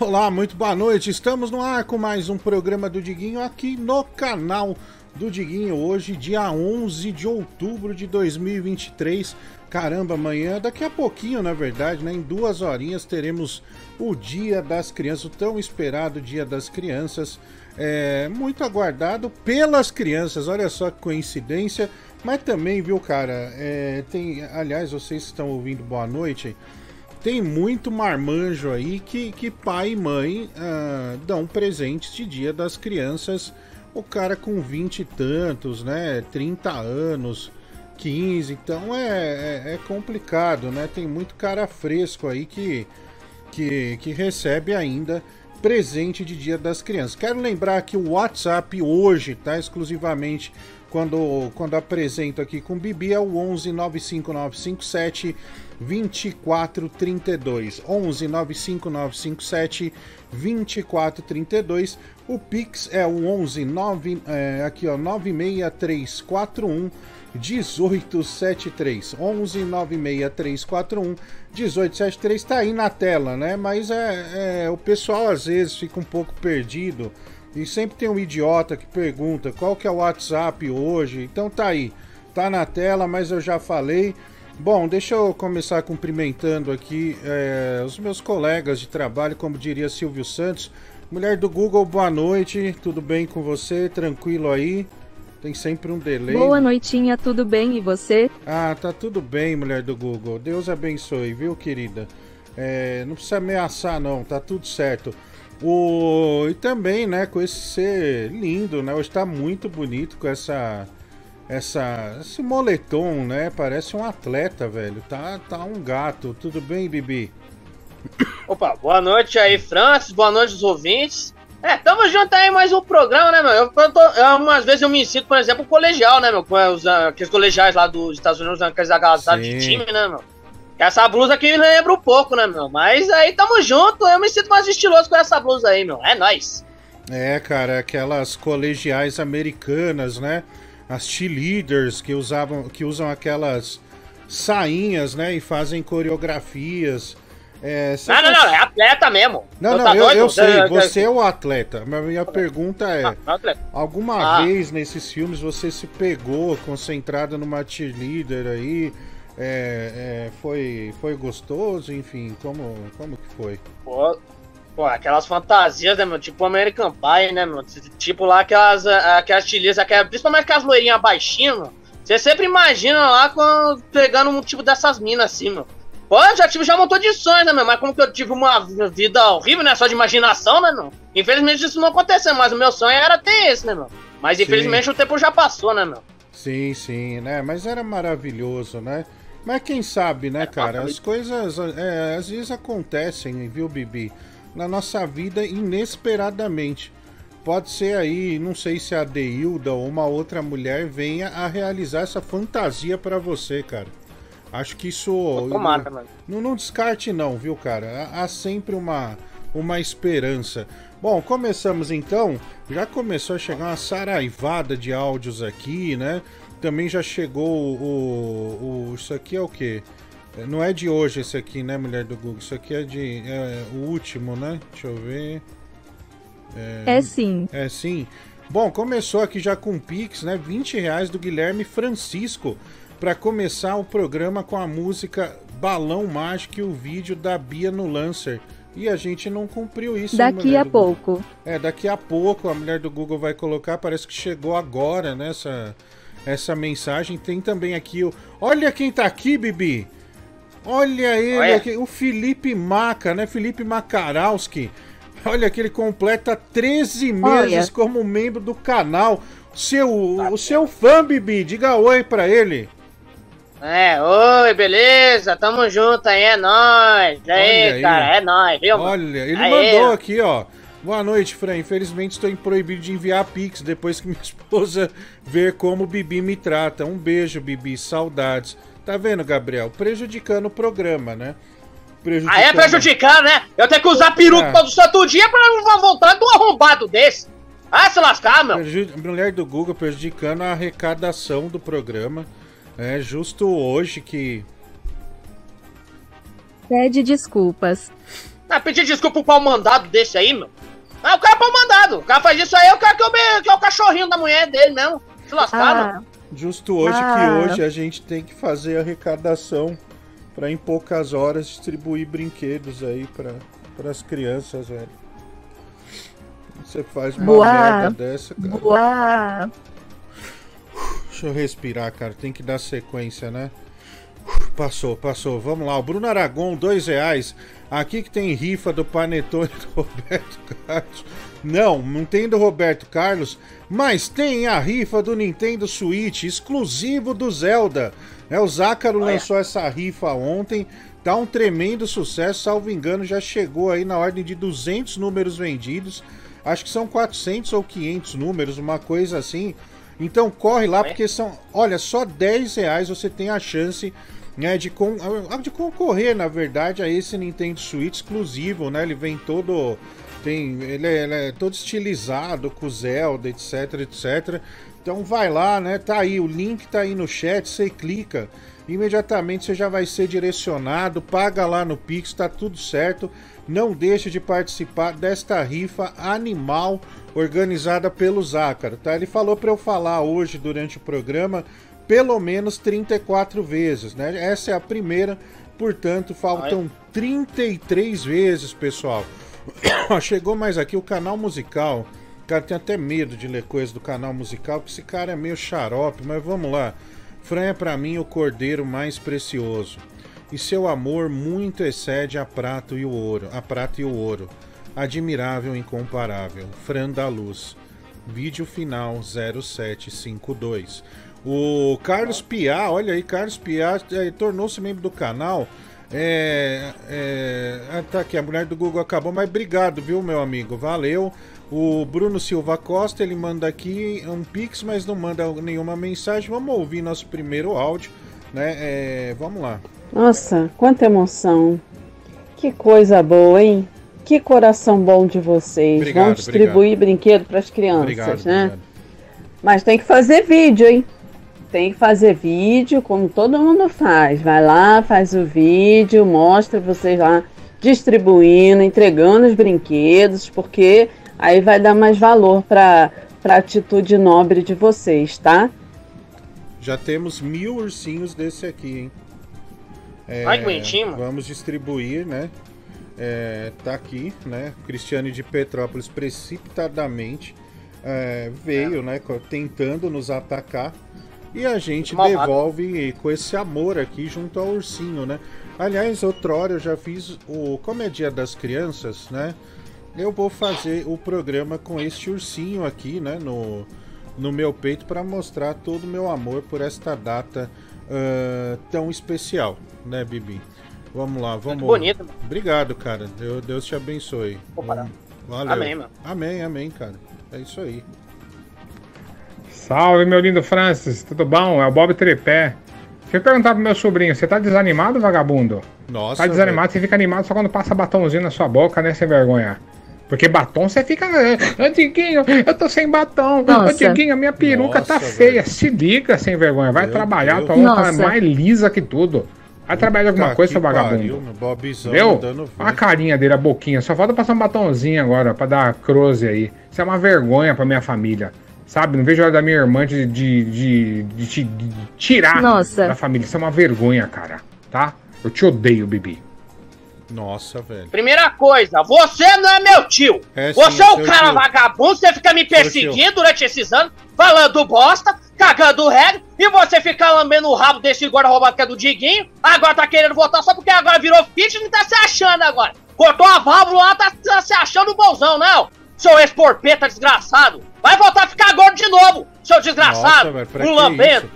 Olá, muito boa noite. Estamos no ar com mais um programa do Diguinho aqui no canal do Diguinho. Hoje, dia 11 de outubro de 2023. Caramba, amanhã, daqui a pouquinho, na verdade, né? Em duas horinhas teremos o Dia das Crianças, o tão esperado Dia das Crianças. É, muito aguardado pelas crianças. Olha só que coincidência. Mas também, viu, cara? É, tem, aliás, vocês estão ouvindo Boa Noite tem muito marmanjo aí que, que pai e mãe uh, dão presentes de dia das crianças. O cara com 20 e tantos, né? 30 anos, 15. Então é, é, é, complicado, né? Tem muito cara fresco aí que, que, que recebe ainda presente de dia das crianças. Quero lembrar que o WhatsApp hoje tá exclusivamente quando, quando apresento aqui com o Bibi é o 11 95957 2432 11 95957 2432 o Pix é o 11 9 é, aqui ó 96341 1873 11 96341 1873 tá aí na tela né mas é, é o pessoal às vezes fica um pouco perdido e sempre tem um idiota que pergunta qual que é o WhatsApp hoje. Então tá aí, tá na tela, mas eu já falei. Bom, deixa eu começar cumprimentando aqui é, os meus colegas de trabalho, como diria Silvio Santos. Mulher do Google, boa noite, tudo bem com você? Tranquilo aí? Tem sempre um delay. Boa noitinha, tudo bem e você? Ah, tá tudo bem, mulher do Google. Deus abençoe, viu, querida? É, não precisa ameaçar, não, tá tudo certo. O... E também, né, com esse ser lindo, né? Hoje tá muito bonito com essa. Essa, esse moletom, né? Parece um atleta, velho. Tá, tá um gato. Tudo bem, Bibi? Opa, boa noite aí, Francis. Boa noite os ouvintes. É, tamo junto aí mais um programa, né, meu? Eu, eu, tô, eu, umas vezes eu me sinto, por exemplo, colegial, né, meu? Com os, aqueles colegiais lá dos Estados Unidos, aqueles agasalhos de time, né, meu? Essa blusa aqui lembra um pouco, né, meu? Mas aí tamo junto, eu me sinto mais estiloso com essa blusa aí, meu. É nóis. É, cara, aquelas colegiais americanas, né? As cheerleaders que usavam, que usam aquelas sainhas, né? E fazem coreografias. É, não, não, não, é atleta mesmo. Não, não, tá eu, eu, sei, você é o atleta. Mas minha pergunta é: ah, alguma ah. vez nesses filmes você se pegou concentrada numa cheerleader aí? É, é, foi, foi gostoso, enfim, como, como que foi? Pô, pô, aquelas fantasias, né, meu? Tipo American Pie, né, meu? Tipo lá aquelas, aquelas tilias, aquelas, principalmente aquelas loirinhas baixinhas, Você sempre imagina lá com, pegando um tipo dessas minas assim, meu. Pô, eu já tive já um montão de sonhos, né, meu? Mas como que eu tive uma vida horrível, né? Só de imaginação, né, meu? Infelizmente isso não aconteceu, mas o meu sonho era ter esse, né, meu? Mas infelizmente sim. o tempo já passou, né, meu? Sim, sim, né? Mas era maravilhoso, né? Mas quem sabe, né, cara? As coisas é, às vezes acontecem, viu, Bibi? Na nossa vida inesperadamente. Pode ser aí, não sei se a Deilda ou uma outra mulher venha a realizar essa fantasia para você, cara. Acho que isso. Não, não, não descarte, não, viu, cara? Há, há sempre uma, uma esperança. Bom, começamos então. Já começou a chegar uma saraivada de áudios aqui, né? também já chegou o, o, Isso aqui é o quê? Não é de hoje esse aqui, né, mulher do Google? Isso aqui é de. É, o último, né? Deixa eu ver. É, é sim. É sim. Bom, começou aqui já com Pix, né? 20 reais do Guilherme Francisco para começar o programa com a música Balão Mágico e o vídeo da Bia no Lancer. E a gente não cumpriu isso. Daqui a pouco. É, daqui a pouco a mulher do Google vai colocar. Parece que chegou agora nessa. Né, essa mensagem. Tem também aqui o. Olha quem tá aqui, Bibi! Olha ele Olha. aqui, o Felipe Maca, né? Felipe Makarowski. Olha que ele completa 13 meses Olha. como membro do canal. Seu, tá o seu fã, Bibi, diga oi pra ele. É, oi, beleza? Tamo junto aí, é nóis. Aí, aí, cara, é nóis, viu? Olha, ele aí. mandou aqui, ó. Boa noite, Fran. Infelizmente estou proibido de enviar Pix depois que minha esposa ver como o Bibi me trata. Um beijo, Bibi. Saudades. Tá vendo, Gabriel? Prejudicando o programa, né? Prejudicando... Ah, é prejudicar, né? Eu tenho que usar peruca é. todo santo dia pra uma vontade de um arrombado desse. Ah, se lascar, meu. Mulher do Google prejudicando a arrecadação do programa. É justo hoje que. Pede desculpas. Ah, pedir desculpa pro pau mandado desse aí, meu. Ah, o cara é pau mandado. O cara faz isso aí, é o cara que é o, que é o cachorrinho da mulher dele mesmo. Se lascaram. Ah, Justo hoje que Ah. hoje a gente tem que fazer arrecadação pra em poucas horas distribuir brinquedos aí para as crianças, velho. Você faz uma Boa. merda dessa, cara. boa. Deixa eu respirar, cara. Tem que dar sequência, né? Passou, passou. Vamos lá. O Bruno Aragon, dois reais. Aqui que tem rifa do Panetone do Roberto Carlos. Não, não tem do Roberto Carlos, mas tem a rifa do Nintendo Switch, exclusivo do Zelda. É, o Zácaro Olha. lançou essa rifa ontem. Tá um tremendo sucesso, salvo engano, já chegou aí na ordem de 200 números vendidos. Acho que são 400 ou 500 números, uma coisa assim. Então corre lá, Ué? porque são, olha, só 10 reais você tem a chance né, de, con de concorrer, na verdade, a esse Nintendo Switch exclusivo, né? Ele vem todo. Tem, ele, é, ele é todo estilizado com Zelda, etc, etc. Então vai lá, né? Tá aí, o link tá aí no chat, você clica. Imediatamente você já vai ser direcionado, paga lá no Pix, tá tudo certo. Não deixe de participar desta rifa animal organizada pelo Zácaro, tá? Ele falou para eu falar hoje durante o programa pelo menos 34 vezes, né? Essa é a primeira, portanto, faltam 33 vezes, pessoal. Chegou mais aqui o canal musical. Cara, tem até medo de ler coisa do canal musical, porque esse cara é meio xarope, mas vamos lá. Fran é pra mim o cordeiro mais precioso. E seu amor muito excede a prata e o ouro, a prata e o ouro. Admirável e incomparável. Fran da Luz. Vídeo final 0752. O Carlos Piá, olha aí, Carlos Piá eh, tornou-se membro do canal. É, é, ah, tá aqui, a mulher do Google acabou, mas obrigado, viu, meu amigo? Valeu. O Bruno Silva Costa, ele manda aqui um pix, mas não manda nenhuma mensagem. Vamos ouvir nosso primeiro áudio, né? É, vamos lá. Nossa, quanta emoção. Que coisa boa, hein? Que coração bom de vocês. Obrigado, Vão distribuir brinquedo para as crianças, Obrigado, né? obrigado. Mas tem que fazer vídeo, hein? Tem que fazer vídeo, como todo mundo faz. Vai lá, faz o vídeo, mostra vocês lá distribuindo, entregando os brinquedos, porque aí vai dar mais valor para a atitude nobre de vocês, tá? Já temos mil ursinhos desse aqui, hein? É, Ai, que bonitinho, mano. Vamos distribuir, né? É, tá aqui, né? Cristiane de Petrópolis precipitadamente é, veio, né? co- Tentando nos atacar. E a gente malvado. devolve com esse amor aqui junto ao ursinho, né? Aliás, outrora eu já fiz o. Como é dia das crianças, né? Eu vou fazer o programa com este ursinho aqui, né? No, no meu peito para mostrar todo o meu amor por esta data ah, tão especial, né, Bibi? Vamos lá, vamos. Muito bonito, mano. Obrigado, cara. Deus, Deus te abençoe. Vou parar. Valeu. Amém, mano. Amém, amém, cara. É isso aí. Salve, meu lindo Francis, tudo bom? É o Bob Trepé. Deixa eu perguntar pro meu sobrinho, você tá desanimado, vagabundo? Nossa. Tá desanimado, você fica animado só quando passa batomzinho na sua boca, né, sem vergonha? Porque batom você fica. Ô, Diguinho, eu tô sem batom. Nossa. Diguinho, a minha peruca tá Nossa, feia. velho. Se liga sem vergonha. Vai Meu trabalhar, Deus. tua mão tá Nossa. mais lisa que tudo. Vai trabalhar de alguma coisa, seu vagabundo. pariu, a carinha dele, a boquinha. Só falta passar um batomzinho agora pra dar close aí. Isso é uma vergonha pra minha família. Sabe? Não vejo a hora da minha irmã de, de, de, de te de tirar Nossa. da família. Isso é uma vergonha, cara. Tá? Eu te odeio, Bibi. Nossa, velho. Primeira coisa, você não é meu tio. É sim, você é é o seu cara tio. vagabundo, você fica me tio. perseguindo durante esses anos, falando bosta, cagando regra, e você fica lambendo o rabo desse guarda-roupa que é do Diguinho, agora tá querendo votar só porque agora virou fitness e tá se achando agora. Cortou a válvula lá, tá, tá se achando bonzão, não. Seu ex-porpeta desgraçado. Vai voltar a ficar gordo de novo, seu Nossa, desgraçado. velho. Pra um lambendo.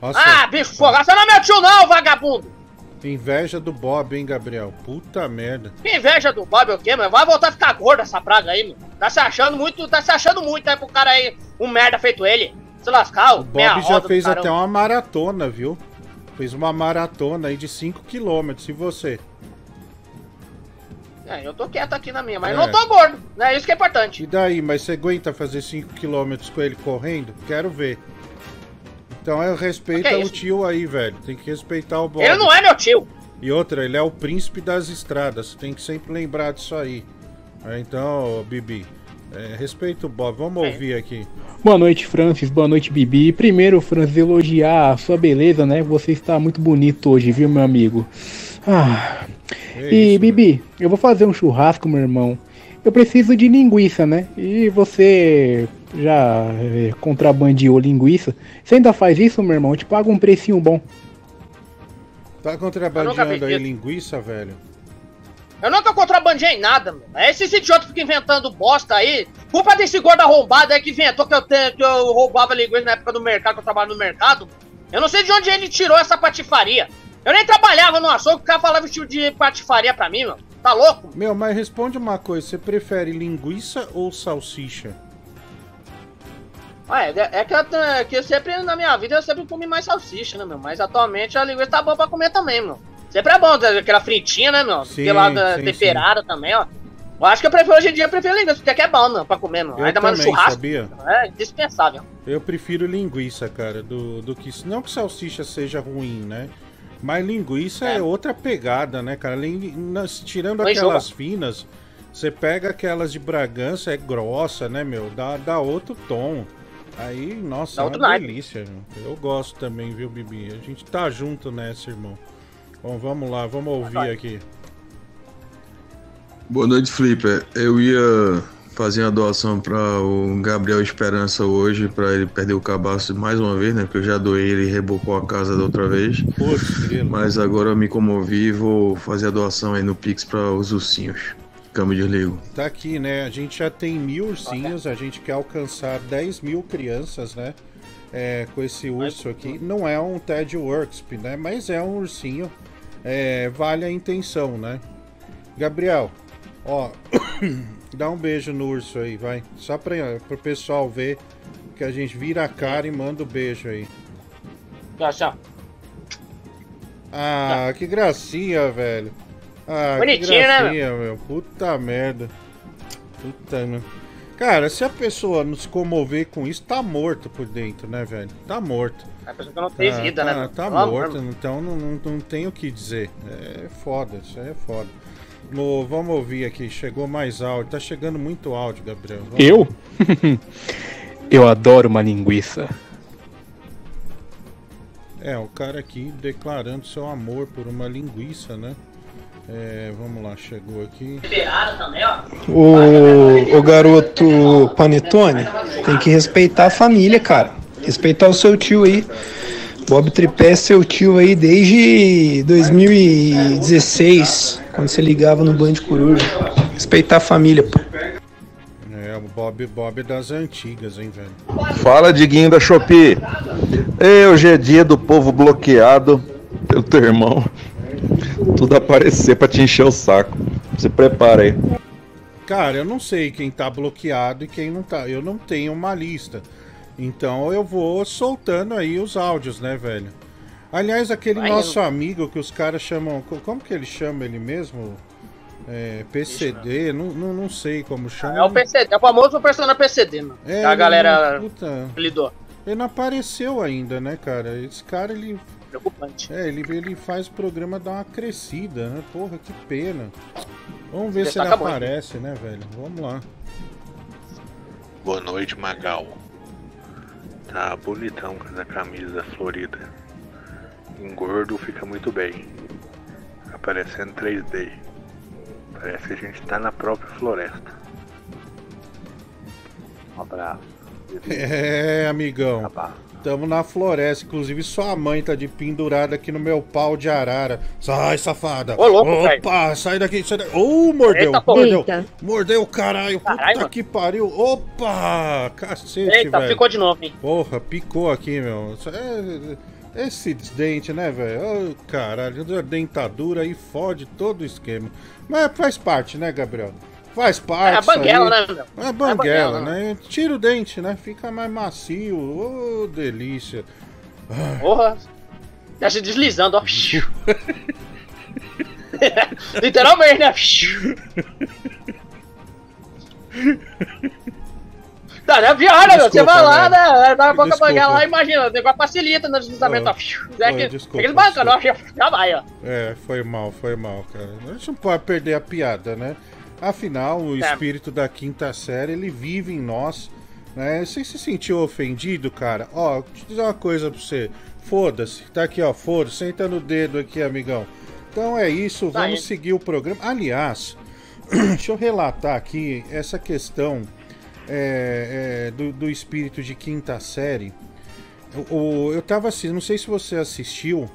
Nossa, Ah, bicho fogo. Você não é meu tio não, vagabundo. inveja do Bob, hein, Gabriel? Puta merda. Que inveja do Bob o quê, mano? Vai voltar a ficar gordo essa praga aí, mano. Tá se achando muito, tá se achando muito aí pro cara aí, um merda feito ele. Se lascar, O Bob já fez até uma maratona, viu? Fez uma maratona aí de 5 km. E você? É, eu tô quieto aqui na minha, mas É. não tô gordo, né? Isso que é importante. E daí? Mas você aguenta fazer 5 km com ele correndo? Quero ver. Então eu respeito Que é o isso? tio aí, velho. Tem que respeitar o Bob. Ele não é meu tio. E outra, ele é o príncipe das estradas. Tem que sempre lembrar disso aí. É, então, Bibi, é, respeita o Bob. Vamos ouvir aqui. Boa noite, Francis. Boa noite, Bibi. Primeiro, Francis, elogiar a sua beleza, né? Você está muito bonito hoje, viu, meu amigo? Ah. É e, isso, Bibi, eu vou fazer um churrasco, meu irmão. Eu preciso de linguiça, né? E você já é, contrabandeou linguiça. Você ainda faz isso, meu irmão? Eu te pago um precinho bom. Tá contrabandeando aí linguiça, velho? Eu nunca contrabandeei nada, meu. É esses idiotas que ficam inventando bosta aí. Culpa desse gordo arrombado aí que inventou que eu, te- que eu roubava linguiça na época do mercado, que eu trabalho no mercado. Eu não sei de onde ele tirou essa patifaria. Eu nem trabalhava no açougue, o cara falava esse tipo de patifaria pra mim, meu. Tá louco? Meu, mas responde uma coisa: você prefere linguiça ou salsicha? Ah, é, é que, eu, é que eu sempre, na minha vida, eu sempre comi mais salsicha, né, meu? Mas atualmente a linguiça tá boa pra comer também, meu. Sempre é bom, ter aquela fritinha, né, meu? Sim, Pelada sim, temperada também, ó. Eu acho que eu prefiro, hoje em dia, eu prefiro linguiça, porque aqui é bom, meu, pra comer, meu. Eu Ainda mais no também, churrasco. sabia? É indispensável. Eu prefiro linguiça, cara, do, do que. Não que salsicha seja ruim, né? Mas linguiça é, É. outra pegada, né, cara? Tirando Não aquelas finas, você pega aquelas de Bragança, é grossa, né, meu? Dá, dá outro tom. Aí, nossa, Dá é uma delícia. meu. Eu gosto também, viu, Bibi? A gente tá junto nessa, irmão. Bom, vamos lá, vamos ouvir aqui. Boa noite, Flipper. Eu ia fazer uma doação para o Gabriel Esperança hoje, para ele perder o cabaço mais uma vez, né? Porque eu já doei ele e rebocou a casa da outra vez. Grilo. Mas agora eu me comovi e vou fazer a doação aí no Pix para os ursinhos. Câmbio desligo. Tá aqui, né? A gente já tem mil ursinhos, a gente quer alcançar 10 mil crianças, né? É, com esse urso aqui. Não é um Ted Worksp, né? Mas é um ursinho. É, vale a intenção, né? Gabriel, ó, dá um beijo no urso aí, vai. Só pra, pro pessoal ver que a gente vira a cara e manda o beijo aí. Tchau, tchau. Ah, que gracinha, velho. Ah, Bonitinho, que né, gracinha, meu? Puta merda. Puta, meu. Cara, se a pessoa não se comover com isso, tá morto por dentro, né, velho? Tá morto. A pessoa que não tem Tá, vida, tá, né? tá amor, morto, então não, não, não tem o que dizer. É foda, isso aí é foda. No, vamos ouvir aqui, chegou mais áudio. Tá chegando muito áudio, Gabriel. Vamos- Eu? Eu adoro uma linguiça. É, o cara aqui declarando seu amor por uma linguiça, né? É, vamos lá, chegou aqui. Temperada também, ó. O, o garoto Panetone tem que respeitar a família, cara. Respeitar o seu tio aí. Bob Tripé é seu tio aí desde 2016, quando você ligava no Band Coruja. Respeitar a família, pô. É, o Bob, Bob das antigas, hein, velho? Fala, Diguinho da Shopee. Ei, hoje é dia do povo bloqueado pelo teu irmão. Tudo aparecer pra te encher o saco. Se prepara aí. Cara, eu não sei quem tá bloqueado e quem não tá. Eu não tenho uma lista. Então eu vou soltando aí os áudios, né, velho? Aliás, aquele Vai, nosso amigo que os caras chamam. co- Como que ele chama ele mesmo? É, PCD? Não, não, não sei como chama. É o PCD, é o famoso personagem PCD, mano. É, que a galera Puta, lidou. ele não apareceu ainda, né, cara? Esse cara, ele. Preocupante. É, ele, ele faz o programa dar uma crescida, né? Porra, que pena. Vamos ver se ele aparece, né, velho? Vamos lá. Boa noite, Magal. Tá bonitão com essa camisa florida. Engordo fica muito bem. Aparecendo 3D. Parece que a gente tá na própria floresta. Um abraço. É, amigão. Rapaz. Tamo na floresta, inclusive sua mãe tá de pendurada aqui no meu pau de arara. Sai, safada. Ô, louco, Opa, sai daqui, sai daqui. Ô, mordeu, Eita, mordeu. Eita. Mordeu, caralho. Caralho, Puta mano. que pariu. Opa, cacete, Eita, velho. ficou de novo, hein? Porra, picou aqui, meu. É- Esses dentes, né, velho? Ô, caralho, a dentadura aí fode todo o esquema. Mas faz parte, né, Gabriel? Faz É parte. a isso aí. banguela, né, meu? É banguela, banguela, né? Tira o dente, né? Fica mais macio. Ô, delícia. Porra. Deixa deslizando, ó. Literalmente, né? Tá, é pior, né? Você vai lá, né? Dá a boca Desculpa. lá, imagina, o negócio facilita no deslizamento, Ô, ó. É ô, que, desculpa, aqueles bancos, ó, já vai, ó. É, foi mal, foi mal, cara. A gente não pode perder a piada, né? Afinal, o É. espírito da quinta série, ele vive em nós, né? Você se sentiu ofendido, cara? Ó, deixa eu dizer uma coisa pra você. Foda-se, tá aqui, ó, foda-se, senta no dedo aqui, amigão. Então é isso, Tá vamos seguir o programa. Aliás, deixa eu relatar aqui essa questão é, é, do, do espírito de quinta série. O, o- eu tava assistindo, não sei se você assistiu,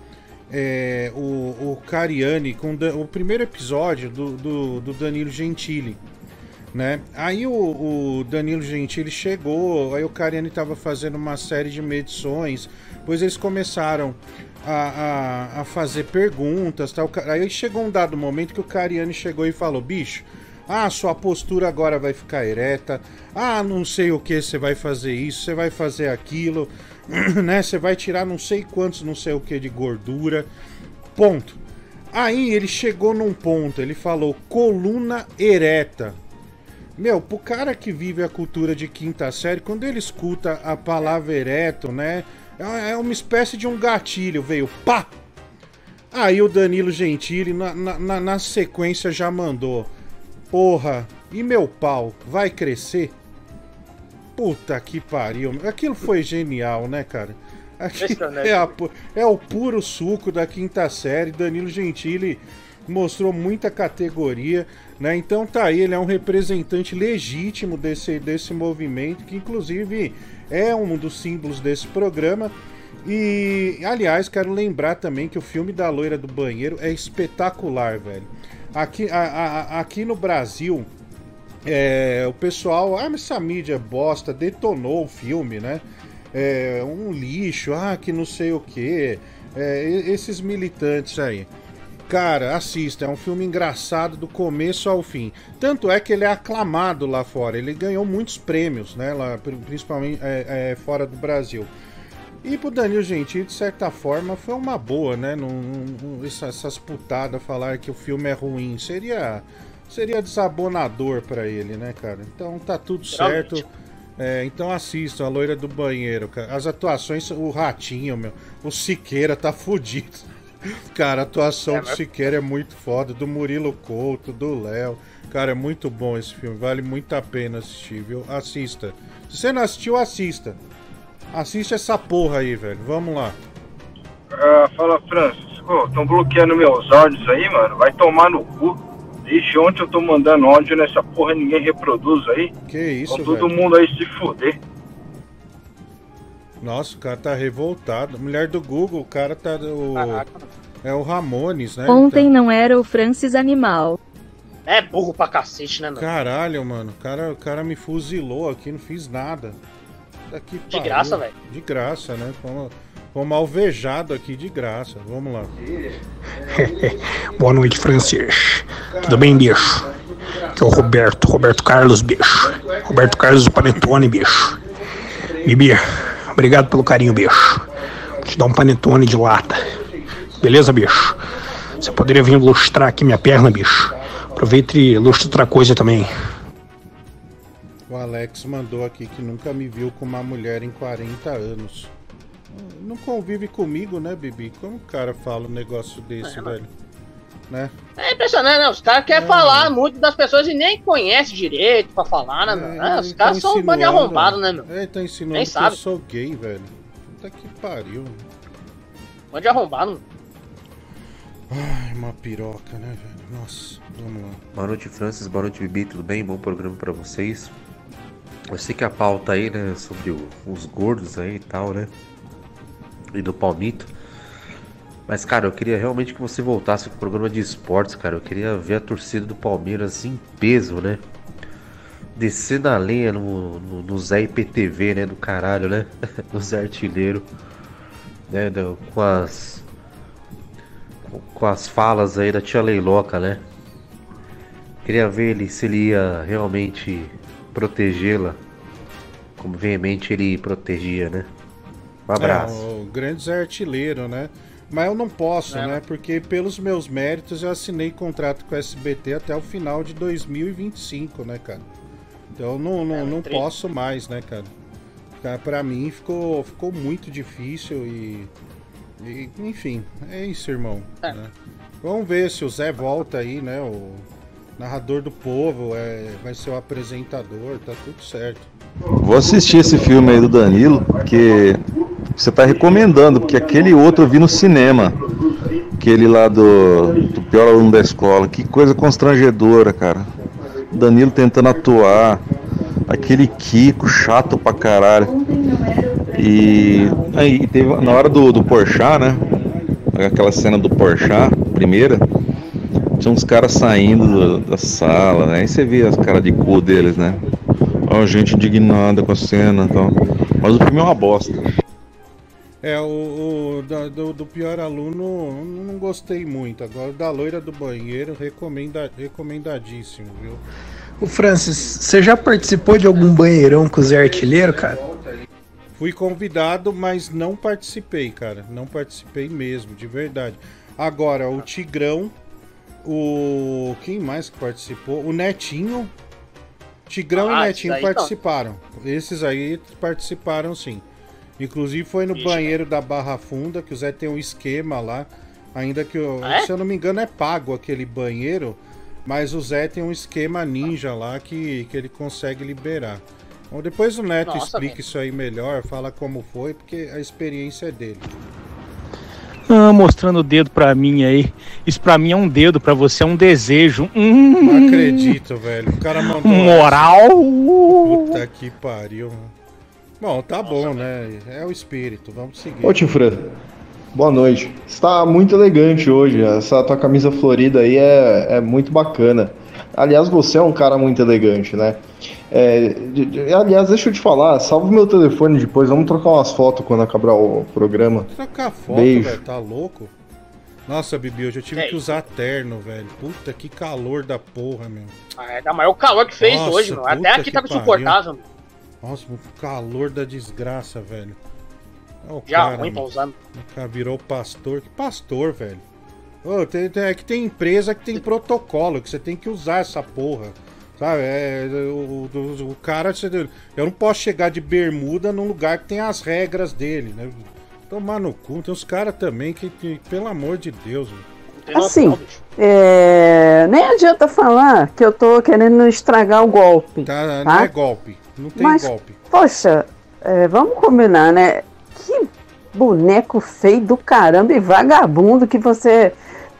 é, o, o Cariani com o primeiro episódio do, do, do Danilo Gentili. Né? Aí o, o Danilo Gentili chegou, aí o Cariani tava fazendo uma série de medições, depois eles começaram a, a, a fazer perguntas. Tal. Aí chegou um dado momento que o Cariani chegou e falou: bicho, ah, sua postura agora vai ficar ereta. Ah, não sei o que, você vai fazer isso, você vai fazer aquilo, né? Você vai tirar não sei quantos, não sei o que de gordura. Ponto. Aí ele chegou num ponto, ele falou coluna ereta. Meu, pro cara que vive a cultura de quinta série, quando ele escuta a palavra ereto, né? É é uma espécie de um gatilho, veio pá! Aí o Danilo Gentili, na, na, na- na sequência, já mandou. Porra, e meu pau, vai crescer? Puta que pariu. Aquilo foi genial, né, cara? É, a é o puro suco da quinta série. Danilo Gentili mostrou muita categoria, né? Então tá aí, ele é um representante legítimo desse, desse movimento, que inclusive é um dos símbolos desse programa. E, aliás, quero lembrar também que o filme da loira do banheiro é espetacular, velho. Aqui, a- a- aqui no Brasil, é, o pessoal, ah, mas essa mídia bosta, detonou o filme, né? É, um lixo, ah, que não sei o que. esses militantes aí. Cara, assista, é um filme engraçado do começo ao fim. Tanto é que ele é aclamado lá fora, ele ganhou muitos prêmios, né? Lá, pri- principalmente é, é, fora do Brasil. E pro Danilo Gentili, de certa forma, foi uma boa, né? Não, não- essa- essas putadas falar que o filme é ruim. Seria, seria desabonador pra ele, né, cara? Então tá tudo certo. É, então assistam a loira do banheiro, cara. As atuações, o ratinho, meu. O Siqueira tá fudido. Cara, a atuação É, do Siqueira é muito foda, do Murilo Couto, do Léo. Cara, é muito bom esse filme, vale muito a pena assistir, viu? Assista. Se você não assistiu, assista. Assiste essa porra aí, velho. Vamos lá. Ah, fala, Francis. Estão bloqueando meus áudios aí, mano. Vai tomar no cu. Desde ontem eu tô mandando áudio nessa porra ninguém reproduz aí. Que isso, Com todo velho? mundo aí se fuder. Nossa, o cara tá revoltado. Mulher do Google, o cara tá. O, Caraca. é o Ramones, né? Ontem não era o Francis Animal. É burro pra cacete, né, Tá- meu? Caralho, mano. O cara, o cara me fuzilou aqui, não fiz nada. Daqui De graça, velho. De graça, né? Fomos, fomos alvejado aqui de graça. Vamos lá. Boa noite, Francis. Tudo bem, bicho? Aqui é o Roberto, Roberto Carlos, bicho. Roberto Carlos do Panetone, bicho. Bibi, obrigado pelo carinho, bicho. Vou te dar um panetone de lata. Beleza, bicho? Você poderia vir lustrar aqui minha perna, bicho. Aproveita e lustra outra coisa também. O Alex mandou aqui que nunca me viu com uma mulher em 40 anos. Não convive comigo, né, Bibi? Como o cara fala um negócio desse, É, velho? Né? É impressionante, né? Os caras querem É. falar muito das pessoas e nem conhecem direito pra falar, né, É? É, os caras são um bando de arrombado, né, meu? É, ele tá ensinando Nem que sabe. eu sou gay, velho. Puta que pariu. Bando de arrombado. Ai, uma piroca, né, velho? Nossa, vamos lá. Boa noite, Francis. Boa noite, Bibi. Tudo bem? Bom programa pra vocês. Eu sei que a pauta aí, né, sobre o- os gordos aí e tal, né? E do Palmito. Mas, cara, eu queria realmente que você voltasse pro programa de esportes, cara. Eu queria ver a torcida do Palmeiras em peso, né? Descendo a lenha no, no, no Zé IPTV, né? Do caralho, né? no Zé Artilheiro. Né? com as. Com as falas aí da tia Leiloca, né? Queria ver ele se ele ia realmente protegê-la como veemente ele protegia, né? Um abraço. É, o grande Zé Artilheiro, né? Mas eu não posso, É. né? Porque pelos meus méritos eu assinei contrato com o SBT até o final de 2025, né, cara? Então não, não, É, não triste. posso mais, né, cara? Cara, Pra mim ficou, ficou muito difícil e, e, Enfim, é isso, irmão. É. né? Vamos ver se o Zé volta aí, né? O narrador do povo é, vai ser o apresentador, tá tudo certo. Vou assistir esse filme aí do Danilo, que você tá recomendando, porque aquele outro eu vi no cinema. Aquele lá do, do pior aluno da escola. Que coisa constrangedora, cara. Danilo tentando atuar. Aquele Kiko chato pra caralho. E aí teve na hora do, do Porchat, né? Aquela cena do Porchat, primeira. Tinha uns caras saindo do- da sala, né? Aí você vê as caras de cu deles, né? Ó, gente indignada com a cena e tal. Mas o filme é uma bosta. É, o, o da- do, do pior aluno não gostei muito. Agora o da loira do banheiro, recomenda, recomendadíssimo, viu? O Francis, você já participou de algum banheirão com o Zé Artilheiro, cara? Fui convidado, mas não participei, cara. Não participei mesmo, de verdade. Agora, o Tigrão, o. Quem mais que participou? O Netinho. Tigrão Ah, e Netinho participaram. Esses aí participaram sim. Inclusive foi no Ixi, banheiro da Barra Funda, que o Zé tem um esquema lá. Ainda que, eu, Ah, é? se eu não me engano, é pago aquele banheiro. Mas o Zé tem um esquema ninja lá que, que ele consegue liberar. Bom, depois o Neto Nossa, explica isso aí melhor, fala como foi, porque a experiência é dele. Ah, mostrando o dedo pra mim aí. Isso pra mim é um dedo, pra você é um desejo. Hum, Não acredito, velho. O cara mandou. Moral. Puta que pariu. Bom, tá bom, né? É o espírito, vamos seguir. Ô tio Fran, boa noite. Está muito elegante hoje. Essa tua camisa florida aí é, é muito bacana. Aliás, você é um cara muito elegante, né? É, de- de- aliás, deixa eu te falar, salva o meu telefone depois, vamos trocar umas fotos quando acabar o programa. Trocar foto, Beijo. velho, tá louco? Nossa, Bibi, hoje eu tive É que usar terno, velho. Puta que calor da porra, meu. Ah, é da maior calor que fez Nossa, hoje, meu. Até aqui que tá pariu. insuportável, meu. Nossa, o calor da desgraça, velho. Ó, o Já cara, ruim pra usar. O cara virou pastor. Que pastor, velho? Ô, tem, tem- é que tem empresa que tem protocolo, que você tem que usar essa porra. Sabe? É, o, o- o cara. você- Eu não posso chegar de bermuda num lugar que tem as regras dele, né? Tomar no cu. Tem uns caras também que, que, pelo amor de Deus, velho. Assim, é, nem adianta falar que eu tô querendo estragar o golpe. Tá, não tá? é golpe. Não tem Mas, golpe. poxa, é, vamos combinar, né? Que boneco feio do caramba e vagabundo que você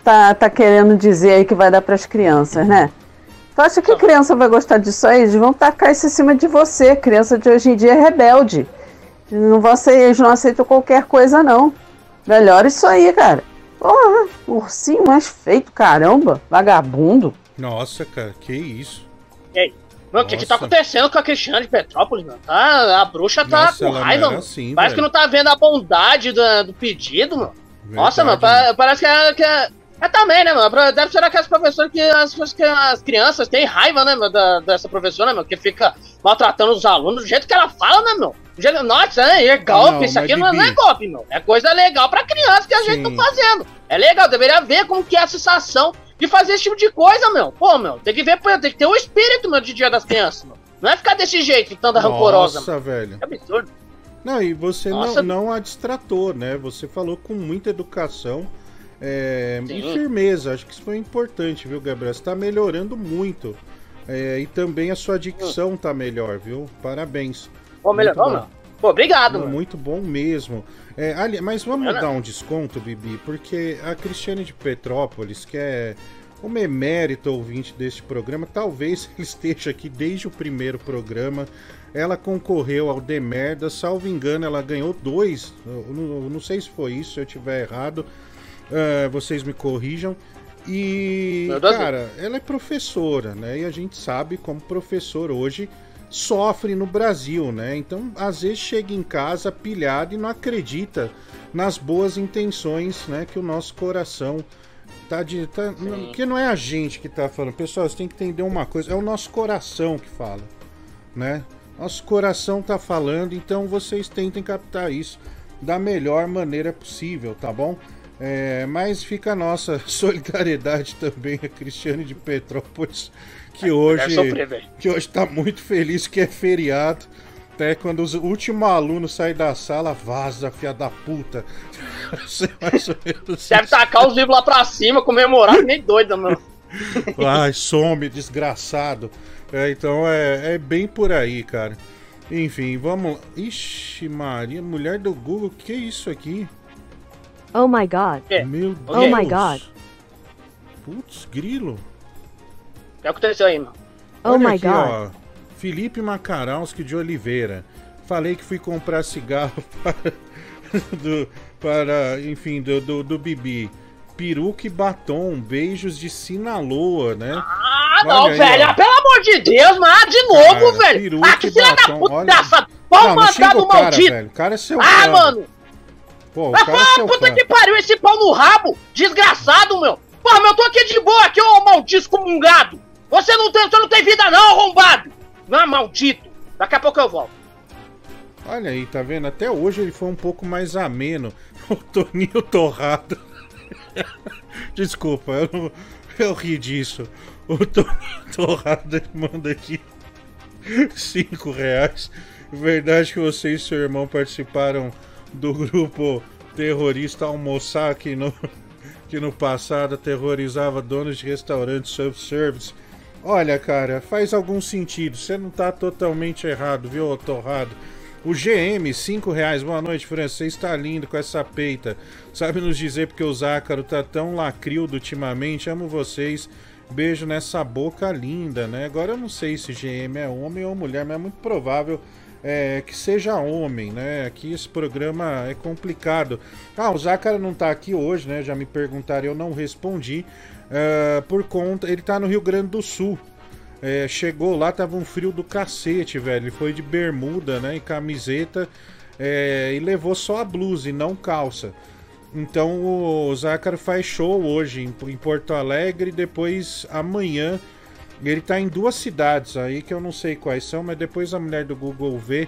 tá, tá querendo dizer aí que vai dar pras crianças, né? Tu acha que criança vai gostar disso aí? Eles vão tacar isso em cima de você. Criança de hoje em dia é rebelde. Não eles não aceitam qualquer coisa, não. Melhor isso aí, cara. Porra, ursinho mais feito, caramba. Vagabundo. Nossa, cara, que isso. E aí? Mano, o que que tá acontecendo com a Cristiane de Petrópolis, mano? Tá, a bruxa tá Nossa, com raiva, mano. assim, Parece velho. que não tá vendo a bondade da- do pedido, mano. Nossa, mano, Verdade, pa- parece que é, que é. É também, né, mano? Deve ser aquelas professoras que as, que as crianças têm raiva, né, meu, da, dessa professora, meu, que fica maltratando os alunos do jeito que ela fala, né, meu? Do jeito- Nossa, é, é golpe, Não, isso mas, aqui não, não é golpe, meu. É coisa legal pra criança que a gente Sim. tá fazendo. É legal, deveria ver como que é a sensação de fazer esse tipo de coisa, meu. Pô, meu, tem que ver, tem que ter o espírito, meu, de dia das crianças, meu. Não é ficar desse jeito, tanta rancorosa, Nossa, velho. É absurdo. Não, e você Nossa. não, não a distratou, né? Você falou com muita educação é, e firmeza. Acho que isso foi importante, viu, Gabriel? Você tá melhorando muito. É, e também a sua dicção tá melhor, viu? Parabéns. Pô, melhor, Muito não, bom. meu. Pô, obrigado, Muito, bom mesmo. É, ali- mas vamos dar um desconto, Bibi, porque a Cristiane de Petrópolis, que é uma emérita ouvinte deste programa, talvez ele esteja aqui desde o primeiro programa. Ela concorreu ao Demerda, salvo engano, ela ganhou dois. Eu não, eu não sei se foi isso, se eu tiver errado. ah, vocês me corrijam. E, cara, ela é professora, né? E a gente sabe como professor hoje sofre no Brasil, né? Então, às vezes chega em casa pilhado e não acredita nas boas intenções, né? Que o nosso coração tá de. Tá, não, porque não é a gente que tá falando. Pessoal, você tem que entender uma coisa: é o nosso coração que fala, né? Nosso coração tá falando, então vocês tentem captar isso da melhor maneira possível, tá bom? É, mas fica a nossa solidariedade também a Cristiane de Petrópolis, que hoje sofrer, que hoje tá muito feliz que é feriado. Até quando os- o último aluno sai da sala, vaza, fia da puta. Deve tacar os livros lá pra cima, comemorar, nem doida, mano. Ai, some, desgraçado. É, então é, é bem por aí, cara. Enfim, vamos. lá. Ixi, Maria, mulher do Google, que é isso aqui? Oh my god. Meu Deus. Oh my god. Putz, grilo. O que aconteceu aí, mano? Oh Olha my aqui, god. ó. Felipe Macaralski de Oliveira. Falei que fui comprar cigarro para. do, para enfim, do, do, do Bibi. Peruca e batom, beijos de Sinaloa, né? Ah, não, Olha aí, velho. ó. ah, Pelo amor de Deus, mas ah, de novo, Cara, velho. peruca Ah, que filha da puta olha. dessa. Pau Não, não mandado o cara, maldito. velho. O cara é seu Ah, fã. mano. Pô, o Ah, cara é seu puta fã. que pariu, esse pau no rabo, desgraçado, meu. Porra, meu, eu tô aqui de boa, aqui, ô maldito excomungado. Você não tem, você não tem vida não, arrombado. Não, maldito. Daqui a pouco eu volto. Olha aí, tá vendo? Até hoje ele foi um pouco mais ameno. O Toninho Torrado. Desculpa, eu, não- eu ri disso. O Toninho Torrado manda aqui 5 reais. Verdade que você e seu irmão participaram do grupo terrorista almoçar que no, que no passado aterrorizava donos de restaurantes self-service. Olha, cara, faz algum sentido. Você não tá totalmente errado, viu, Torrado? O GM, 5 reais. Boa noite, França. Você está lindo com essa peita. Sabe nos dizer porque o Zácaro tá tão lacrildo ultimamente? Amo vocês. Beijo nessa boca linda, né? Agora eu não sei se GM é homem ou mulher, mas é muito provável é, que seja homem, né? Aqui esse programa é complicado. Ah, o Zácaro não tá aqui hoje, né? Já me perguntaram, eu não respondi. Ah, por conta. Ele tá no Rio Grande do Sul. É, chegou lá, tava um frio do cacete, velho. Ele foi de bermuda, né? E camiseta. é, e levou só a blusa e não calça. Então o Zácaro faz show hoje em, em Porto Alegre. Depois amanhã. Ele tá em duas cidades aí que eu não sei quais são, mas depois a mulher do Google vê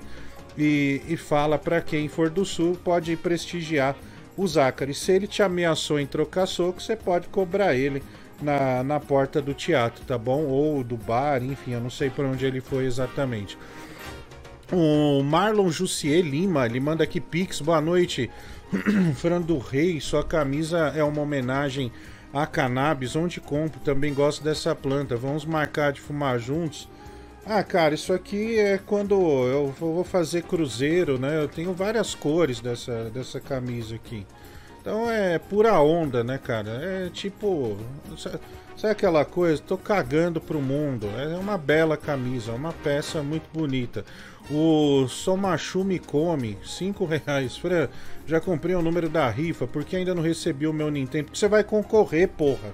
e, e fala pra quem for do sul pode prestigiar o. E se ele te ameaçou em trocar soco, você pode cobrar ele na, na porta do teatro, tá bom? Ou do bar, enfim, eu não sei por onde ele foi exatamente. O Marlon Jussier Lima, ele manda aqui Pix, boa noite. Fran do Rei, sua camisa é uma homenagem a cannabis, onde compro, também gosto dessa planta. Vamos marcar de fumar juntos. Ah, cara, isso aqui é quando eu vou fazer cruzeiro, né? Eu tenho várias cores dessa, dessa camisa aqui. Então é pura onda, né, cara? É tipo. sa- Sabe aquela coisa? Tô cagando pro mundo. É uma bela camisa, uma peça muito bonita. O Somachu me come, 5 reais. Fran, já comprei o número da rifa, porque ainda não recebi o meu Nintendo. Porque você vai concorrer, porra.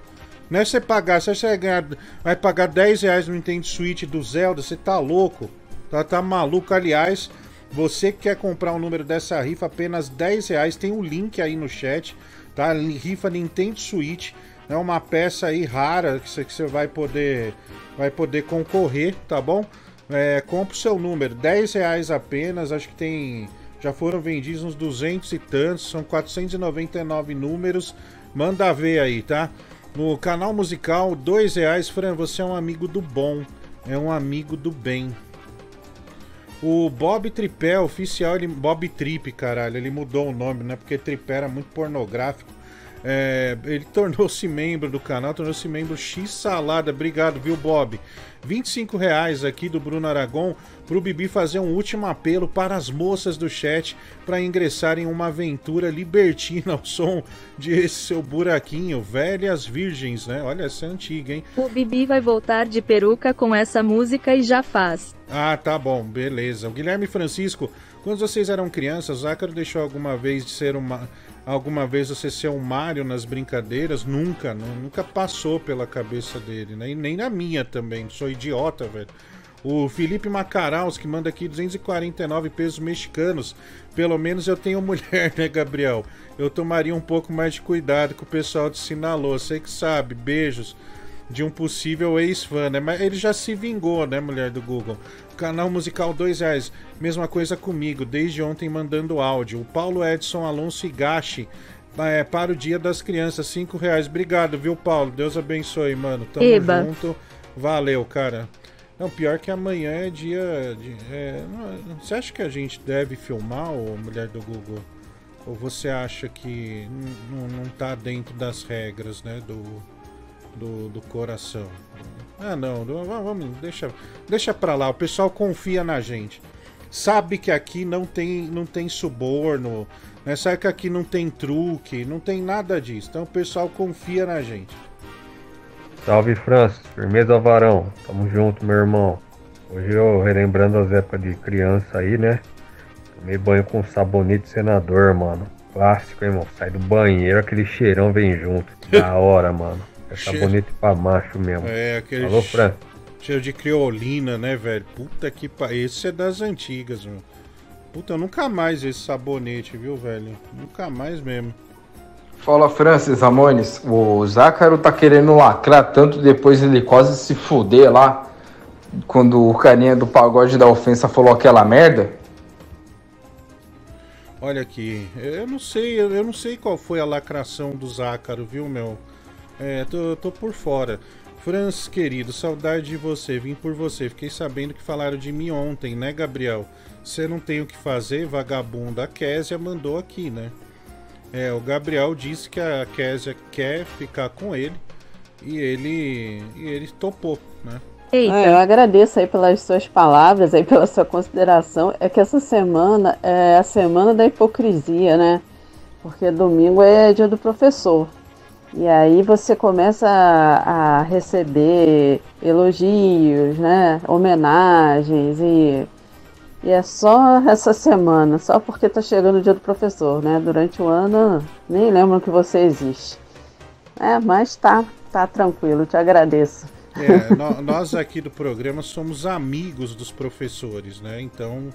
Não é você pagar, se você vai, ganhar, vai pagar 10 reais no Nintendo Switch do Zelda, você tá louco. Tá, tá maluco, aliás. Você que quer comprar o número dessa rifa, apenas 10 reais. Tem o link aí no chat, tá? Rifa Nintendo Switch. É uma peça aí rara que você, vai poder vai poder concorrer, tá bom? É, o seu número, 10 reais apenas. Acho que tem. Já foram vendidos uns 200 e tantos, são 499 números. Manda ver aí, tá? No canal musical, 2 reais. Fran, você é um amigo do bom, é um amigo do bem. O Bob Tripé, oficial, ele, Bob Trip, caralho, ele mudou o nome, né? Porque Tripé era muito pornográfico. É, ele tornou-se membro do canal, tornou-se membro X Salada. Obrigado, viu, Bob? 25 reais aqui do Bruno Aragon pro Bibi fazer um último apelo para as moças do chat para ingressarem em uma aventura libertina ao som de esse seu buraquinho. Velhas virgens, né? Olha, essa é antiga, hein? O Bibi vai voltar de peruca com essa música e já faz. Ah, tá bom, beleza. O Guilherme Francisco, quando vocês eram crianças, o Zácaro deixou alguma vez de ser uma. Alguma vez você ser um Mario nas brincadeiras? Nunca, nu- nunca passou pela cabeça dele, né? E nem na minha também, sou idiota, velho. O Felipe Macaraus, que manda aqui 249 pesos mexicanos. Pelo menos eu tenho mulher, né, Gabriel? Eu tomaria um pouco mais de cuidado com o pessoal de Sinaloa. Você que sabe, beijos de um possível ex-fã, né? Mas ele já se vingou, né, mulher do Google? Canal musical dois reais. Mesma coisa comigo, desde ontem mandando áudio. O Paulo Edson Alonso Higashi, é, para o Dia das Crianças, cinco reais. Obrigado, viu, Paulo? Deus abençoe, mano. Tamo Eba. junto. Valeu, cara. Não, pior que amanhã é dia. De, é, não- você acha que a gente deve filmar, ô mulher do Google? Ou você acha que n- n- não tá dentro das regras, né? Do, do, do coração? Ah, não. não, va- Vamos, deixa, deixa pra lá. O pessoal confia na gente. Sabe que aqui não tem, não tem suborno. Né? Sabe que aqui não tem truque. Não tem nada disso. Então o pessoal confia na gente. Salve Francis, firmeza Varão, tamo junto meu irmão. Hoje eu relembrando as épocas de criança aí, né? Tomei banho com sabonete senador, mano. Clássico, hein, irmão? Sai do banheiro, aquele cheirão vem junto. Da hora, mano. É Cheiro. sabonete pra macho mesmo. É, aquele Alô, Francis. cheiro de criolina, né, velho? Puta que pariu. Esse é das antigas, mano. Puta, eu nunca mais esse sabonete, viu, velho? Nunca mais mesmo. Fala Francis Ramones, o Zácaro tá querendo lacrar tanto depois ele quase se fuder lá quando o carinha do pagode da ofensa falou aquela merda. Olha aqui, eu não sei, eu não sei qual foi a lacração do Zácaro, viu, meu? É, tô, tô por fora. Francis, querido, saudade de você, vim por você. Fiquei sabendo que falaram de mim ontem, né, Gabriel? Você não tem o que fazer, vagabundo. A Késia mandou aqui, né? É, o Gabriel disse que a Késia quer ficar com ele e ele, e ele topou, né? Ah, eu agradeço aí pelas suas palavras, aí pela sua consideração. É que essa semana é a semana da hipocrisia, né? Porque domingo é dia do professor. E aí você começa a, a receber elogios, né? Homenagens e, e é só essa semana, só porque tá chegando o dia do professor, né? Durante o ano nem lembram que você existe. É, mas tá, tá tranquilo, te agradeço. É, nó- nós aqui do programa somos amigos dos professores, né? Então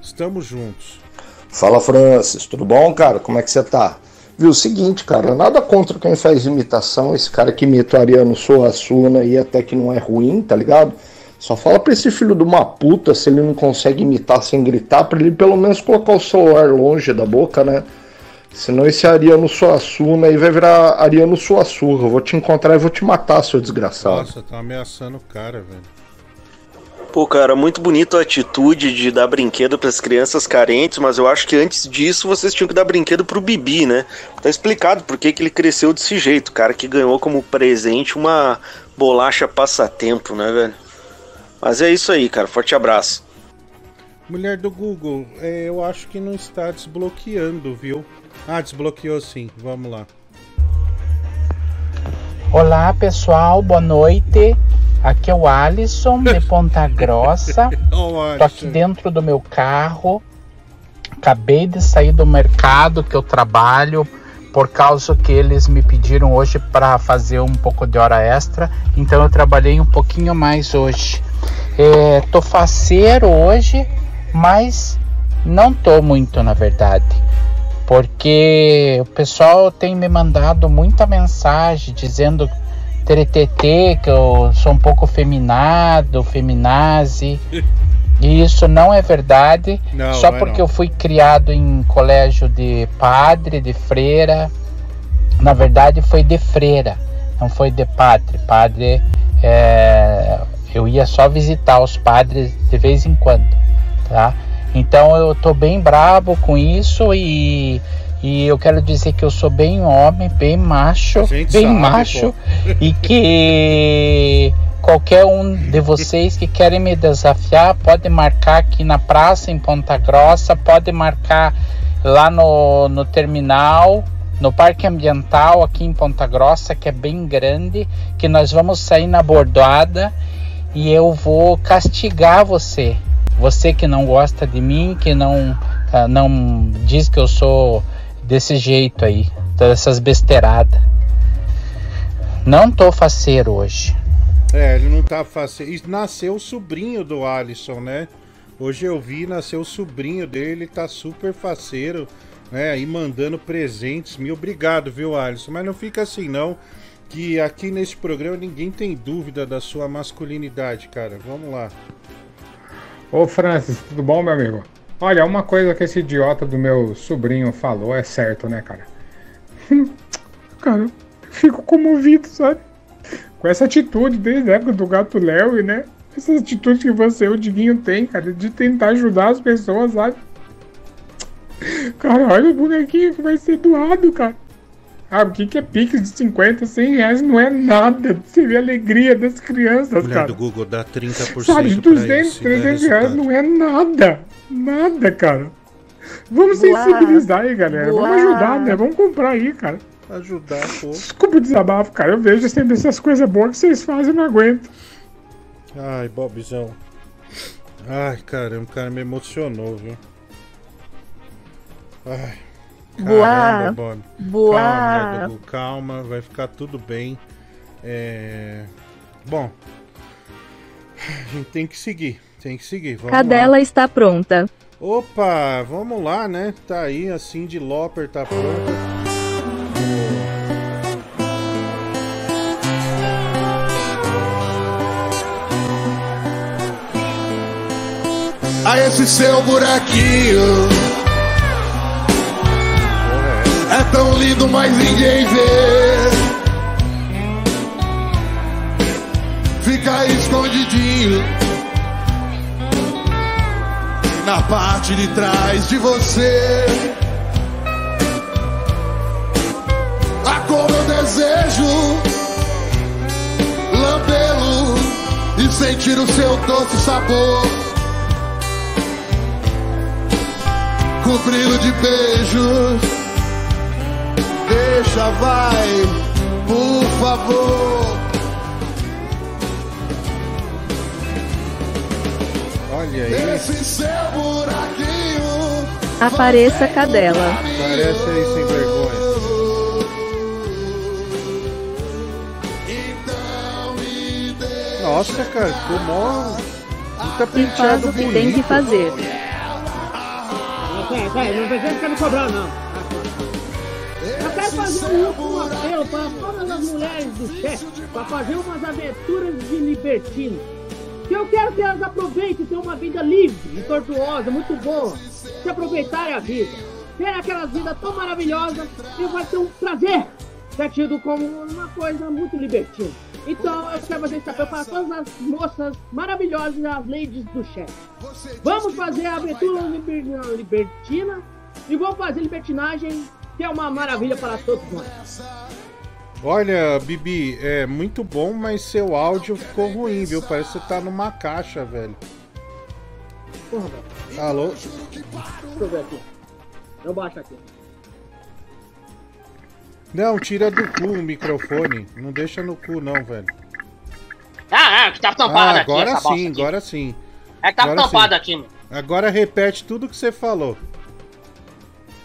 estamos juntos. Fala Francis, tudo bom, cara? Como é que você tá? Viu, o seguinte, cara, nada contra quem faz imitação, esse cara que imita o Ariano Suassuna e até que não é ruim, tá ligado? Só fala pra esse filho de uma puta, se ele não consegue imitar sem gritar, pra ele pelo menos colocar o celular longe da boca, né? Senão esse Ariano Suassuna aí vai virar Ariano Suassurra. Vou te encontrar e vou te matar, seu desgraçado. Nossa, tá ameaçando o cara, velho. Pô, cara, muito bonito a atitude de dar brinquedo pras crianças carentes, mas eu acho que antes disso vocês tinham que dar brinquedo pro Bibi, né? Tá explicado por que, que ele cresceu desse jeito. Cara que ganhou como presente uma bolacha passatempo, né, velho? Mas é isso aí, cara. Forte abraço. Mulher do Google, é, eu acho que não está desbloqueando, viu? Ah, desbloqueou sim. Vamos lá. Olá pessoal, boa noite. Aqui é o Alisson de Ponta Grossa. Tô aqui dentro do meu carro. Acabei de sair do mercado que eu trabalho por causa que eles me pediram hoje para fazer um pouco de hora extra. Então eu trabalhei um pouquinho mais hoje. É, tô faceiro hoje, mas não tô muito na verdade porque o pessoal tem me mandado muita mensagem dizendo TTT, que eu sou um pouco feminado, feminazi. E isso não é verdade. Não, só é porque não. eu fui criado em colégio de padre, de freira. Na verdade foi de freira, não foi de padre. Padre, é, eu ia só visitar os padres de vez em quando, tá? Então eu tô bem brabo com isso e, e eu quero dizer que eu sou bem homem, bem macho, bem sabe, macho pô. e que qualquer um de vocês que querem me desafiar pode marcar aqui na praça em Ponta Grossa, pode marcar lá no, no terminal, no Parque Ambiental aqui em Ponta Grossa, que é bem grande, que nós vamos sair na bordoada e eu vou castigar você. Você que não gosta de mim, que não, ah, não diz que eu sou desse jeito aí, dessas besteiradas. Não tô faceiro hoje. É, ele não tá fácil. E nasceu o sobrinho do Alisson, né? Hoje eu vi, nasceu o sobrinho dele, tá super faceiro, né? Aí mandando presentes. Me obrigado, viu, Alisson? Mas não fica assim, não. Que aqui nesse programa ninguém tem dúvida da sua masculinidade, cara. Vamos lá. Ô Francis, tudo bom, meu amigo? Olha, uma coisa que esse idiota do meu sobrinho falou é certo, né, cara? Cara, fico comovido, sabe? Com essa atitude desde a época do Gato Léo, né? Essa atitude que você, o Diguinho, tem, cara, de tentar ajudar as pessoas, sabe? Cara, olha o bonequinho que vai ser doado, cara. Ah, o que, que é Pix de 50, 100 reais? Não é nada. Você vê a alegria das crianças, Mulher cara. do Google dá 30% Sabe, de pra 200, isso, e dá 300 reais não é nada. Nada, cara. Vamos Boa. sensibilizar aí, galera. Boa. Vamos ajudar, né? Vamos comprar aí, cara. Ajudar, pô. Desculpa o desabafo, cara. Eu vejo sempre essas coisas boas que vocês fazem e não aguento. Ai, Bobzão. Ai, caramba, o cara me emocionou, viu? Ai. Boa. Caramba, Bob. Boa. Calma, Dudu, calma, vai ficar tudo bem. É... Bom, a gente tem que seguir, tem que seguir. Vamos Cadela lá. está pronta. Opa, vamos lá, né? Tá aí, assim, de Lopper tá pronta. a esse seu buraquinho. É tão lindo, mas ninguém vê. Fica escondidinho na parte de trás de você. Ah, como eu desejo lambê-lo e sentir o seu doce sabor. Cobri-lo de beijos. Deixa, vai, por favor. Olha aí. Esse seu buraquinho. Apareça Cadela. Parece aí sem vergonha. Nossa, cara, ficou mó. Puta E faz o que tem bonito. que fazer. Peraí, peraí, não precisa ficar me cobrando, não. Eu quero fazer um último apelo para todas as mulheres do chat para fazer umas aventuras de libertino. Que eu quero que elas aproveitem ter uma vida livre e tortuosa, muito boa. Se aproveitarem a vida. Ter aquelas vidas tão maravilhosas e vai ter um prazer ser tido como uma coisa muito libertina. Então eu quero fazer esse apelo para todas as moças maravilhosas as ladies do chat. Vamos fazer a liber- libertina e vamos fazer libertinagem, que é uma maravilha para todos nós. Olha, Bibi, é muito bom, mas seu áudio ficou ruim, viu? Parece que você tá numa caixa, velho. Porra, velho. Alô? Deixa eu ver aqui. Eu baixo aqui. Não, tira do cu o microfone. Não deixa no cu, não, velho. Ah, é, que tá Ah, tampado aqui, agora essa bosta sim, aqui. agora sim. É que tá Agora tampado sim. aqui, mano. Agora repete tudo que você falou.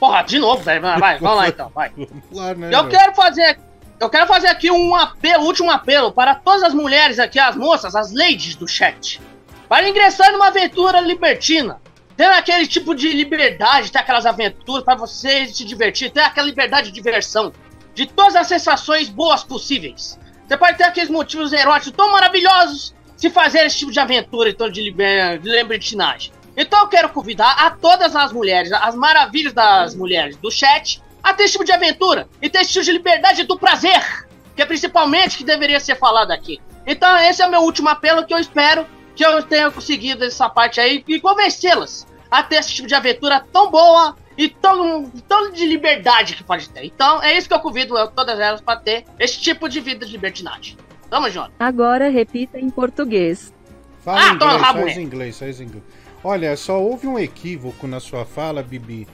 Porra, de novo, velho. Vai, vai, vamos lá então, vai. Lá, né? Eu meu? quero fazer. Eu quero fazer aqui um apelo, último apelo para todas as mulheres aqui, as moças, as ladies do chat. Para ingressar numa aventura libertina. Ter aquele tipo de liberdade, ter aquelas aventuras para vocês se divertir, ter aquela liberdade de diversão. De todas as sensações boas possíveis. Você pode ter aqueles motivos eróticos tão maravilhosos se fazer esse tipo de aventura, então, de, liber... de libertinagem. Então eu quero convidar a todas as mulheres, as maravilhas das mulheres do chat, a ter esse tipo de aventura e ter esse tipo de liberdade do prazer, que é principalmente que deveria ser falado aqui. Então esse é o meu último apelo que eu espero que eu tenha conseguido essa parte aí e convencê-las a ter esse tipo de aventura tão boa e tão, tão de liberdade que pode ter. Então é isso que eu convido eu, todas elas para ter esse tipo de vida de libertinagem. Tamo junto. Agora repita em português. Fala Ah, inglês, faz inglês, faz inglês. Olha, só houve um equívoco na sua fala, Bibi,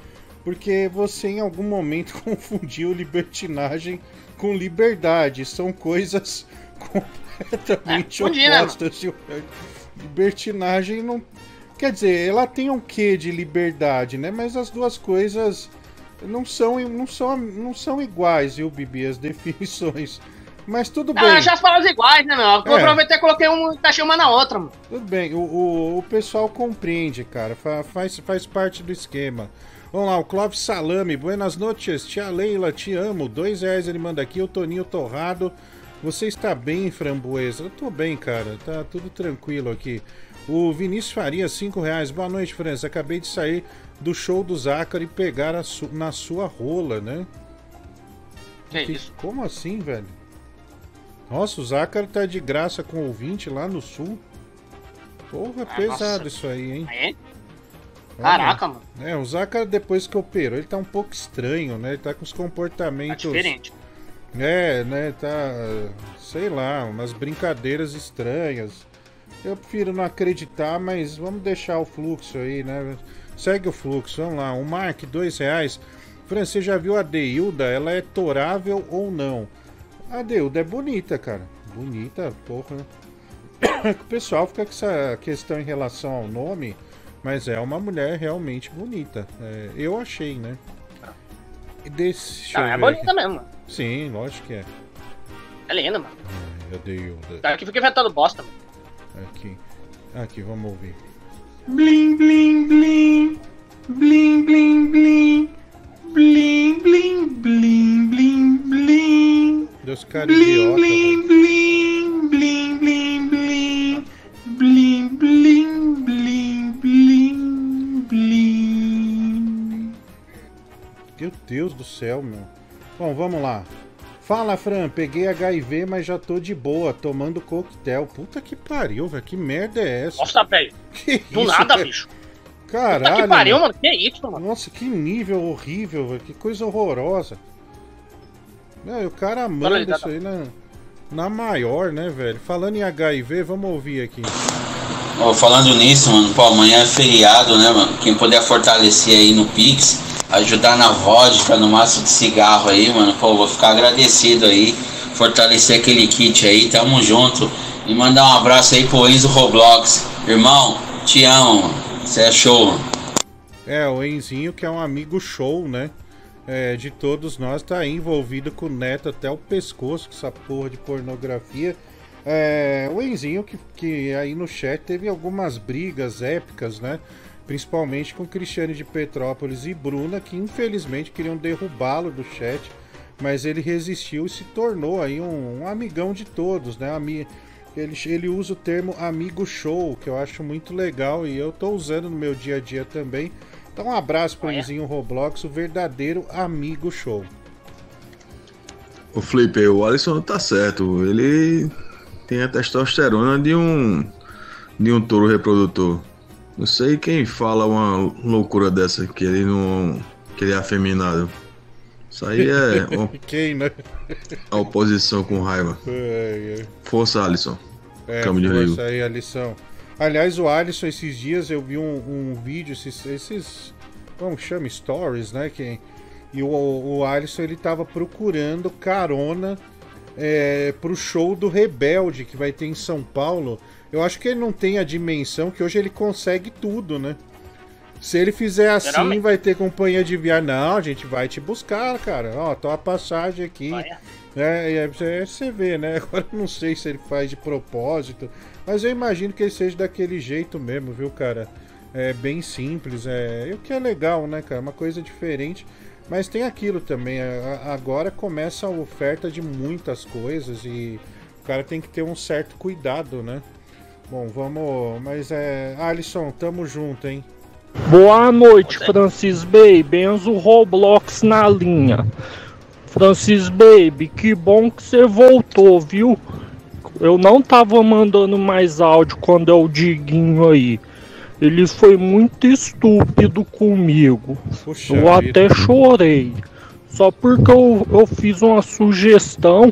porque você em algum momento confundiu libertinagem com liberdade. São coisas completamente É, né, opostas. Libertinagem não. Quer dizer, ela tem um quê de liberdade, né? Mas as duas coisas não são, não são, não são iguais, viu, Bibi? As definições. Mas tudo bem. Ah, já as palavras iguais, né, meu? Eu É. aproveitei e coloquei um encaixei uma na outra, mano. Tudo bem, o, o, o pessoal compreende, cara. Fa- faz, faz parte do esquema. Vamos lá, o Clóvis Salame, buenas noites, tia Leila, te amo. Dois reais ele manda aqui, o Toninho Torrado. Você está bem, framboesa? Eu tô bem, cara. Tá tudo tranquilo aqui. O Vinícius Faria, cinco reais. Boa noite, França. Acabei de sair do show do Zácaro e pegar su- na sua rola, né? Que isso? Como assim, velho? Nossa, o Zácaro tá de graça com ouvinte lá no sul. Porra, Ah, pesado nossa. isso aí, hein? É? Caraca, mano. É, o Zácaro depois que operou, ele tá um pouco estranho, né? Ele tá com os comportamentos. Diferente. É, né? Tá. Sei lá, umas brincadeiras estranhas. Eu prefiro não acreditar, mas vamos deixar o fluxo aí, né? Segue o fluxo, vamos lá. O Mark, dois reais. Fran, você já viu a Deilda? Ela é torável ou não? A Deilda é bonita, cara. Bonita, porra. É que o pessoal fica com essa questão em relação ao nome, mas é uma mulher realmente bonita. É, eu achei, né? E Deixa Não, eu é ver bonita aqui. mesmo, mano. Sim, lógico que é. É linda, mano. Ai, a Deilda. O cara que fica inventando bosta, mano. Aqui. Aqui, vamos ouvir. Blim, blim, blim. Blim, blim, blim. Blim, blim, blim, blim, blim. Deus cara Blim, idiota. blim, blim, blim, blim, blim. Blim, blim, blim, blim, blim. Meu Deus do céu, meu. Bom, vamos lá. Fala, Fran. Peguei HIV, mas já tô de boa, tomando coquetel. Puta que pariu, velho. Que merda é essa? Nossa, velho. Que Do isso, nada, velho? bicho. Caralho. Puta que pariu, mano. Que isso, mano? Nossa, que nível horrível, velho. Que coisa horrorosa. Não, e o cara manda isso aí na, na maior, né, velho? Falando em HIV, vamos ouvir aqui. Ó, falando nisso, mano, pô, amanhã é feriado, né, mano? Quem puder fortalecer aí no Pix, ajudar na vodka, no maço de cigarro aí, mano, pô, vou ficar agradecido aí. Fortalecer aquele kit aí, tamo junto. E mandar um abraço aí pro Enzo Roblox. Irmão, te amo, mano. Você é show. É, o Enzinho, que é um amigo show, né? É, de todos nós, tá envolvido com o Neto até o pescoço com essa porra de pornografia. É, o Enzinho, que, que aí no chat teve algumas brigas épicas, né? Principalmente com Cristiane de Petrópolis e Bruna, que infelizmente queriam derrubá-lo do chat, mas ele resistiu e se tornou aí um, um amigão de todos, né? Ami ele, ele usa o termo amigo show, que eu acho muito legal e eu tô usando no meu dia a dia também. Então um abraço pro Enzinho Roblox, o verdadeiro amigo show. O Felipe, o Alisson tá certo. Ele tem a testosterona de um de um touro reprodutor. Não sei quem fala uma loucura dessa que ele não que ele é afeminado. Isso aí é Quem, né? a oposição com raiva. É, é. Força, Alisson. É, Câmbio de força aí a lição. Aliás, o Alisson, esses dias eu vi um, um vídeo, esses, esses. Como chama? Stories, né? Que, e o, o Alisson ele tava procurando carona é, pro show do Rebelde que vai ter em São Paulo. Eu acho que ele não tem a dimensão que hoje ele consegue tudo, né? Se ele fizer assim, Geralmente. vai ter companhia de viagem. Não, a gente vai te buscar, cara. Ó, tô a passagem aqui. É, e aí você, vê, né? Agora eu não sei se ele faz de propósito, mas eu imagino que ele seja daquele jeito mesmo, viu, cara? É bem simples, é. E o que é legal, né, cara? Uma coisa diferente. Mas tem aquilo também. Agora começa a oferta de muitas coisas e o cara tem que ter um certo cuidado, né? Bom, vamos. Mas é. Alisson, tamo junto, hein? Boa noite, Francis Baby. Enzo Roblox na linha. Francis Baby, que bom que você voltou, viu? Eu não tava mandando mais áudio quando é o Diguinho aí. Ele foi muito estúpido comigo. Puxa eu vida. até chorei. Só porque eu, eu fiz uma sugestão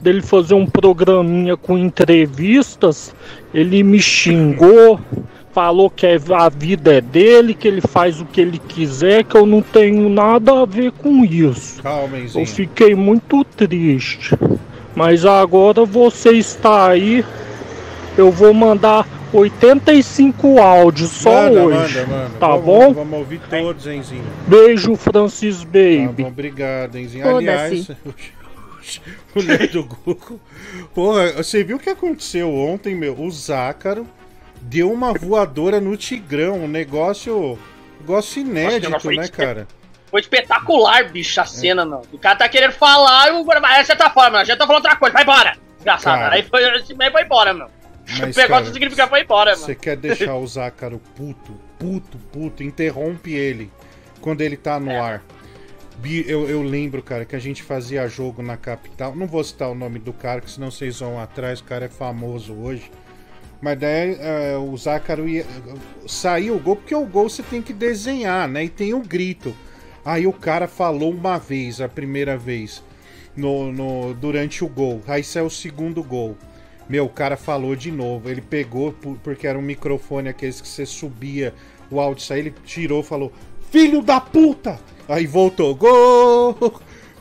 dele fazer um programinha com entrevistas. Ele me xingou, falou que é- a vida é dele, que ele faz o que ele quiser, que eu não tenho nada a ver com isso. Calma, Eu fiquei muito triste. Mas agora você está aí. Eu vou mandar 85 áudios só Manda, hoje. manda, manda. Tá Vamos- bom? Vamos ouvir todos, Enzinho. Beijo, Francis Tá Baby. bom, obrigado, Enzinho. Aliás, o Léo do Google. Porra, você viu o que aconteceu ontem, meu? O Zácaro deu uma voadora no Tigrão. Um negócio. Negócio inédito, né, cara? Foi espetacular, bicho, a cena, mano. O cara tá querendo falar e o Aí você tá fora, mano. Já tá falando outra coisa, vai embora. Desgraçado. Cara. Aí foi, foi embora, mano. Mas, o negócio cara, significa foi embora, mano. Você quer deixar o Zácaro puto, puto, puto, interrompe ele quando ele tá no ar. Bi- Eu, eu lembro, cara, que a gente fazia jogo na capital. Não vou citar o nome do cara, que senão vocês vão atrás, o cara é famoso hoje. Mas daí é, o Zácaro ia. Saiu o gol, porque o gol você tem que desenhar, né? E tem o grito. Aí o cara falou uma vez, a primeira vez, no, no, durante o gol. Aí saiu o segundo gol. Meu, o cara falou de novo. Ele pegou, por- porque era um microfone aqueles que você subia o áudio sair, ele tirou e falou: Filho da puta! Aí voltou, gol!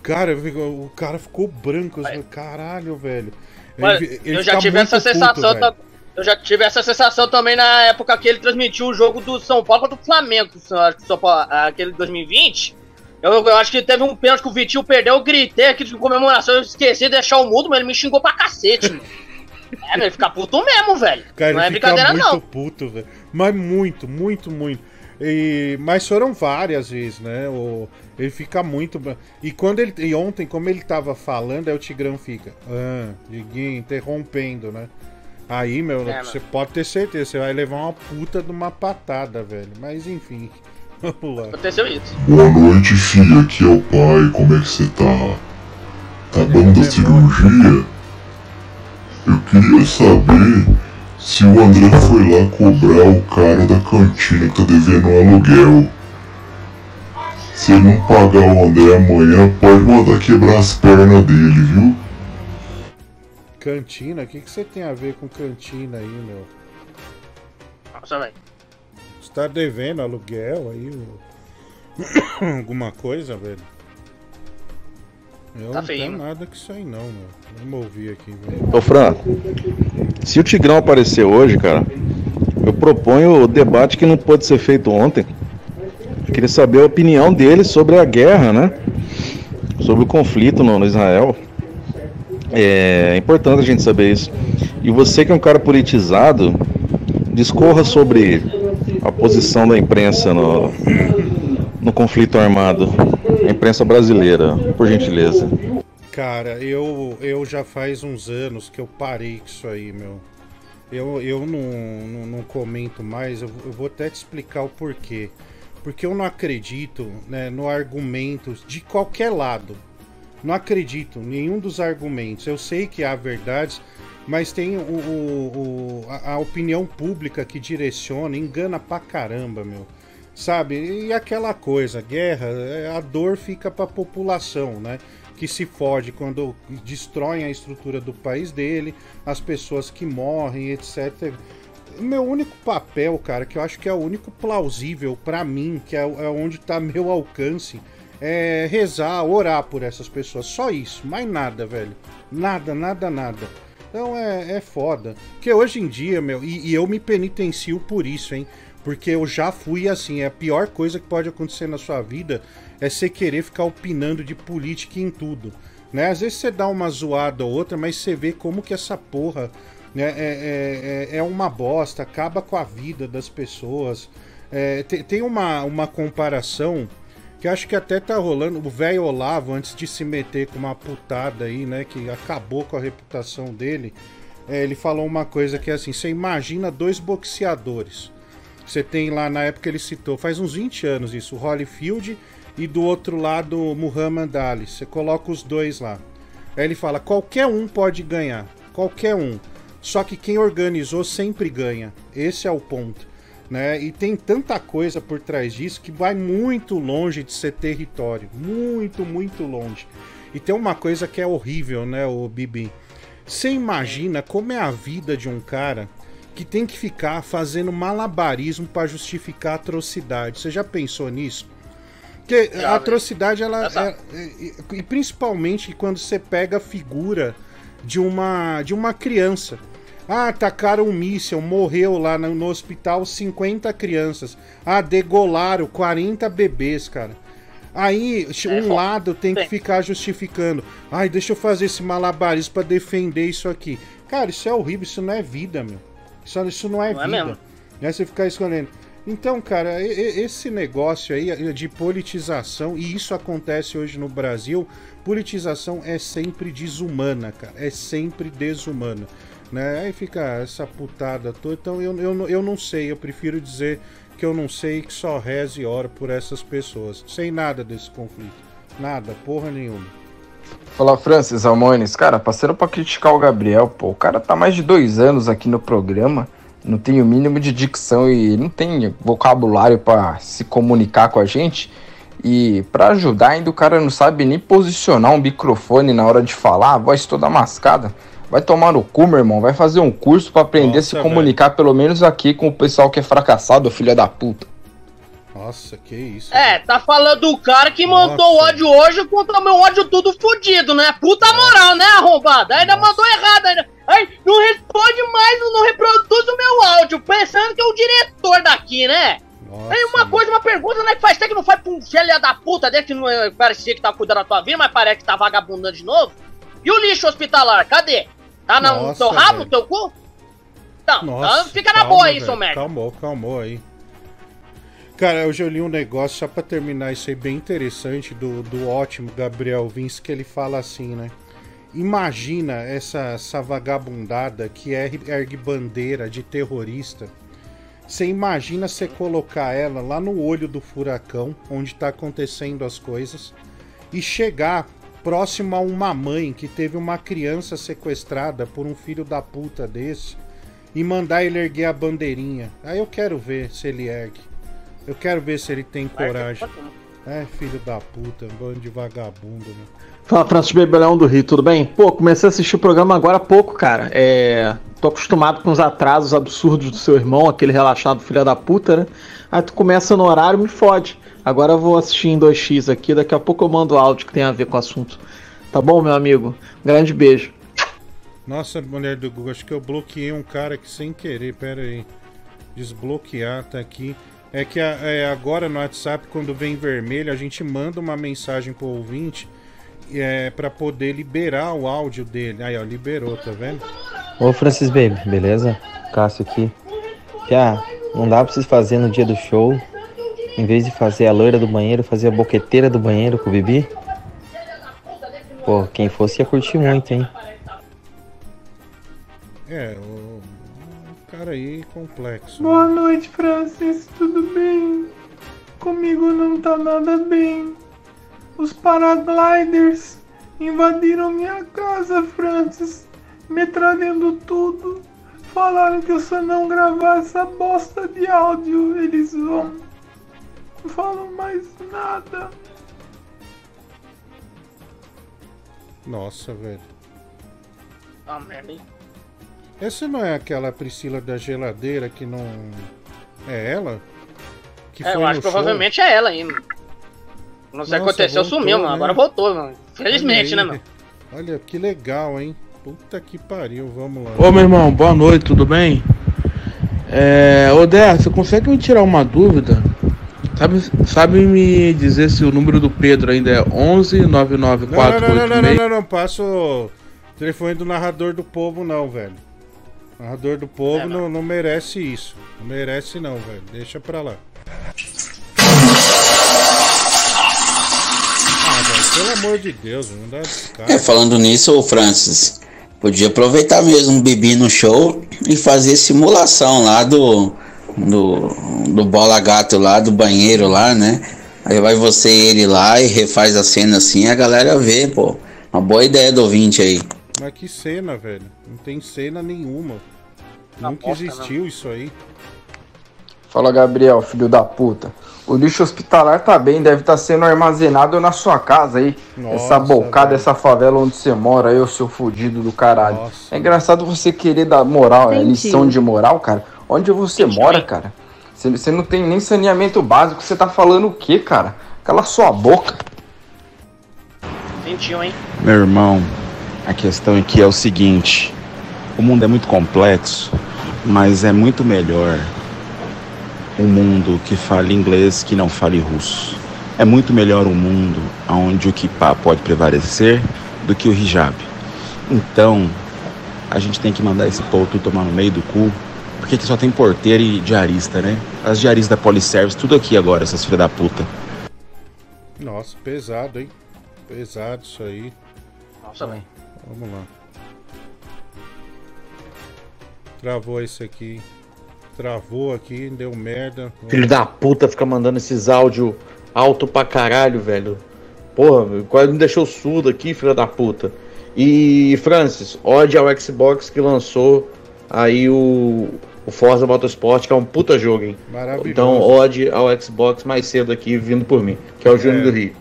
Cara, o cara ficou branco. falei, Caralho, velho. Mas Ele- ele eu já tive essa sensação. velho. ta- eu já tive essa sensação também na época que ele transmitiu o jogo do São Paulo contra o Flamengo. Acho que São Paulo, aquele de 2020. Eu, eu acho que teve um pênalti que o Vitinho perdeu, eu gritei aqui de comemoração, eu esqueci de deixar o mudo, mas ele me xingou pra cacete, mano. É, ele fica puto mesmo, velho. Cara, não é brincadeira, muito não. puto, velho. Mas muito, muito, muito. E, mas foram várias vezes, né? O, ele fica muito. E quando ele. E ontem, como ele tava falando, aí o Tigrão fica. Ah, Diguinho, interrompendo, né? Aí, meu, É, você pode ter certeza, você vai levar uma puta de uma patada, velho. Mas enfim. Vamos lá. Aconteceu isso. Boa noite, filha. Aqui é o pai. Como é que você tá? Tá bom da cirurgia? Eu queria saber se o André foi lá cobrar o cara da cantina que tá devendo o aluguel. Se ele não pagar o André amanhã, pode mandar quebrar as pernas dele, viu? Cantina? O que, que você tem a ver com cantina aí, meu? Nossa, velho. Você tá devendo aluguel aí? o- Alguma coisa, velho? Eu Tá não feio, tenho nada com isso aí não, meu. Vamos ouvir aqui, velho. Ô Fran, se o Tigrão aparecer hoje, cara, eu proponho o debate que não pôde ser feito ontem. Eu queria saber a opinião dele sobre a guerra, né? Sobre o conflito no, no Israel. É importante a gente saber isso. E você que é um cara politizado, discorra sobre a posição da imprensa no, no conflito armado. A imprensa brasileira, por gentileza. Cara, eu, eu já faz uns anos que eu parei com isso aí, meu. Eu, eu não, não, não comento mais, eu, eu vou até te explicar o porquê. Porque eu não acredito né, no argumento de qualquer lado. Não acredito em nenhum dos argumentos. Eu sei que há verdades, mas tem o, o- o- a, opinião pública que direciona, engana pra caramba, meu. Sabe? E aquela coisa, guerra, é, a dor fica pra população, né? Que se fode quando destroem a estrutura do país dele, as pessoas que morrem, etc. Meu único papel, cara, que eu acho que é o único plausível pra mim, que é, é onde tá meu alcance, é rezar, orar por essas pessoas. Só isso, mais nada, velho. Nada, nada, nada. Então é, é foda. Porque hoje em dia, meu, e, e eu me penitencio por isso, hein? Porque eu já fui assim. É a pior coisa que pode acontecer na sua vida é você querer ficar opinando de política em tudo. Né? Às vezes você dá uma zoada ou outra, mas você vê como que essa porra né, é, é, é- é uma bosta, acaba com a vida das pessoas. É, te- tem uma, uma comparação que acho que até tá rolando. O velho Olavo, antes de se meter com uma putada aí, né? Que acabou com a reputação dele. é, ele falou uma coisa que é assim: você imagina dois boxeadores. Você tem lá, na época ele citou, faz uns 20 anos isso, o Holyfield e do outro lado o Muhammad Ali. Você coloca os dois lá. Aí ele fala: qualquer um pode ganhar. Qualquer um. Só que quem organizou sempre ganha. Esse é o ponto. Né? E tem tanta coisa por trás disso que vai muito longe de ser território. Muito, muito longe. E tem uma coisa que é horrível, né, o Bibi? Você imagina como é a vida de um cara que tem que ficar fazendo malabarismo para justificar atrocidade. Você já pensou nisso? Porque a atrocidade, ela. Essa- é- é- e principalmente quando você pega a figura de uma, de uma criança. Ah, atacaram um míssil, morreu lá no, hospital 50 crianças. Ah, degolaram 40 bebês, cara. Aí, um lado tem que ficar justificando. Ai, deixa eu fazer esse malabarismo pra defender isso aqui. Cara, isso é horrível, isso não é vida, meu. Isso, isso não é Não é vida. mesmo. Né, você ficar escolhendo. Então, cara, esse negócio aí de politização, e isso acontece hoje no Brasil, politização é sempre desumana, cara. É sempre desumana. Né? Aí fica essa putada toda. Então eu, eu, eu não sei, eu prefiro dizer que eu não sei, que só reze e ora por essas pessoas. Sem nada desse conflito. Nada, porra nenhuma. Fala, Francis Almones. Cara, parceiro pra criticar o Gabriel, pô. O cara tá mais de dois anos aqui no programa, não tem o mínimo de dicção e não tem vocabulário pra se comunicar com a gente. E pra ajudar, ainda o cara não sabe nem posicionar um microfone na hora de falar, a voz toda mascada. Vai tomar no cu, meu irmão. Vai fazer um curso pra aprender a se Nossa, comunicar, pelo menos aqui, com o pessoal que é fracassado, filha da puta. Nossa, que isso. É, tá falando do cara que mandou o ódio hoje contra o meu ódio tudo fudido, né? Puta moral, né, arrombada? Ainda mandou errado, ainda. Ai, não responde mais, não reproduz o meu áudio, pensando que é o diretor daqui, né? Aí uma coisa, uma pergunta, né? Que faz tempo que não foi pra um filho da puta dele que não é- parecia que tava cuidando da tua vida, mas parece que tá vagabundando de novo. E o lixo hospitalar, cadê? Tá na, no Nossa, teu rabo, no teu cu? Então, Nossa, então fica na calma, boa aí, seu merda. Calmou, calmou aí. Cara, hoje eu li um negócio, só pra terminar isso aí, bem interessante, do, do ótimo Gabriel Vince, que ele fala assim, né? Imagina essa, essa vagabundada que ergue, ergue bandeira de terrorista. Você imagina você colocar ela lá no olho do furacão, onde tá acontecendo as coisas, e chegar próximo a uma mãe que teve uma criança sequestrada por um filho da puta desse e mandar ele erguer a bandeirinha. Aí eu quero ver se ele ergue. Eu quero ver se ele tem coragem. É, filho da puta, um bando de vagabundo, né? Fala, Francis Bebelão do Rio, tudo bem? Pô, comecei a assistir o programa agora há pouco, cara. É. Tô acostumado com os atrasos absurdos do seu irmão, aquele relaxado filho da puta, né? Aí tu começa no horário me fode. Agora eu vou assistir em 2x aqui, daqui a pouco eu mando áudio que tem a ver com o assunto. Tá bom, meu amigo? Grande beijo. Nossa, mulher do Google, acho que eu bloqueei um cara aqui sem querer, pera aí. Desbloquear, tá aqui. É que a- é, agora no WhatsApp, quando vem vermelho, a gente manda uma mensagem pro ouvinte é, para poder liberar o áudio dele. Aí, ó, liberou, tá vendo? Ô Francis Baby, beleza? Cássio aqui. Já, não dá pra vocês fazer no dia do show, em vez de fazer a loira do banheiro, fazer a boqueteira do banheiro com o Bibi? Pô, quem fosse ia curtir muito, hein? É, o, cara aí complexo. Boa noite, Francis. Tudo bem? Comigo não tá nada bem. Os paragliders invadiram minha casa, Francis, metralhando tudo. Falaram que se eu não gravar essa bosta de áudio, eles vão. Não falam mais nada. Nossa, velho. Ah, merda, hein? Essa não é aquela Priscila da geladeira que não. É ela? Que É, eu acho que provavelmente é ela aí, mano. Não sei o que aconteceu, voltou, sumiu, mano. né? Agora voltou, mano. Felizmente, né, mano? Olha que legal, hein? Puta que pariu, vamos lá. Ô meu irmão, boa noite, tudo bem? É, ô Dé, você consegue me tirar uma dúvida? Sabe, sabe me dizer se o número do Pedro ainda é 11 Não, não, não, não, não, não, 99486? não, não, passa o telefone do narrador do povo, não, velho. O narrador do povo não, não merece isso. Não merece, não, velho. Deixa pra lá. Ah, velho, pelo amor de Deus, não dá descarga. É, falando nisso, ô Francis, podia aproveitar mesmo o Bibi no show e fazer simulação lá do, do, do bola gato lá, do banheiro lá, né? Aí vai você e ele lá e refaz a cena assim, a galera vê, pô. Uma boa ideia do ouvinte aí. Mas que cena, velho. Não tem cena nenhuma. Nunca bosta, existiu isso aí. Fala, Gabriel, filho da puta. O lixo hospitalar tá bem, deve estar sendo armazenado na sua casa aí. Nossa, essa bocada, essa favela onde você mora aí, ô seu fudido do caralho. É engraçado você querer dar moral, é Entendi. lição de moral, cara. Onde você mora, cara? Você, você não tem nem saneamento básico, você tá falando o quê, cara? Cala sua boca. Sentiu, hein? Meu irmão, a questão aqui é o seguinte: o mundo é muito complexo, mas é muito melhor um mundo que fale inglês que não fale russo. É muito melhor um mundo onde o kippah pode prevalecer do que o hijab. Então, a gente tem que mandar esse povo tudo tomar no meio do cu, porque aqui só tem porteiro e diarista, né? As diaristas da Poliservice, tudo aqui agora, essas filhas da puta. Nossa, pesado, hein? Pesado isso aí. Nossa, velho. Vamos lá. Travou esse aqui. Travou aqui, deu merda. Filho da puta fica mandando esses áudios alto pra caralho, velho. Porra, quase me deixou surdo aqui, filha da puta. E, Francis, ode ao Xbox que lançou aí o, o Forza Motorsport, que é um puta jogo, hein? Maravilhoso. Então, ode ao Xbox mais cedo aqui, vindo por mim, que é o Júnior É. do Rio.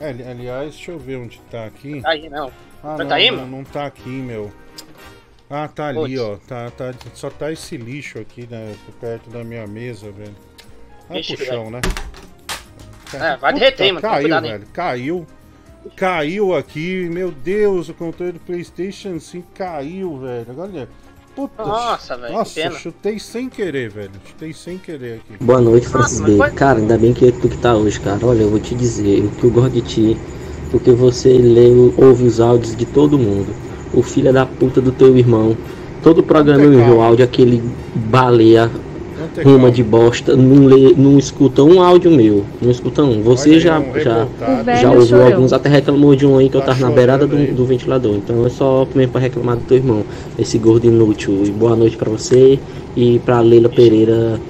É, ali- aliás, deixa eu ver onde tá aqui. Tá aí, não. Ah, Tá não, aí, não, mano? não tá aqui, meu. Ah, tá ali, Putz. ó. Tá, tá, só tá esse lixo aqui, né, perto da minha mesa, velho. Vai Ixi, pro chão, né? É, vai derreter, mano. Caiu, velho. Caiu. Caiu aqui. Meu Deus, o controle do PlayStation 5 caiu, velho. Olha. Puta. Nossa, velho, que Nossa, pena. chutei sem querer, velho. Chutei sem querer aqui. Boa noite, Francis Bacon. foi- Cara, ainda bem que é tu que tá hoje, cara. Olha, eu vou te dizer, o que eu gosto de ti, porque você lê, ouve os áudios de todo mundo. O filho da puta do teu irmão. Todo programa eu envio áudio, aquele baleia ruma de bosta, não, lê, não escuta um áudio meu. Não escuta um. Você Olha já, um já. O já ouviu alguns, até reclamou de um aí que eu Tá tava na beirada do, do ventilador. Então é só mesmo pra reclamar do teu irmão, esse gordo inútil. E boa noite pra você e pra Leila Pereira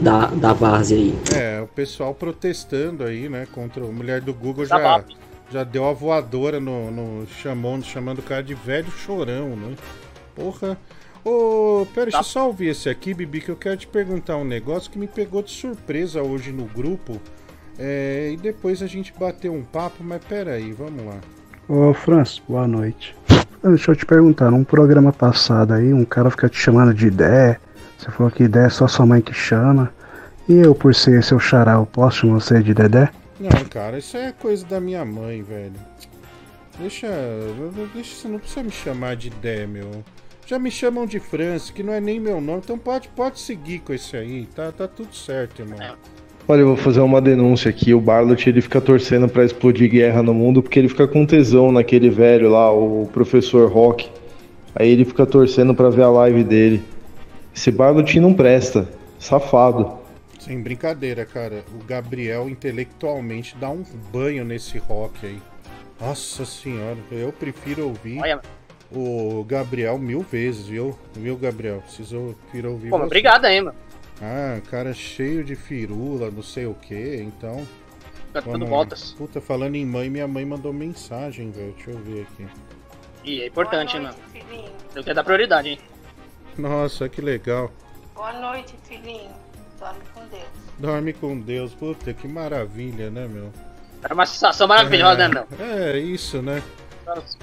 da, da Várzea aí. É, o pessoal protestando aí, né? Contra a mulher do Google Tá já, bom. Já deu a voadora no, no chamou, chamando o cara de velho chorão, né? Porra. Ô, pera, deixa eu só ouvir esse aqui, Bibi, que eu quero te perguntar um negócio que me pegou de surpresa hoje no grupo. É, e depois a gente bateu um papo, mas pera aí, vamos lá. Ô Francis, boa noite. Deixa eu te perguntar, num programa passado aí, um cara fica te chamando de Dé. Você falou que Dé é só sua mãe que chama. E eu, por ser seu xará, eu posso chamar você de Dedé? Não, cara, isso é coisa da minha mãe, velho. Deixa. Deixa você não precisa me chamar de Dé, meu. Já me chamam de Francis, que não é nem meu nome, então pode, pode seguir com esse aí, tá, tá tudo certo, irmão. Olha, eu vou fazer uma denúncia aqui. O Barlot ele fica torcendo pra explodir guerra no mundo porque ele fica com tesão naquele velho lá, o professor Rock. Aí ele fica torcendo pra ver a live dele. Esse Barlot não presta, safado. Sem brincadeira, cara. O Gabriel intelectualmente dá um banho nesse rock aí. Nossa senhora, eu prefiro ouvir Olha, o Gabriel mil vezes, viu? Viu, Gabriel? Preciso prefiro ouvir Pô, mas você. obrigado aí, mano. Ah, cara cheio de firula, não sei o que, então. Fica tudo voltas. Puta, falando em mãe, minha mãe mandou mensagem, velho. Deixa eu ver aqui. E é importante, hein, mano. Eu quero dar prioridade, hein. Nossa, que legal. Boa noite, filhinho. Dorme com Deus. Dorme com Deus. Puta, que maravilha, né, meu? É uma sensação maravilhosa, é, né, meu? É, isso, né?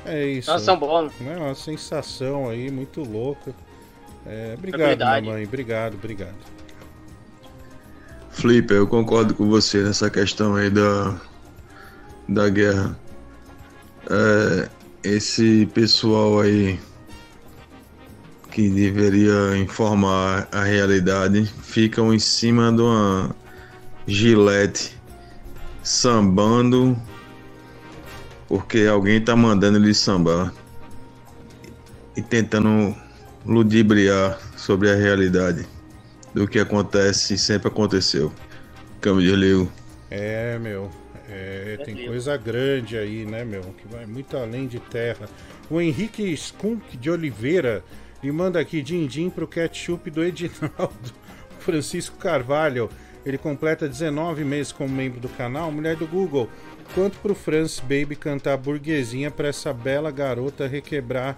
É isso. Sensação boa, né? É uma sensação aí muito louca. É, obrigado, Tranquilidade. mamãe. Obrigado, obrigado. Flipper, eu concordo com você nessa questão aí da, da guerra. É, esse pessoal aí que deveria informar a realidade ficam em cima de uma gilete sambando porque alguém tá mandando eles sambar e tentando ludibriar sobre a realidade do que acontece e sempre aconteceu. Câmbio de ligo. É, meu. é, tem coisa grande aí, né, meu? Que vai muito além de terra. O Henrique Skunk de Oliveira me manda aqui din-din pro ketchup do Edinaldo. Francisco Carvalho. Ele completa 19 meses como membro do canal. Mulher do Google. Quanto pro Francis Baby cantar burguesinha pra essa bela garota requebrar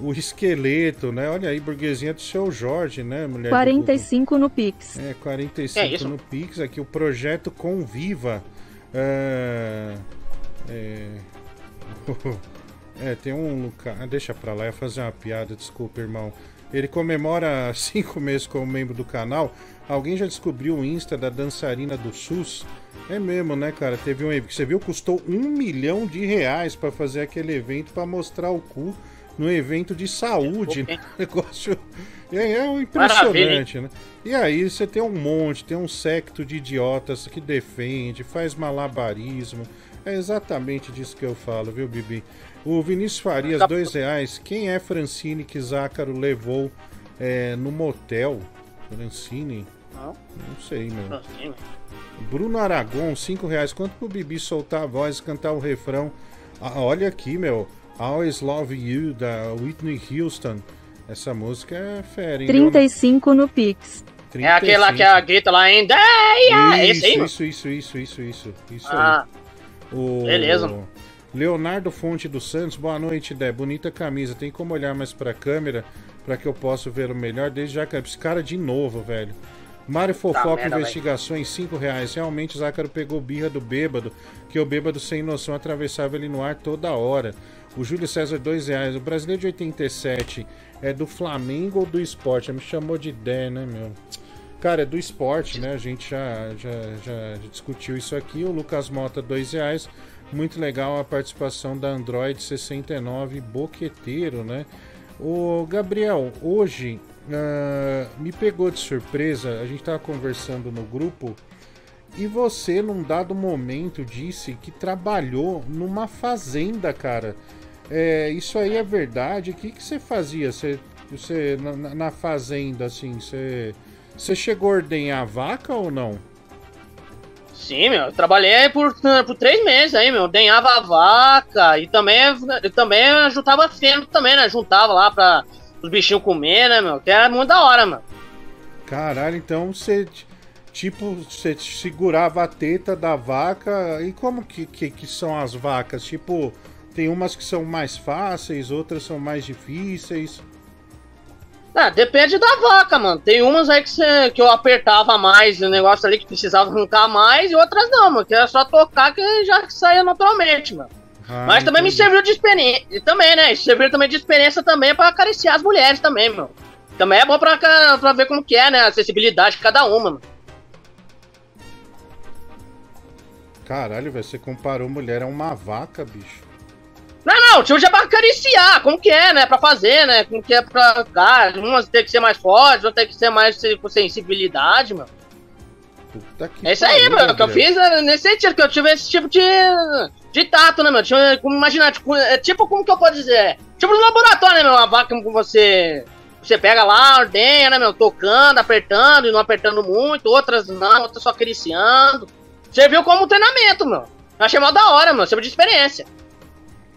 o esqueleto, né? Olha aí, burguesinha do seu Jorge, né, mulher do Google? 45 no Pix. É, 45 É isso? no Pix, aqui o projeto Conviva. É, é, é, tem um Luca- ah, Deixa pra lá, eu ia fazer uma piada, desculpa, irmão. Ele comemora cinco meses como membro do canal. Alguém já descobriu o Insta da dançarina do SUS? É mesmo, né, cara? Teve um evento. Você viu? Custou um milhão de reais pra fazer aquele evento pra mostrar o cu no evento de saúde. né? Negócio. É, é um impressionante, né? E aí você tem um monte, tem um secto de idiotas que defende, faz malabarismo. É exatamente disso que eu falo, viu, Bibi? O Vinícius Farias, dois reais. Quem é Francine que Zácaro levou é, no motel? Francine? Não. Não sei, meu. Francine. Bruno Aragon, 5 reais. Quanto pro Bibi soltar a voz e cantar o refrão? Ah, olha aqui, meu. Always Love You, da Whitney Houston. Essa música é fera, hein? 35 no Pix. É aquele lá que a grita lá ainda. É esse aí, mano? Isso, isso, isso, isso, isso, isso Ah. aí. O Beleza. Leonardo Fonte dos Santos, boa noite, Dé. Bonita camisa. Tem como olhar mais pra câmera pra que eu possa ver o melhor? Desde já que esse cara de novo, velho. Mário Fofoca merda, Investigações, 5 reais. Realmente o Zácaro pegou birra do bêbado, que o bêbado sem noção atravessava ele no ar toda hora. O Júlio César, 2 reais. O brasileiro de 87 é do Flamengo ou do esporte? Me chamou de Dé, né, meu? Cara, é do esporte, né? A gente já, já, já discutiu isso aqui. O Lucas Mota, 2 reais. Muito legal a participação da Android 69 Boqueteiro, né? O Gabriel, hoje ah, me pegou de surpresa. A gente tava conversando no grupo e você, num dado momento, disse que trabalhou numa fazenda, cara. É, isso aí é verdade? O que, que você fazia? Você, você na- na, na fazenda, assim, você, você chegou a ordenhar a vaca ou não? Sim, meu, eu trabalhei por, por três meses aí, meu. Denhava vaca e também, eu também juntava feno também, né? Juntava lá pra os bichinhos comer, né, meu? Que era muito da hora, mano. Caralho, então você, tipo, você segurava a teta da vaca. E como que, que, que são as vacas? Tipo, tem umas que são mais fáceis, outras são mais difíceis. Ah, depende da vaca, mano. Tem umas aí que, cê, que eu apertava mais o negócio ali que precisava arrancar mais e outras não, mano. Que era só tocar que já saía naturalmente, mano. Ah, Mas também me serviu de experiência. e Também, né? Serviu também de experiência também pra acariciar as mulheres também, meu. Também é bom pra, pra ver como que é, né? A acessibilidade de cada uma, mano. Caralho, velho, você comparou mulher a uma vaca, bicho. Não, não, tipo, já pra acariciar, como que é, né? Pra fazer, né? Como que é pra. Ah, umas tem que ser mais forte, outras tem que ser mais com sensibilidade, mano. Puta que É isso aí, mano, que eu fiz é, nesse sentido, que eu tive esse tipo de. de tato, né, meu? Tinha, como imaginar, tipo, é tipo como que eu posso dizer? Tipo no laboratório, né, meu? Uma vaca como você. Você pega lá, ordenha, né, meu? Tocando, apertando e não apertando muito, outras não, outras só acariciando. Você viu como treinamento, meu. Eu achei mal da hora, meu. Serviu de experiência.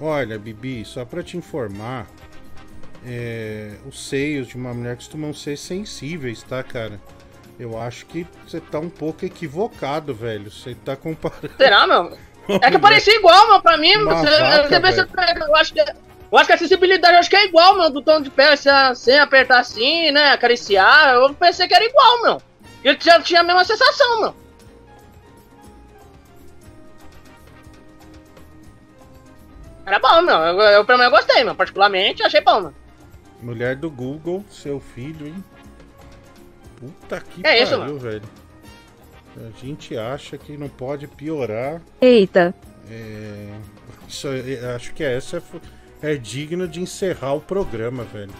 Olha, Bibi, só pra te informar, é, os seios de uma mulher costumam ser sensíveis, tá, cara? Eu acho que você tá um pouco equivocado, velho. Você tá comparando. Será, meu? É que parecia igual, meu, pra mim. Uma Você, vaca, velho. você- eu acho que. Eu acho que a acessibilidade eu acho que é igual, meu, do tom de pele, sem, sem apertar assim, né? Acariciar. Eu pensei que era igual, meu. Eu já tinha a mesma sensação, meu. Era bom, meu. Eu, eu, mim eu gostei, meu. Particularmente, achei bom, meu. Mulher do Google, seu filho, hein? Puta que É isso, pariu, velho. A gente acha que não pode piorar. Eita. É, isso, é- acho que essa é, é digna de encerrar o programa, velho.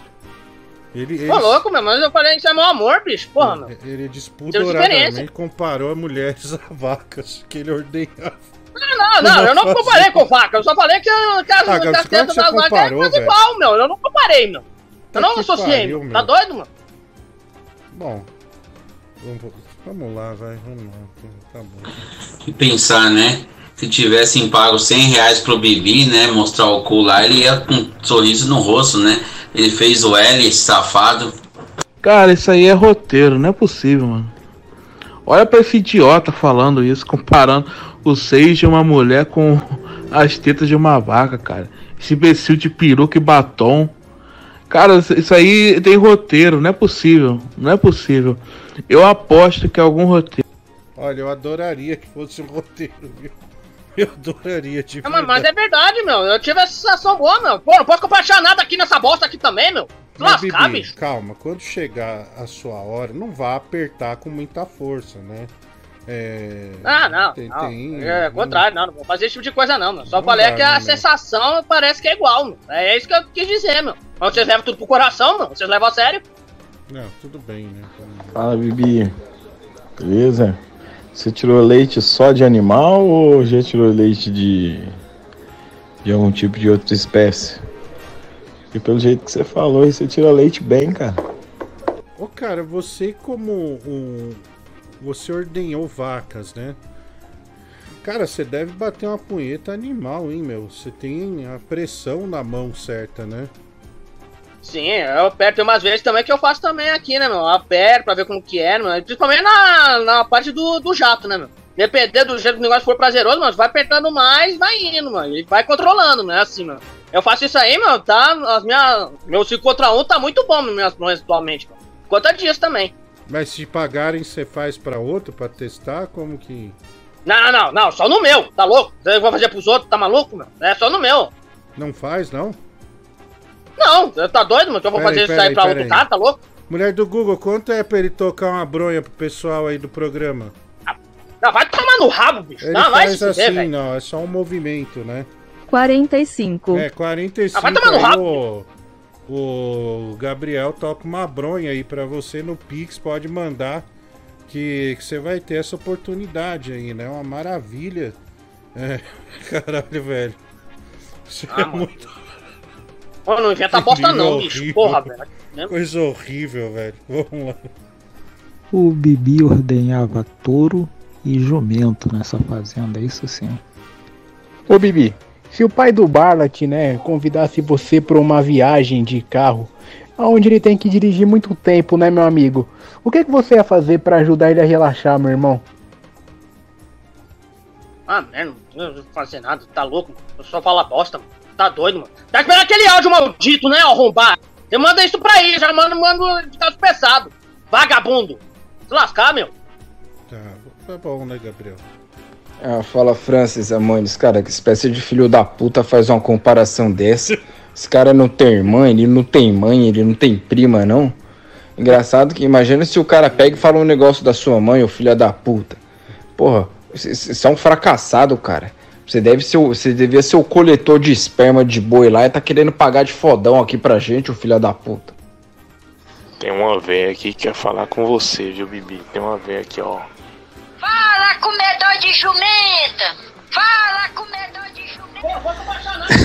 Ele, ele, Pô, louco, meu. Mas eu falei, isso é meu amor, bicho. Porra, meu. ele Teve despudoradamente experiência. comparou a mulheres a vacas que ele ordenhava. Não, não, eu não comparei com vaca. Eu só falei que, Ah, claro que tetas você das vacas é quase igual, meu. Eu não comparei, meu. Tá Eu não associei, pariu, meu. Tá doido, mano? Bom, vamos, vamos lá, vai. Vamos lá. Tá bom. E pensar, né? Se tivessem pago 100 reais pro Bibi, né? Mostrar o cu lá, ele ia com um sorriso no rosto, né? Ele fez o L, esse safado. Cara, isso aí é roteiro, não é possível, mano. Olha pra esse idiota falando isso, comparando os seios de uma mulher com as tetas de uma vaca, cara. Esse imbecil de peruca e batom. Cara, isso- aí tem roteiro, não é possível, não é possível. Eu aposto que é algum roteiro. Olha, eu adoraria que fosse um roteiro, viu? Eu adoraria, de Não, mas, mas é verdade, meu. Eu tive essa sensação boa, meu. Pô, não posso compartilhar nada aqui nessa bosta aqui também, meu. Lascar, Bibi, bicho. calma, quando chegar a sua hora, não vá apertar com muita força, né? É. Ah, não. Tem, não. tem- é o contrário, não. Não vou fazer esse tipo de coisa, não, meu. Só Não falei dá, que a meu? sensação parece que é igual, meu. É isso que eu quis dizer, meu. Mas vocês levam tudo pro coração, meu. Vocês levam a sério. Não, tudo bem, né? Fala, Bibi. Beleza? Você tirou leite só de animal ou já tirou leite de. de algum tipo de outra espécie? E pelo jeito que você falou, aí você tira leite bem, cara. Ô, cara, você como um. Você ordenhou vacas, né? Cara, você deve bater uma punheta animal, hein, meu? Você tem a pressão na mão certa, né? Sim, eu aperto umas vezes também que eu faço também aqui, né, meu? Eu aperto pra ver como que é, meu. Principalmente na, na parte do, do jato, né, meu? Dependendo do jeito que o negócio for prazeroso, mano, vai apertando mais, vai indo, mano. E vai controlando, né? Assim, mano. Eu faço isso aí, mano, tá? As minhas. Meu 5 contra 1 tá muito bom minhas mãos atualmente, mano. Quanto dias também. Mas se pagarem, você faz pra outro pra testar? Como que. Não, não, não, não, só no meu, tá louco? Eu vou fazer pros outros, tá maluco, meu? É só no meu. Não faz, não? Não, você tá doido, mano? Que eu vou Pera fazer aí, isso aí aí, pra outro aí. cara, tá louco? Mulher do Google, quanto é pra ele tocar uma bronha pro pessoal aí do programa? Não, vai tomar no rabo, bicho. Ele não, vai faz assim, não, é só um movimento, né? 45. É, 45 Ah, vai tomar no aí rabo. o, o Gabriel toca uma bronha aí pra você no Pix, pode mandar que, que você vai ter essa oportunidade aí, né? Uma maravilha. É, caralho, velho. Isso Ah, é mano. muito não inventa bosta não, horrível. bicho. Porra, velho. Né? coisa horrível, velho. Vamos lá. O Bibi ordenhava touro e jumento nessa fazenda, isso sim. Ô Bibi, se o pai do Barlat, né, convidasse você para uma viagem de carro, aonde ele tem que dirigir muito tempo, né, meu amigo? O que, que você ia fazer para ajudar ele a relaxar, meu irmão? Ah, merda, não vou fazer nada, tá louco? Eu só falo bosta, mano. Tá doido, mano. Tá esperando aquele áudio maldito, né, arrombar? Você manda isso pra aí, já manda, manda de caso pesado. Vagabundo. Se lascar, meu. Tá, tá bom, né, Gabriel? Ah, fala Francis Amones, cara, que espécie de filho da puta faz uma comparação dessa? Esse cara não tem irmã, ele não tem mãe, ele não tem prima, não? Engraçado que imagina se o cara pega e fala um negócio da sua mãe, ô filha da puta. Porra, você é um fracassado, cara. Você deve ser, o- você devia ser o coletor de esperma de boi lá e tá querendo pagar de fodão aqui pra gente, ô filha da puta. Tem uma véia aqui que quer falar com você, viu, Bibi? Tem uma véia aqui, ó. Fala, comedor de jumenta! Fala, comedor de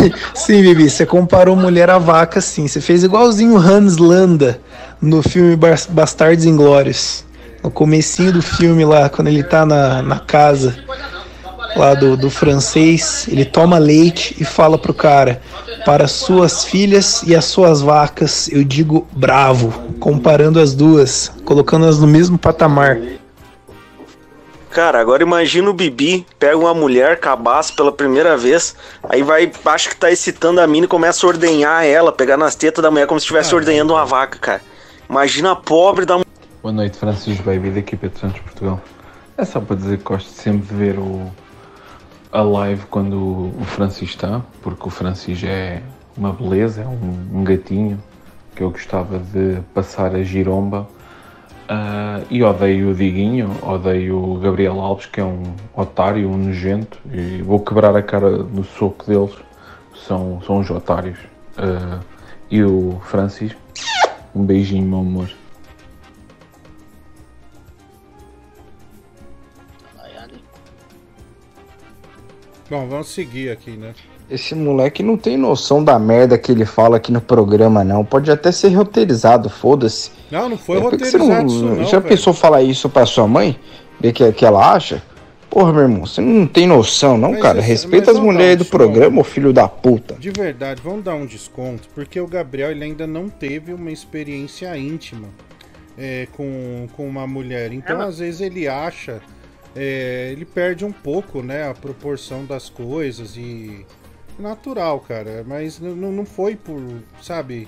jumenta! Sim, Bibi, você comparou mulher a vaca, sim. Você fez igualzinho Hans Landa no filme Bas- Bastardos Inglórios. No comecinho do filme lá, quando ele tá na, na casa lá do, do francês, ele toma leite e fala pro cara, para suas filhas e as suas vacas, eu digo bravo, comparando as duas, colocando-as no mesmo patamar. Cara, agora imagina o Bibi, pega uma mulher, cabaço pela primeira vez, aí vai, acha que tá excitando a mina e começa a ordenhar ela, pegar nas tetas da mulher como se estivesse ordenhando uma vaca, cara. Imagina a pobre da Boa noite, Francisco Baby, da equipa de Santos Portugal. É só para dizer que gosto sempre de ver o, a live quando o Francis está, porque o Francis é uma beleza, é um, um gatinho que eu gostava de passar a giromba. Ah, e odeio o Diguinho, odeio o Gabriel Alves, que é um otário, um nojento, e vou quebrar a cara no soco deles, são, são os otários. Ah, e o Francis, um beijinho, meu amor. Bom, vamos seguir aqui, né? Esse moleque não tem noção da merda que ele fala aqui no programa, não. Pode até ser roteirizado, foda-se. Não, não foi É, que você roteirizado isso, não. Já velho. pensou falar isso pra sua mãe? Ver que, que ela acha? Porra, meu irmão, você não tem noção, não, Mas cara. esse- Respeita as mulheres um do programa, ô filho da puta. De verdade, vamos dar um desconto, porque o Gabriel ele ainda não teve uma experiência íntima é, com, com uma mulher. Então, às vezes, ele acha. é, ele perde um pouco, né? A proporção das coisas e. Natural, cara. Mas n- n- não foi por. Sabe?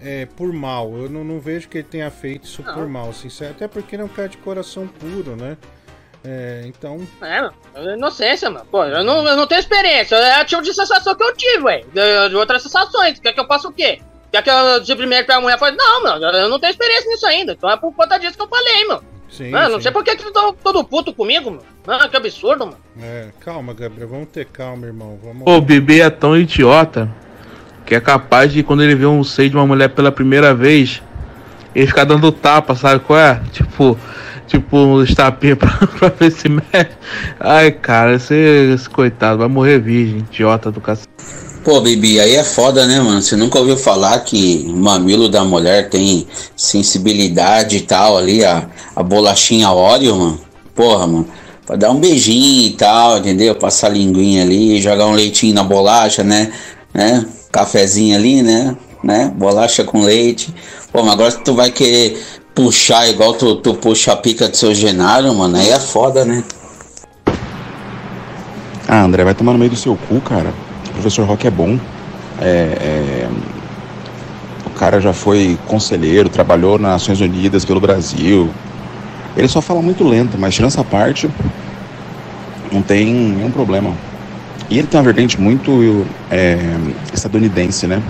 É, por mal. Eu não, não vejo que ele tenha feito isso por mal, sincero. Até porque ele é um cara de coração puro, né? É, então. É, inocência, mano. Pô, eu não, eu não tenho experiência. É o tipo de sensação que eu tive, ué. De, de outras sensações. Quer que eu faça o quê? Quer que eu simplesmente pegue a mulher e fale, não, mano, eu não tenho experiência nisso ainda. Então é por conta disso que eu falei, mano. Sim, Mano, não sim. sei por que que tu tá todo puto comigo, mano. Mano, que absurdo, mano. É, calma, Gabriel. Vamos ter calma, irmão. Vamos. O bebê é tão idiota que é capaz de, quando ele vê um seio de uma mulher pela primeira vez, ele ficar dando tapa, sabe qual é? Tipo, tipo uns tapinhos pra, pra ver se mexe. Ai, cara, esse, esse coitado vai morrer virgem, idiota do cacete. Pô, Bibi, aí é foda, né, mano? Você nunca ouviu falar que o mamilo da mulher tem sensibilidade e tal ali, a, a bolachinha óleo, mano? Porra, mano. Pra dar um beijinho e tal, entendeu? Passar a linguinha ali, jogar um leitinho na bolacha, né? né? Cafezinho ali, né? né? Bolacha com leite. Pô, mas agora tu vai querer puxar igual tu, tu puxa a pica do seu Genaro, mano, aí é foda, né? Ah, André, vai tomar no meio do seu cu, cara. Professor Rock é bom. É, é, O cara já foi conselheiro, trabalhou nas Nações Unidas pelo Brasil. Ele só fala muito lento, mas tirando essa parte, não tem nenhum problema. E ele tem uma vertente muito é, estadunidense, né?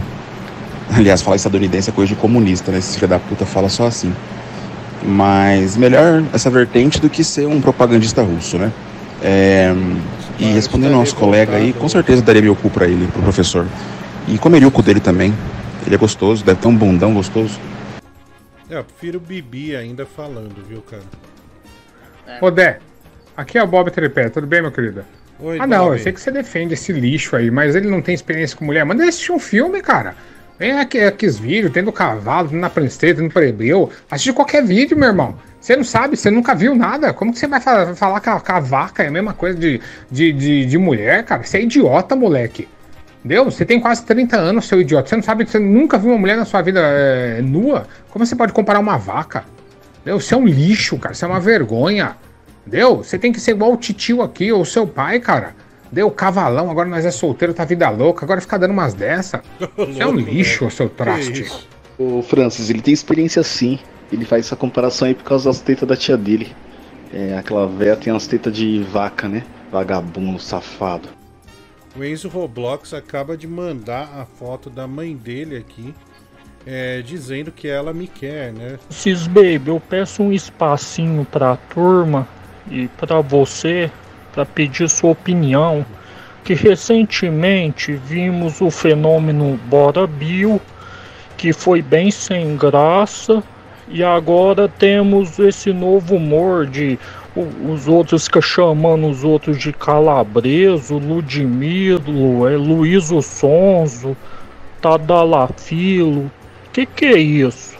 Aliás, falar estadunidense é coisa de comunista, né? Esse filho da puta fala só assim. Mas melhor essa vertente do que ser um propagandista russo, né? É, e respondendo ao nosso colega aí, com certeza daria meu cu pra ele, pro professor. E comeria o cu dele também. Ele é gostoso, deve ter um bundão gostoso. É, eu prefiro o Bibi ainda falando, viu, cara? Ô, Dé, aqui é o Bob Trepé, tudo bem, meu querido? Oi, ah, não, Bob. eu sei que você defende esse lixo aí, mas ele não tem experiência com mulher. Manda ele assistir um filme, cara. Vem aqui, aqui os vídeos, tem do cavalo, tem na princesa, tem no plebeu. Assiste qualquer vídeo, meu irmão. Você não sabe, você nunca viu nada. Como que você vai fa- falar que a, que a vaca é a mesma coisa de, de, de, de mulher, cara? Você é idiota, moleque. Entendeu? Você tem quase 30 anos, seu idiota. Você não sabe que você nunca viu uma mulher na sua vida é, nua? Como você pode comparar uma vaca? Entendeu? Você é um lixo, cara. Você é uma vergonha. Entendeu? Você tem que ser igual o titio aqui, ou o seu pai, cara. Deu cavalão, agora nós é solteiro, tá vida louca, agora fica dando umas dessa. Você é um lixo, seu traste. O Francis, ele tem experiência sim. Ele faz essa comparação aí por causa das tetas da tia dele. É, aquela véia tem umas tetas de vaca, né? Vagabundo, safado. O Enzo Roblox acaba de mandar a foto da mãe dele aqui, é, dizendo que ela me quer, né? Cis Baby, eu peço um espacinho pra turma e pra você pra pedir sua opinião. Que recentemente vimos o fenômeno Bora Bill, que foi bem sem graça, e agora temos esse novo humor de os outros ficam chamando os outros de Calabreso, Ludmilo, é Luíso Sonzo, Tadalafilo. Que que é isso?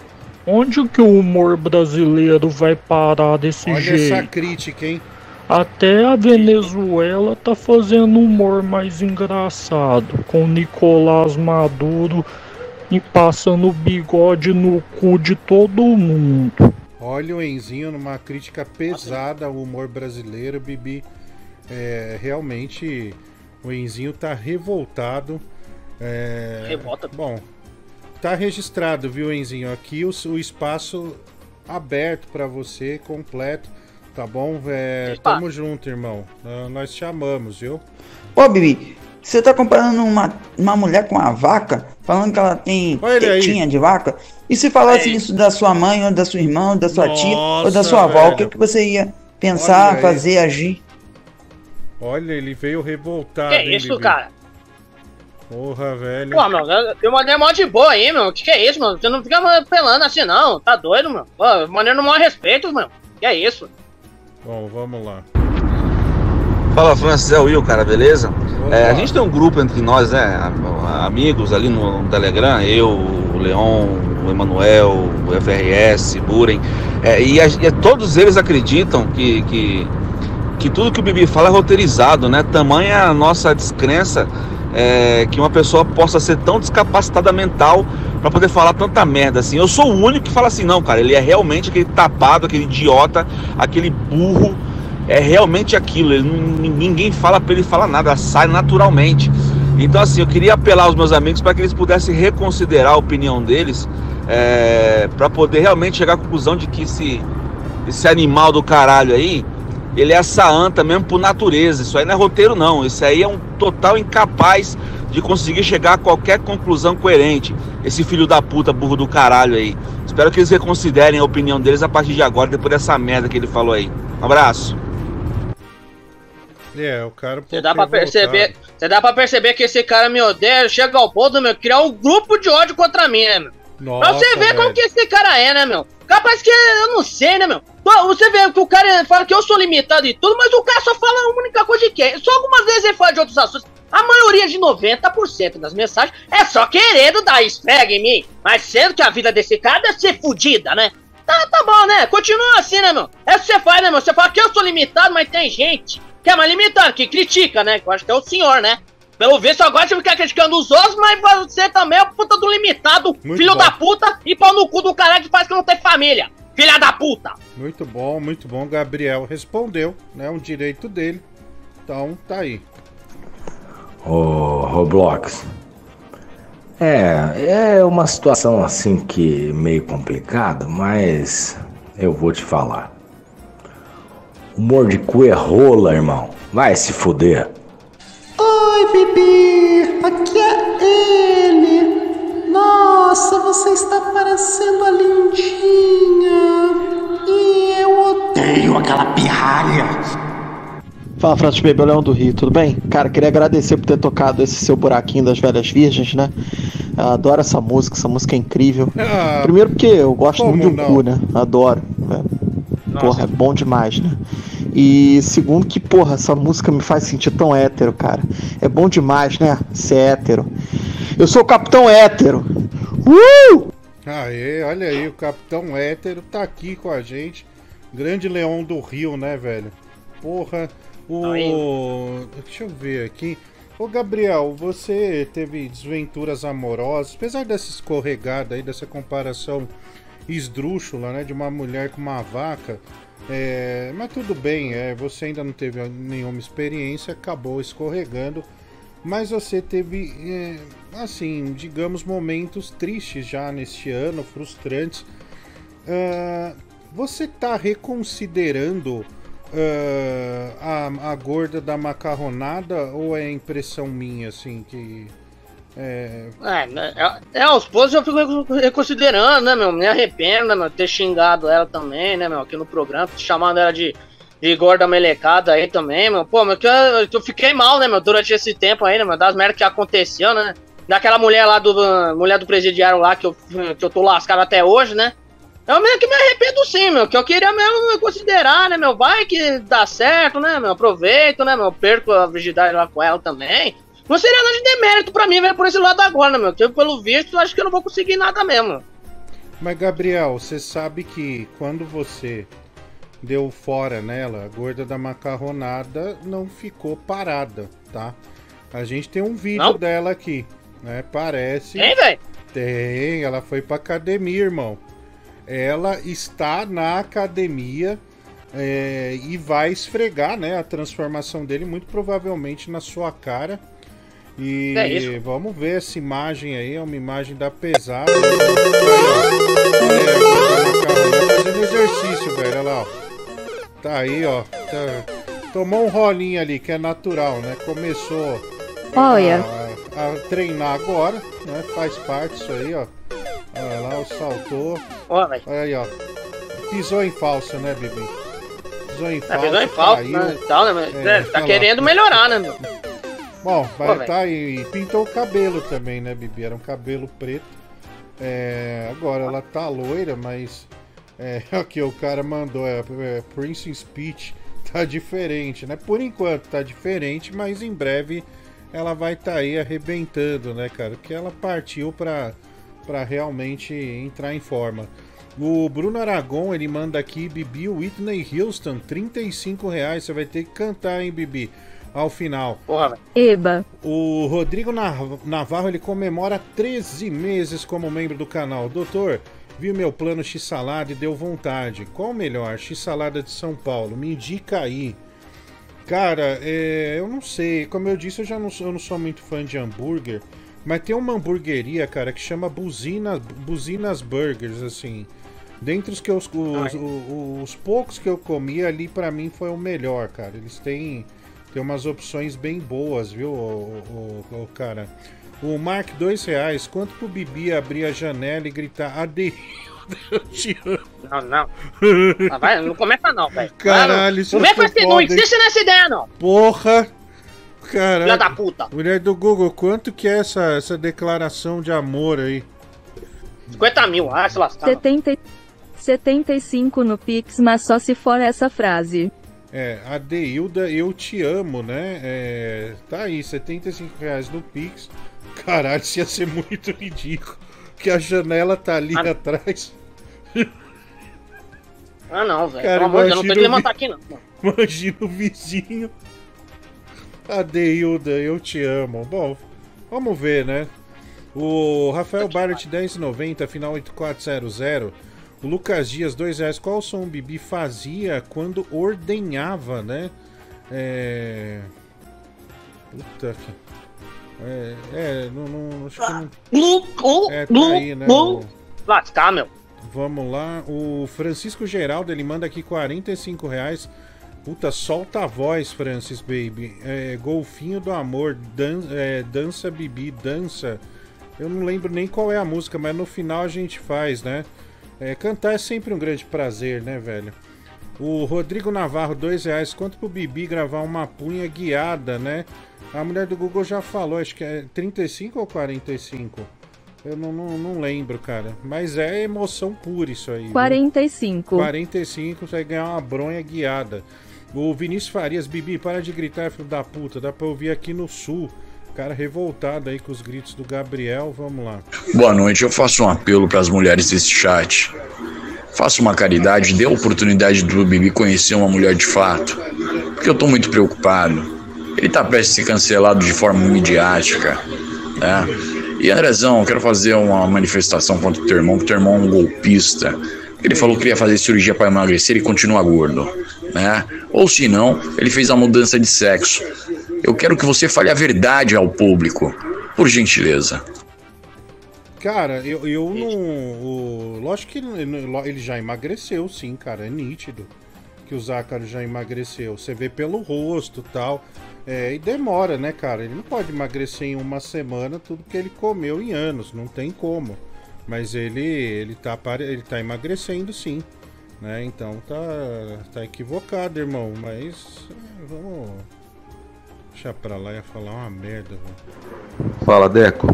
Onde que o humor brasileiro vai parar desse Olha jeito? essa crítica, hein? Até a Venezuela tá fazendo humor mais engraçado, com Nicolás Maduro e passando o bigode no cu de todo mundo. Olha o Enzinho numa crítica pesada ao humor brasileiro, Bibi. É, realmente o Enzinho tá revoltado. É, Revolta. Bom, tá registrado, viu, Enzinho? Aqui o, o espaço aberto pra você, completo. Tá bom? É, tamo junto, irmão. Ah, Nós te amamos, viu? Ô, Bibi, você tá comparando uma, uma mulher com uma vaca, falando que ela tem Olha aí. tetinha de vaca? E se falasse isso da sua mãe, ou da sua irmã, ou da sua tia, ou da Nossa, sua avó, o que, velho. que você ia pensar, Olha aí. fazer, agir? Olha, ele veio revoltado. Que hein, isso, Bibi? cara? Porra, velho. Pô, mano, eu- mandei mó de boa aí, meu. Que que é isso, mano? Você não fica pelando assim, não. Tá doido, mano? Pô, eu mandei no maior respeito, mano. Que é isso? Bom, vamos lá. Fala Francis, é o Will, cara, beleza? É, a gente tem um grupo entre nós, né? Amigos ali no, no Telegram, eu, o Leon, o Emanuel, o FRS, Buren. É, e, a- e todos eles acreditam que, que, que tudo que o Bibi fala é roteirizado, né? Tamanha a nossa descrença é, que uma pessoa possa ser tão descapacitada mental pra poder falar tanta merda assim. Eu sou o único que fala assim, não, cara, ele é realmente aquele tapado, aquele idiota, aquele burro é realmente aquilo. Ele, ninguém fala pra ele falar nada, sai naturalmente. Então, assim, eu queria apelar aos meus amigos para que eles pudessem reconsiderar a opinião deles, é, para poder realmente chegar à conclusão de que esse, esse animal do caralho aí, ele é essa anta mesmo por natureza. Isso aí não é roteiro, não. Isso aí é um total incapaz de conseguir chegar a qualquer conclusão coerente. Esse filho da puta, burro do caralho aí. Espero que eles reconsiderem a opinião deles a partir de agora, depois dessa merda que ele falou aí. Um abraço. É, o cara. Você dá pra perceber. Você dá pra perceber que esse cara me odeia, chega ao ponto, meu, criar um grupo de ódio contra mim, né, meu? pra você ver velho. como que esse cara é, né, meu? Capaz que eu não sei, né, meu? Você vê que o cara fala que eu sou limitado e tudo, mas o cara só fala a única coisa que é. Só algumas vezes ele fala de outros assuntos. A maioria de 90% das mensagens é só querendo dar esfrega em mim. Mas sendo que a vida desse cara deve ser fodida, né? Tá, tá bom, né? Continua assim, né, meu? É o que você faz, né, meu? Você fala que eu sou limitado, mas tem gente que é mais limitado, que critica, né? Eu acho que é o senhor, né? Pelo visto, agora você fica criticando os outros, mas você também é o puta do limitado, Muito filho bom. da puta e pau no cu do caralho que faz que não tem família. Filha da puta! Muito bom, muito bom. Gabriel respondeu, né? Um direito dele. Então, tá aí. Ô, Roblox. É, é uma situação assim que meio complicada, mas eu vou te falar. Humor de cu é rola, irmão. Vai se fuder. Oi, Bibi! Aqui é ele! Nossa, você está parecendo a lindinha! E eu odeio aquela pirralha! Fala, Francis Baby, Leão do Rio, tudo bem? Cara, queria agradecer por ter tocado esse seu buraquinho das velhas virgens, né? Eu adoro essa música, essa música é incrível. Ah, Primeiro porque eu gosto muito de um cu, né? Adoro. né? Porra, é bom demais, né? E segundo que, porra, essa música me faz sentir tão hétero, cara. É bom demais, né? Ser hétero. Eu sou o Capitão Hétero. Uh! Aê, olha aí, o Capitão Hétero tá aqui com a gente. Grande Leão do Rio, né, velho? Porra, o. Deixa eu ver aqui. Ô Gabriel, você teve desventuras amorosas, apesar dessa escorregada aí, dessa comparação esdrúxula, né? De uma mulher com uma vaca. É, mas tudo bem, é, você ainda não teve nenhuma experiência, acabou escorregando. Mas você teve, é, assim, digamos, momentos tristes já neste ano, frustrantes. Ah, você tá reconsiderando ah, a, a gorda da macarronada ou é impressão minha, assim, que. É, É, é, é, aos poucos eu fico reconsiderando, né, meu? Me arrependo, né, meu? Ter xingado ela também, né, meu? Aqui no programa, chamando ela de, de gorda melecada aí também, meu. Pô, mas que eu, eu fiquei mal, né, meu? Durante esse tempo aí, né, meu? Das merdas que aconteceu, né? Daquela mulher lá do. Mulher do presidiário lá que eu, que eu tô lascado até hoje, né? Eu meio que me arrependo sim, meu. Que eu queria mesmo considerar, né, meu? Vai que dá certo, né, meu? Aproveito, né, meu? Perco a virgindade lá com ela também. Não seria nada de demérito pra mim, velho, por esse lado agora, né, meu? Que eu, pelo visto, acho que eu não vou conseguir nada mesmo. Mas Gabriel, você sabe que quando você deu fora nela, a gorda da macarronada não ficou parada, tá? A gente tem um vídeo Não? dela aqui, né? Parece. Tem, velho? Tem, ela foi pra academia, irmão. Ela está na academia é, e vai esfregar, né, a transformação dele muito provavelmente na sua cara. E É vamos ver essa imagem aí, é uma imagem da pesada. É, fazendo exercício, velho, olha lá, ó. Tá aí, ó. Tá- Tomou um rolinho ali, que é natural, né? Começou Olha. a, a treinar agora, né? Faz parte isso aí, ó. Olha lá, o saltou. Olha aí, ó. Pisou em falso, né, Bibi? Pisou em É, falso. pisou em falso, caiu. né? Tal, né, É, é, tá querendo melhorar, né, meu? Bom, vai velho. tá aí. E pintou o cabelo também, né, Bibi? Era um cabelo preto. É, agora ela tá loira, mas. É, aqui o cara mandou, é, é Prince Speech tá diferente, né? Por enquanto tá diferente, mas em breve ela vai estar tá aí arrebentando, né, cara? Porque ela partiu pra, pra realmente entrar em forma. O Bruno Aragon, ele manda aqui, Bibi Whitney Houston, 35 reais. Você vai ter que cantar, hein, Bibi? Ao final. Porra. Eba. O Rodrigo Nav- Navarro ele comemora 13 meses como membro do canal. Doutor, viu meu plano X-Salada e deu vontade. Qual o melhor? X-Salada de São Paulo. Me indica aí. Cara, é, eu não sei. Como eu disse, eu já não sou, eu não sou muito fã de hambúrguer. Mas tem uma hamburgueria, cara, que chama Buzina, Buzinas Burgers, assim. Dentre os que eu- os, os, os- os poucos que eu comi ali, pra mim foi o melhor, cara. Eles têm, têm umas opções bem boas, viu, o, o- o cara? O Mark, dois reais. Quanto pro Bibi abrir a janela e gritar Adeildo, eu te amo? Não, não. Ah, vai, não começa não, velho. Caralho, não, isso não vem vai com ser esse, não insiste nessa ideia, não. Porra! Caralho. Filha da puta. Mulher do Google, quanto que é essa, essa declaração de amor aí? 50 mil, ah, se lascar. 70, 75 no Pix, mas só se for essa frase. É, Adeilda, eu te amo, né? É, tá aí, 75 reais no Pix. Caralho, isso ia ser muito ridículo. Que a janela tá ali atrás. Ah, não, velho. Pelo amor de Deus, não tem que levantar aqui, não. Imagina o vizinho. Adeilda, eu te amo. Bom, vamos ver, né? O Rafael Barrett 1090, final 8400. O Lucas Dias, 2 reais. Qual som o Bibi fazia quando ordenhava, né? É. Puta que. É, é não, não, acho que não... É, tá aí, né? o- Lascar, meu. Vamos lá, o Francisco Geraldo, ele manda aqui 45 reais. Puta, solta a voz, Francis Baby. É, golfinho do amor, dan é, dança Bibi, dança. Eu não lembro nem qual é a música, mas no final a gente faz, né? É, cantar é sempre um grande prazer, né, velho? O Rodrigo Navarro, dois reais. Quanto pro Bibi gravar uma punha guiada, né? A mulher do Google já falou, acho que é 35 ou 45? Eu não, não, não lembro, cara. Mas é emoção pura isso aí. viu? 45. 45, você vai ganhar uma bronha guiada. O Vinícius Farias, Bibi, para de gritar, filho da puta. Dá pra ouvir aqui no sul. Cara revoltado aí com os gritos do Gabriel. Vamos lá. Boa noite, eu faço um apelo para as mulheres desse chat. Faça uma caridade, dê a oportunidade do Bibi conhecer uma mulher de fato. Porque eu tô muito preocupado. Ele tá prestes a ser cancelado de forma midiática, né? E Andrezão, eu quero fazer uma manifestação contra o teu irmão, porque o teu irmão é um golpista. Ele falou que ia fazer cirurgia para emagrecer e continua gordo, né? Ou se não, ele fez a mudança de sexo. Eu quero que você fale a verdade ao público, por gentileza. Cara, eu, eu não. O, lógico que ele já emagreceu, sim, cara. É nítido que o Zácaro já emagreceu. Você vê pelo rosto tal. É, e demora, né, cara? Ele não pode emagrecer em uma semana tudo que ele comeu em anos. Não tem como. Mas ele, ele, tá, ele tá emagrecendo, sim. Né? Então tá, tá equivocado, irmão. Mas é, vamos. Deixa pra lá, ia falar uma merda, velho. Fala, Deco.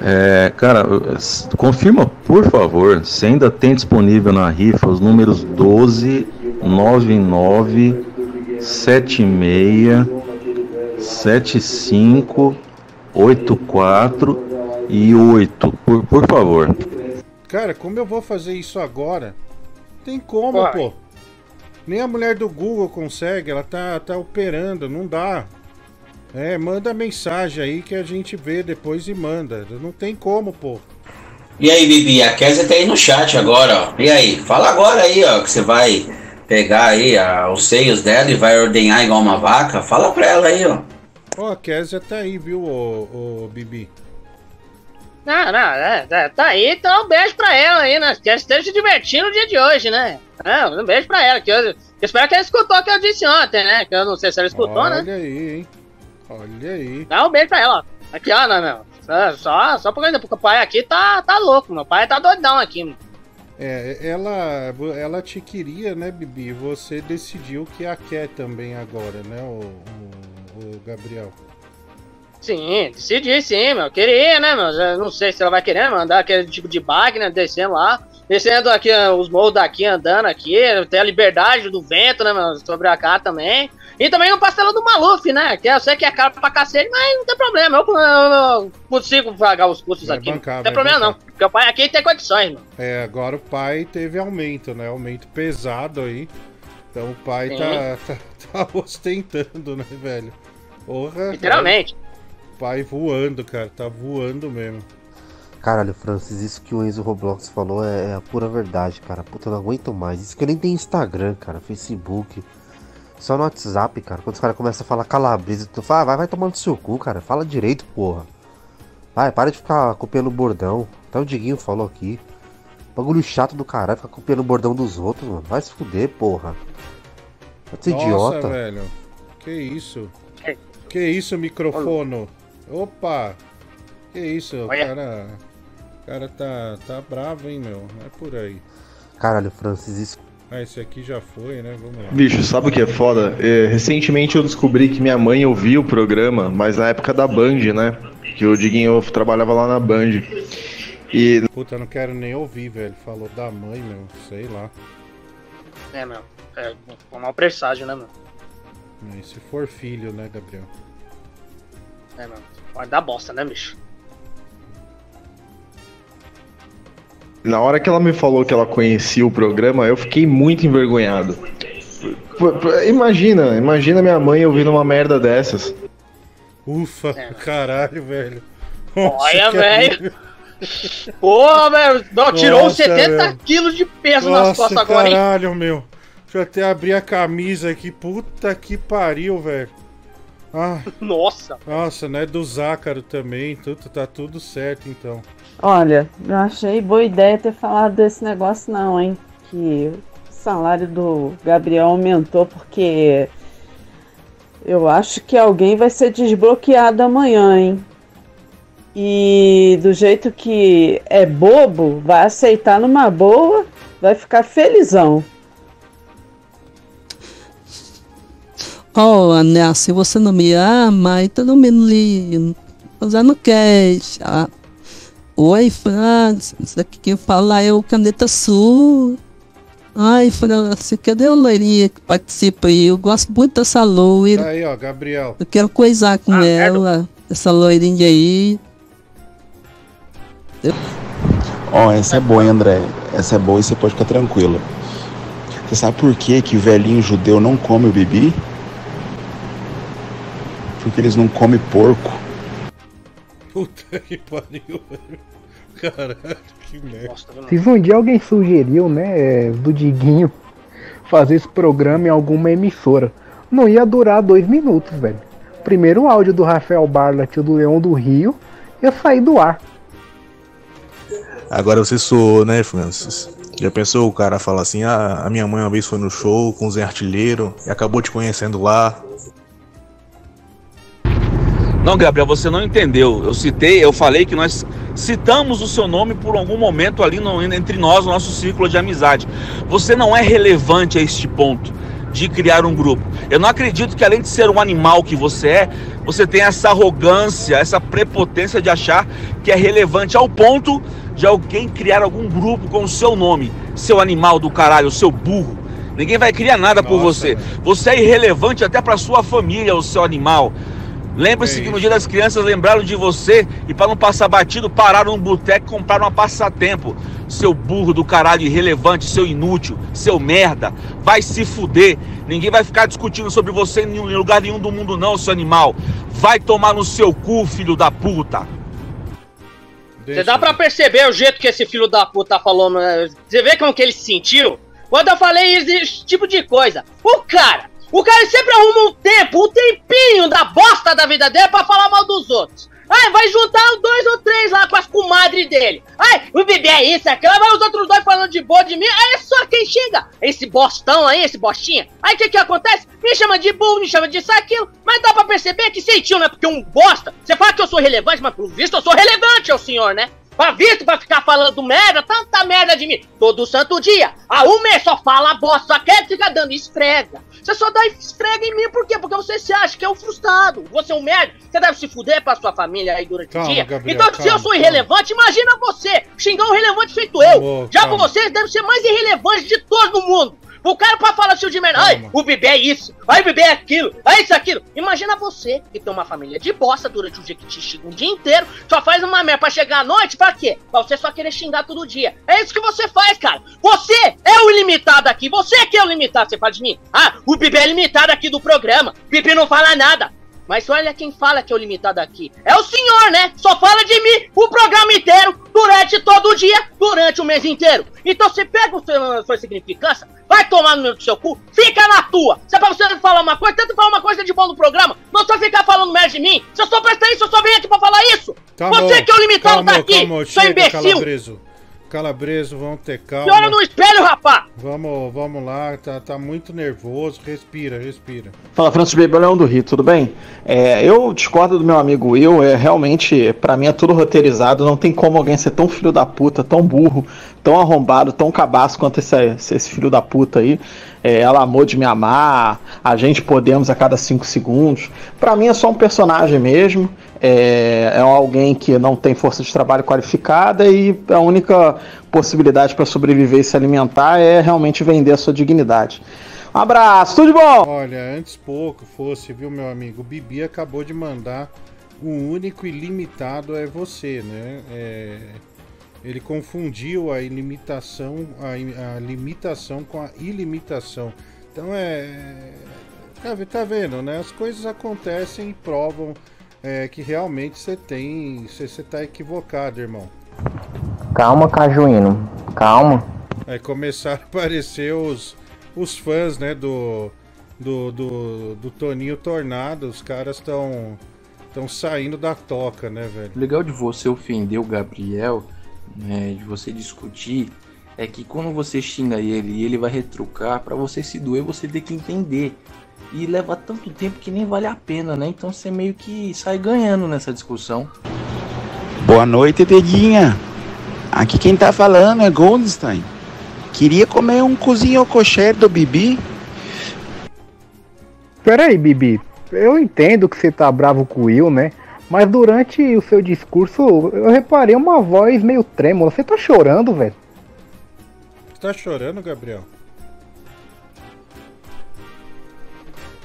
É, cara, s- confirma, por favor, se ainda tem disponível na rifa os números 12, 99, 76, 75, 84 e 8, por, por favor. Cara, como eu vou fazer isso agora? Tem como, Vai. pô. Nem a mulher do Google consegue, ela tá, tá operando, não dá. É, manda mensagem aí que a gente vê depois e manda. Não tem como, pô. E aí, Bibi, a Kézia tá aí no chat agora, ó. E aí, fala agora aí, ó, que você vai pegar aí ah, os seios dela e vai ordenhar igual uma vaca. Fala pra ela aí, ó. Ó, a Kézia tá aí, viu, ô, ô Bibi? Não, não, é, é, tá aí, então um beijo pra ela aí, né? Que ela esteja se divertindo no dia de hoje, né? É, um beijo pra ela, que eu, eu espero que ela escutou o que eu disse ontem, né? Que eu não sei se ela escutou, Olha né? aí, hein? Olha aí. Dá um beijo pra ela, ó. Aqui, ó, não, meu. Só, só, só porque porque o pai aqui tá, tá louco, meu pai tá doidão aqui. mano. É, ela, ela te queria, né, Bibi? Você decidiu que a quer também agora, né, o, o, o Gabriel? Sim, decidi sim, meu. Queria, né, meu? Eu não sei se ela vai querer mandar aquele tipo de bag, né? Descendo lá. Descendo aqui, ó, os morros daqui, andando aqui. Tem a liberdade do vento, né, meu? Sobre a cá também. E também o pastelão do Maluf, né? Que eu sei que é caro pra cacete, mas não tem problema. Eu, eu- eu consigo pagar os custos Vai aqui. bancar, não tem vai problema, bancar. não. Porque o pai aqui tem condições, meu. É, agora o pai teve aumento, né? Aumento pesado aí. Então o pai tá, tá, tá ostentando, né, velho? Porra. Literalmente. O pai voando, cara. Tá voando mesmo. Caralho, Francis, isso que o Enzo Roblox falou é, é a pura verdade, cara. Puta, eu não aguento mais. Isso que eu nem tenho Instagram, cara, Facebook. Só no WhatsApp, cara. Quando os caras começam a falar calabresa, tu fala, ah, vai, vai tomar no seu cu, cara. Fala direito, porra. Vai, para de ficar copiando o bordão. Até o Diguinho falou aqui. Bagulho chato do caralho, ficar copiando o bordão dos outros, mano. Vai se fuder, porra. Vai ser Nossa, idiota. velho. Que isso? Que isso, microfone? Opa! Que isso? O Olha. cara. O cara tá, tá bravo, hein, meu? É por aí. Caralho, Francis, isso. Ah, esse aqui já foi, né? Vamos lá. Bicho, sabe o que é foda? É, recentemente eu descobri que minha mãe ouvia o programa, mas na época da Band, né? Que o Diguinho trabalhava lá na Band. E Puta, eu não quero nem ouvir, velho. Falou da mãe, meu. Sei lá. É, meu. É um mau presságio, né, meu? E se for filho, né, Gabriel? É, meu. Pode dar bosta, né, bicho? na hora que ela me falou que ela conhecia o programa, eu fiquei muito envergonhado. P- p- Imagina, imagina minha mãe ouvindo uma merda dessas. Ufa, caralho, velho. Olha, que velho. Porra, velho. Não, Tirou Nossa, 70 velho. quilos de peso nas Nossa, costas agora, hein? caralho, meu. Deixa eu até abrir a camisa aqui. Puta que pariu, velho. Ah, Nossa. nossa, né? Do Zácaro também. Tudo, tá tudo certo, então. Olha, não achei boa ideia ter falado desse negócio não, hein? Que o salário do Gabriel aumentou porque eu acho que alguém vai ser desbloqueado amanhã, hein? E do jeito que é bobo, vai aceitar numa boa, vai ficar felizão. Oh, Anel, se você não me ama, então não me liga. Fazendo queixa. Ah, Oi, Francis. Isso aqui quem fala é o Caneta Sul. Ai, Francis, cadê a loirinha que participa aí? Eu gosto muito dessa loira. Tá aí, ó, Gabriel. Eu quero coisar com ela, essa loirinha aí. Ó, essa é boa, hein, André? Essa é boa e você pode ficar tranquilo. Você sabe por que, que o velhinho judeu não come o bibi? Porque eles não comem porco. Puta que pariu. Caralho, que merda. Se um dia alguém sugeriu, né, do Diguinho fazer esse programa em alguma emissora, não ia durar dois minutos, velho. Primeiro o áudio do Rafael Barlat e do Leão do Rio ia sair do ar. Agora você soou, né, Francis? Já pensou o cara fala assim: ah, a minha mãe uma vez foi no show com o Zé Artilheiro e acabou te conhecendo lá. Não, Gabriel, você não entendeu. Eu citei, eu falei que nós citamos o seu nome por algum momento ali no- entre nós, no nosso círculo de amizade. Você não é relevante a este ponto de criar um grupo. Eu não acredito que além de ser um animal que você é, você tem essa arrogância, essa prepotência de achar que é relevante ao ponto de alguém criar algum grupo com o seu nome. Seu animal do caralho, seu burro. Ninguém vai criar nada por você. Você é irrelevante até para sua família, o seu animal. Lembre-se que no dia das crianças lembraram de você e para não passar batido, pararam no boteco e compraram uma passatempo. Seu burro do caralho irrelevante, seu inútil, seu merda. Vai se fuder. Ninguém vai ficar discutindo sobre você em lugar nenhum do mundo, não, seu animal. Vai tomar no seu cu, filho da puta. Você dá pra perceber o jeito que esse filho da puta falou, né? Você vê como que ele se sentiu? Quando eu falei esse tipo de coisa. O cara, o cara sempre arruma um tempo, um tempinho da bosta da vida dele pra falar mal dos outros. Ai, vai juntar dois ou três lá com as comadres dele. Ai, o bebê é isso, aquilo, vai os outros dois falando de boa de mim. Aí é só quem chega. Esse bostão aí, esse bostinha. Aí o que que acontece? Me chama de burro, me chama disso, aquilo. Mas dá pra perceber que sentiu, né? Porque um bosta. Você fala que eu sou relevante, mas pelo visto eu sou relevante, ô senhor, né? Pra visto, pra ficar falando merda, tanta merda de mim, todo santo dia. A uma só fala bosta, só quer ficar dando esfrega. Você só dá esfrega em mim, por quê? Porque você se acha que é um frustrado. Você é um merda, você deve se fuder pra sua família aí durante Calma, o dia. Gabriel, então, se eu calma, sou calma. irrelevante, imagina você, xingar um relevante feito eu. Amor, Já calma. vocês devem ser mais irrelevantes de todos no mundo. O cara pra falar assim de merda, ai, o bebê é isso, ai, o bebê é aquilo, ai, isso, aquilo. Imagina você que tem uma família de bosta durante o dia que te xinga um dia inteiro, só faz uma merda pra chegar à noite, pra quê? Pra você só querer xingar todo dia. É isso que você faz, cara. Você é o ilimitado aqui, você que é o limitado, você fala de mim. Ah, o bebê é limitado aqui do programa, bebê não fala nada. Mas olha quem fala que é o limitado aqui. É o senhor, né? Só fala de mim o programa inteiro, durante todo o dia, durante o mês inteiro. Então você pega o seu, a sua significância, vai tomar no seu cu, fica na tua. Se é pra você falar uma coisa, tenta falar uma coisa de bom no programa. Não só ficar falando merda de mim. Se eu só prestar isso, eu só venho aqui pra falar isso. você que é o limitado calma, daqui, calma, seu chega, imbecil. Calabreso. Calabreso, vamos ter calma. Olha no espelho, rapá. Vamos, vamos lá, tá, tá muito nervoso. Respira, respira. Fala, Francis Bebel, Leão do Rio, tudo bem? É, eu discordo do meu amigo Will, é, realmente, pra mim é tudo roteirizado, não tem como alguém ser tão filho da puta, tão burro, tão arrombado, tão cabaço quanto esse, esse, filho da puta aí. É, ela amou de me amar, a gente podemos a cada cinco segundos. Pra mim é só um personagem mesmo, é, é alguém que não tem força de trabalho qualificada e a única possibilidade para sobreviver e se alimentar é realmente vender a sua dignidade. Um abraço, tudo bom! Olha, antes pouco fosse, viu, meu amigo? O Bibi acabou de mandar o único e limitado é você, né? É, ele confundiu a ilimitação, a, a limitação com a ilimitação. Então é. Tá, tá vendo, né? As coisas acontecem e provam é, que realmente você tem. Você, tá equivocado, irmão. Calma, Cajuíno. Calma. Aí começaram a aparecer os, os fãs, né, do, do, do, do Toninho Tornado, os caras estão estão saindo da toca, né, velho? O legal de você ofender o Gabriel, né, de você discutir, é que quando você xinga ele e ele vai retrucar, pra você se doer, você tem que entender. E leva tanto tempo que nem vale a pena, né? Então você meio que sai ganhando nessa discussão. Boa noite, Dedinha. Aqui quem tá falando é Goldstein. Queria comer um cozinho coxer do Bibi. Peraí, Bibi. Eu entendo que você tá bravo com o Will, né? Mas durante o seu discurso, eu reparei uma voz meio trêmula. Você tá chorando, velho? Você tá chorando, Gabriel?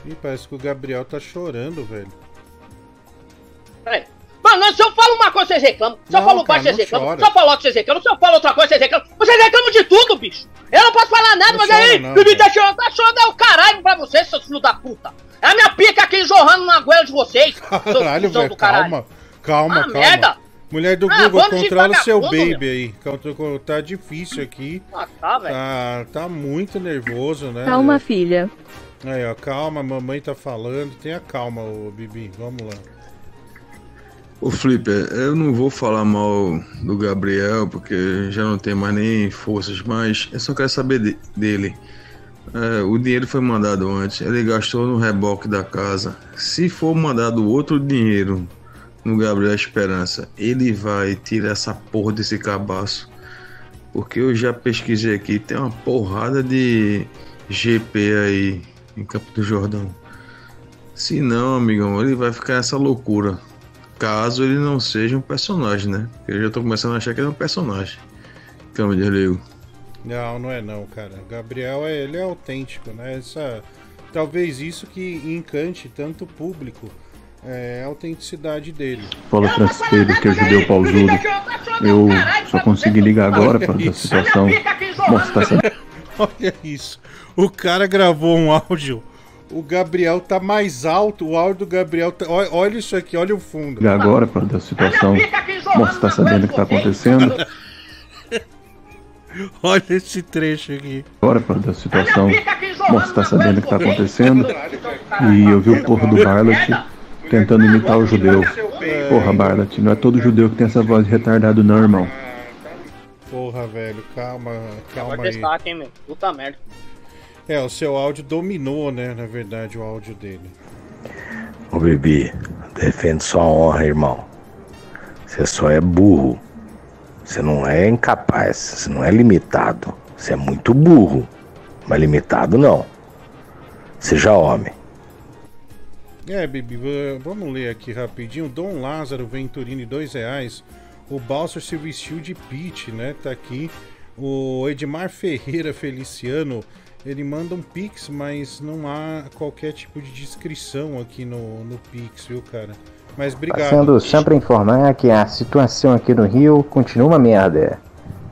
Ih, parece que o Gabriel tá chorando, velho. Peraí. Mano, se eu falo uma coisa, vocês reclamam. Se eu Não, falo cara, baixo, vocês reclamam. chora. Se eu falo alto, vocês reclamam. Se eu falo outra coisa, vocês reclamam. Vocês reclamam de tudo, bicho. Eu não posso falar nada, Não mas chora aí, não, velho. tá chorando. Tá chorando é o caralho pra vocês, seus filhos da puta. É a minha pica aqui jorrando na goela de vocês. Caralho, velho, do caralho. calma. Calma, Ah, calma. merda. Mulher do Ah, Google, controla o seu baby aí. Contra- Tá difícil aqui. Ah, tá, velho. Tá, tá muito nervoso, né? Calma, filha. Aí, ó, calma, mamãe tá falando. Tenha calma, ô Bibi. Vamos lá. Ô Flipper, eu não vou falar mal do Gabriel, porque já não tem mais nem forças, mas eu só quero saber de- dele. É, o dinheiro foi mandado antes, ele gastou no reboque da casa. Se for mandado outro dinheiro no Gabriel Esperança, ele vai tirar essa porra desse cabaço. Porque eu já pesquisei aqui, tem uma porrada de GP aí em Campo do Jordão. Se não, amigão, ele vai ficar essa loucura. Caso ele não seja um personagem, né? Porque eu já tô começando a achar que ele é um personagem. Cama de relevo. Não, não é não, cara. O Gabriel é, ele é autêntico, né? Essa, talvez isso que encante tanto o público. É a autenticidade dele. Fala Francis Pedro, que é judeu pausudo. Eu só consegui ligar agora para essa situação. Mostrar essa Olha isso. O cara gravou um áudio. O Gabriel tá mais alto. O áudio do Gabriel tá. Olha, olha isso aqui, olha o fundo. ligar agora para essa situação. Mostra tá sabendo o que tá acontecendo. Olha esse trecho aqui. Agora para essa situação. Mostra tá sabendo o que tá acontecendo. E eu vi o porra do Barlet tentando imitar o judeu. Porra, Barlet, não é todo judeu que tem essa voz de retardado, não, irmão. Porra, velho, calma, calma aí. destaque, hein, meu. Puta merda. É, o seu áudio dominou, né? Na verdade, o áudio dele. Ô Bibi, defende sua honra, irmão. Você só é burro. Você não é incapaz, você não é limitado. Você é muito burro. Mas limitado não. Seja homem. É, Bibi, vamos ler aqui rapidinho. Dom Lázaro Venturini, dois reais. O Balser se vestiu de Pete, né? Tá aqui. O Edmar Ferreira Feliciano, ele manda um Pix, mas não há qualquer tipo de descrição aqui no, no Pix, viu, cara? Mas obrigado. Passando sempre a informar que a situação aqui no Rio continua uma merda.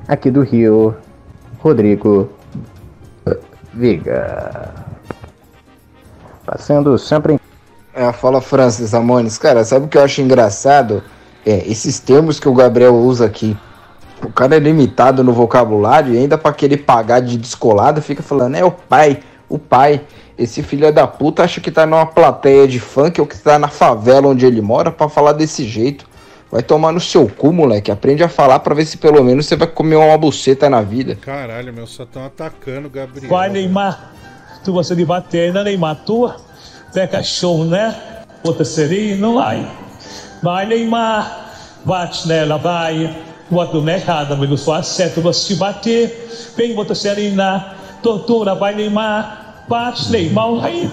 Aqui do Rio, Rodrigo Viga. Passando sempre É, fala Francis Amones. Cara, sabe o que eu acho engraçado? É, esses termos que o Gabriel usa aqui. O cara é limitado no vocabulário e ainda pra querer pagar de descolado fica falando, é o pai, o pai. Esse filho da puta acha que tá numa plateia de funk ou que tá na favela onde ele mora pra falar desse jeito. Vai tomar no seu cu, moleque. Aprende a falar pra ver se pelo menos você vai comer uma buceta na vida. Caralho, meu, só estão atacando o Gabriel. Vai, Neymar. Tu gosta de bater, né, Neymar? Tu é cachorro, né? Outra seria, não vai. Vai, Neymar. Bate nela, vai. Bota não é errada, amigo. Só certo você bater. Vem, outra serina. Tortura, vai, Neymar. Bate, Neymar, vai.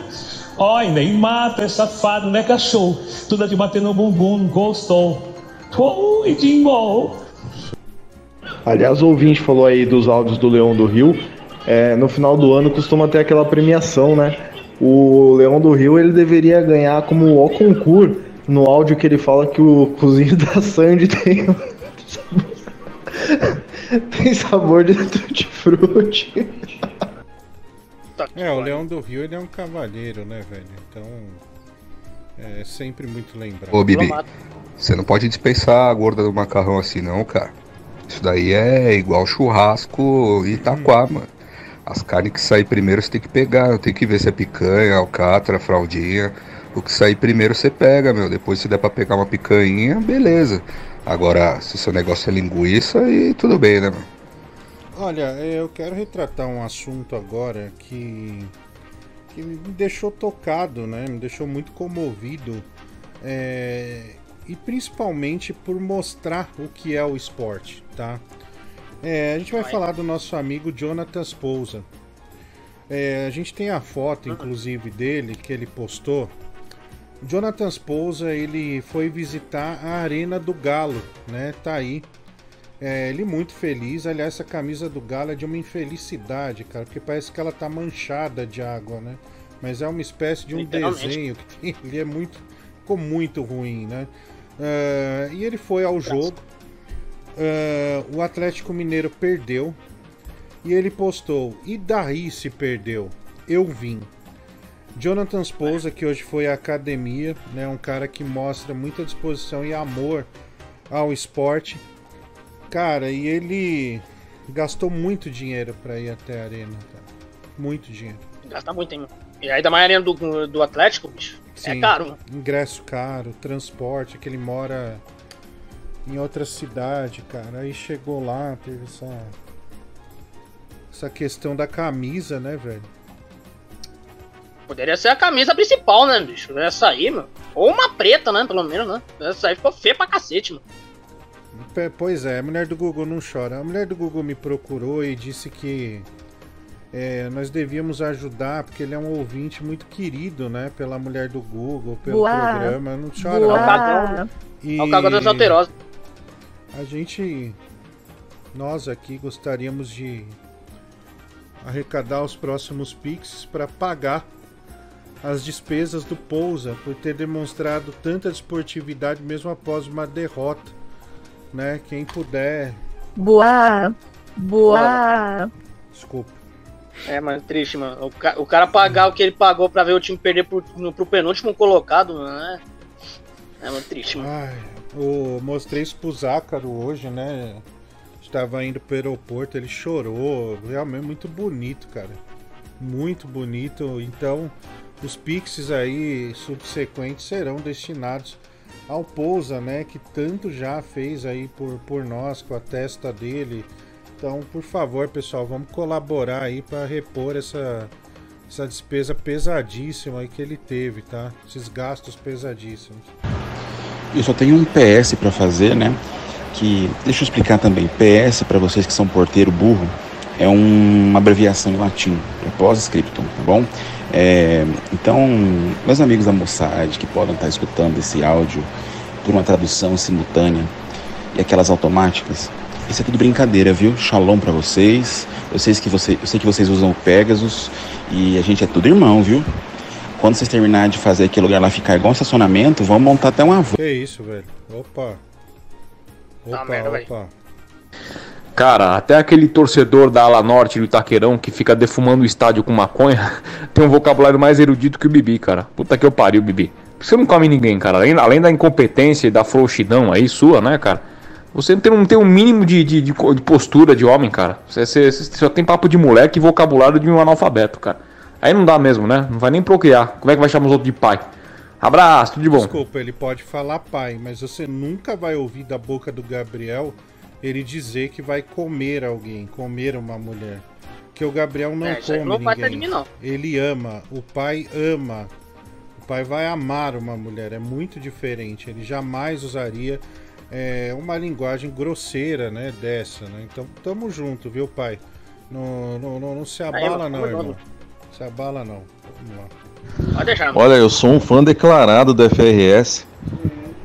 Oi, Neymar, é safado, né, cachorro? Tudo é de bater no bumbum, gostou. Oi, Jimbo. Aliás, o ouvinte falou aí dos áudios do Leão do Rio. É, no final do ano costuma ter aquela premiação, né? O Leão do Rio ele deveria ganhar como o concurso no áudio que ele fala que o cozinho da Sandy tem tem sabor de tutti-frutti. É, o Leão do Rio ele é um cavalheiro, né, velho? Então é sempre muito lembrado. Ô, Bibi, você não pode dispensar a gorda do macarrão assim, não, cara. Isso daí é igual churrasco e Itaquá, mano. As carnes que sair primeiro você tem que pegar, tem que ver se é picanha, alcatra, fraldinha. O que sair primeiro você pega, meu. Depois se der pra pegar uma picanha, beleza. Agora, se o seu negócio é linguiça, aí tudo bem, né, meu? Olha, eu quero retratar um assunto agora que, que me deixou tocado, né? Me deixou muito comovido. É, e principalmente por mostrar o que é o esporte, tá? É, a gente vai falar do nosso amigo Jonathan Pousa. É, a gente tem a foto, inclusive, dele que ele postou. Jonathan Pousa ele foi visitar a Arena do Galo, né? Tá aí. É, ele muito feliz. Aliás, essa camisa do Galo é de uma infelicidade, cara, porque parece que ela tá manchada de água, né? Mas é uma espécie de um desenho que tem ali, é muito. ficou muito ruim, né? Ah, e ele foi ao jogo. Ah, o Atlético Mineiro perdeu. E ele postou: E daí se perdeu? Eu vim. Jonathan Spousa, que hoje foi à academia, né, um cara que mostra muita disposição e amor ao esporte. Cara, e ele gastou muito dinheiro para ir até a arena, cara. Muito dinheiro. Gasta muito, hein? E ainda mais a arena do, do Atlético, bicho. É Sim, caro, mano. Ingresso caro, transporte, que ele mora em outra cidade, cara. Aí chegou lá, teve essa. Essa questão da camisa, né, velho? Poderia ser a camisa principal, né, bicho? Essa aí, mano. Ou uma preta, né? Pelo menos, né? Essa aí ficou feia pra cacete, mano. Pois é, a mulher do Google não chora. A mulher do Google me procurou e disse que é, nós devíamos ajudar, porque ele é um ouvinte muito querido, né? Pela mulher do Google, pelo Boa. programa. Não chora. Boa. não. É o cagão. E É o cagão das alterosas. A gente, nós aqui gostaríamos de arrecadar os próximos Pix para pagar as despesas do Pousa por ter demonstrado tanta desportividade mesmo após uma derrota, né? Quem puder, Boa. Boa. desculpa. É, mano, triste, mano. O, ca- o cara pagar o que ele pagou pra ver o time perder pro, no- pro penúltimo colocado, mano, é. É, mano, triste, mano. Ai, eu mostrei isso pro Zácaro hoje, né? Estava indo pro aeroporto, ele chorou. Realmente muito bonito, cara. Muito bonito. Então, os Pixies aí subsequentes serão destinados ao Pousa, né? Que tanto já fez aí por, por nós, com a testa dele. Então, por favor, pessoal, vamos colaborar aí para repor essa, essa despesa pesadíssima aí que ele teve, tá? Esses gastos pesadíssimos. Eu só tenho um PS para fazer, né? Que deixa eu explicar também. PS para vocês que são porteiro burro é um- uma abreviação em latim, é pós-scriptum, tá bom? É, então, meus amigos da Mossad que podem estar escutando esse áudio por uma tradução simultânea e aquelas automáticas, isso é tudo brincadeira, viu? Shalom para vocês. Eu sei que você, eu sei que vocês usam o Pegasus e a gente é tudo irmão, viu? Quando vocês terminarem de fazer aquele lugar lá ficar igual um estacionamento, vamos montar até uma van. Que isso, velho? Opa. Opa, merda, velho. opa. Cara, até aquele torcedor da ala norte do Itaquerão que fica defumando o estádio com maconha tem um vocabulário mais erudito que o Bibi, cara. Puta que eu pariu, Bibi. Você não come ninguém, cara. Além, além da incompetência e da frouxidão aí sua, né, cara? Você não tem, não tem um mínimo de, de, de de postura de homem, cara. Você, você- você só tem papo de moleque e vocabulário de um analfabeto, cara. Aí não dá mesmo, né? Não vai nem procriar. Como é que vai chamar os outros de pai? Abraço, tudo de bom. Desculpa, ele pode falar pai, mas você nunca vai ouvir da boca do Gabriel ele dizer que vai comer alguém, comer uma mulher. Que o Gabriel não É, aí come vai ninguém. mim, não. Ele ama, o pai ama. O pai vai amar uma mulher, é muito diferente. Ele jamais usaria é, uma linguagem grosseira, né, dessa, né? Então, tamo junto, viu, pai? Não, não, não, não se abala mano, não, irmão. Se abala não. Vamos lá. Pode deixar. Olha, eu sou um fã declarado do FRS.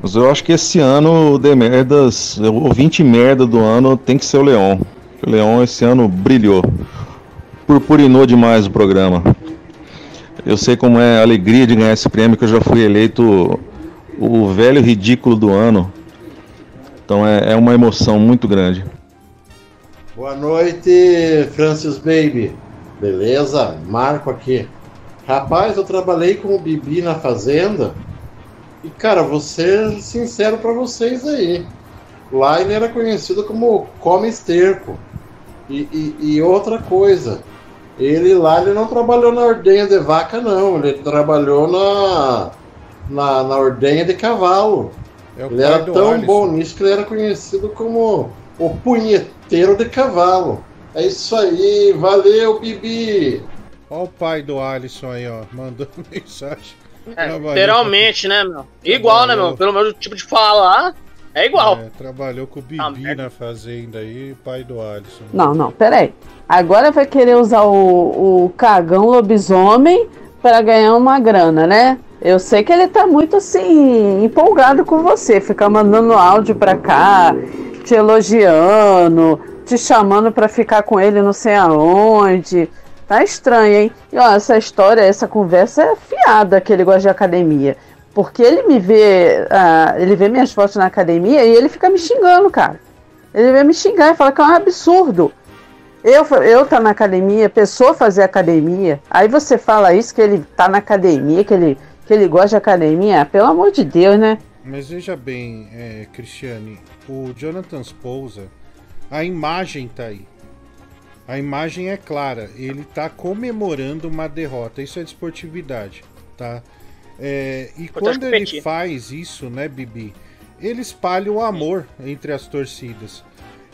Mas eu acho que esse ano The Merdas, o ouvinte merda do ano tem que ser o Leon. O Leon esse ano brilhou. Purpurinou demais o programa. Eu sei como é a alegria de ganhar esse prêmio, que eu já fui eleito o velho ridículo do ano. Então é, é uma emoção muito grande. Boa noite, Francis Baby. Beleza? Marco aqui. Rapaz, eu trabalhei com o Bibi na fazenda. E, cara, vou ser sincero pra vocês aí. Lá ele era conhecido como come esterco. E, e- e outra coisa, Ele lá ele não trabalhou na ordenha de vaca, não. Ele trabalhou na, na, na ordenha de cavalo. É ele era tão Alisson. bom nisso que ele era conhecido como o punheteiro de cavalo. É isso aí, valeu, Bibi! Ó o pai do Alisson aí, ó, mandando mensagem. É, literalmente, né, meu? Igual, né, meu? Pelo menos o tipo de falar é igual. É, trabalhou com o Bibi na fazenda aí, pai do Alisson. Não, não, peraí. Agora vai querer usar o, o cagão lobisomem para ganhar uma grana, né? Eu sei que ele tá muito assim, empolgado com você, fica mandando áudio pra cá, te elogiando, te chamando pra ficar com ele não sei aonde. Tá estranho, hein? E ó, essa história, essa conversa é fiada que ele gosta de academia. Porque ele me vê, ah, ele vê minhas fotos na academia e ele fica me xingando, cara. Ele vem me xingar e fala que é um absurdo. Eu, eu tá na academia, pessoa fazer academia, aí você fala isso que ele tá na academia, que ele, que ele gosta de academia, pelo amor de Deus, né? Mas veja bem, é, Cristiane, o Jonathan Spousa, a imagem tá aí. A imagem é clara, ele tá comemorando uma derrota, isso é de esportividade, tá? É, e Importante quando ele faz isso, né, Bibi, ele espalha o amor entre as torcidas.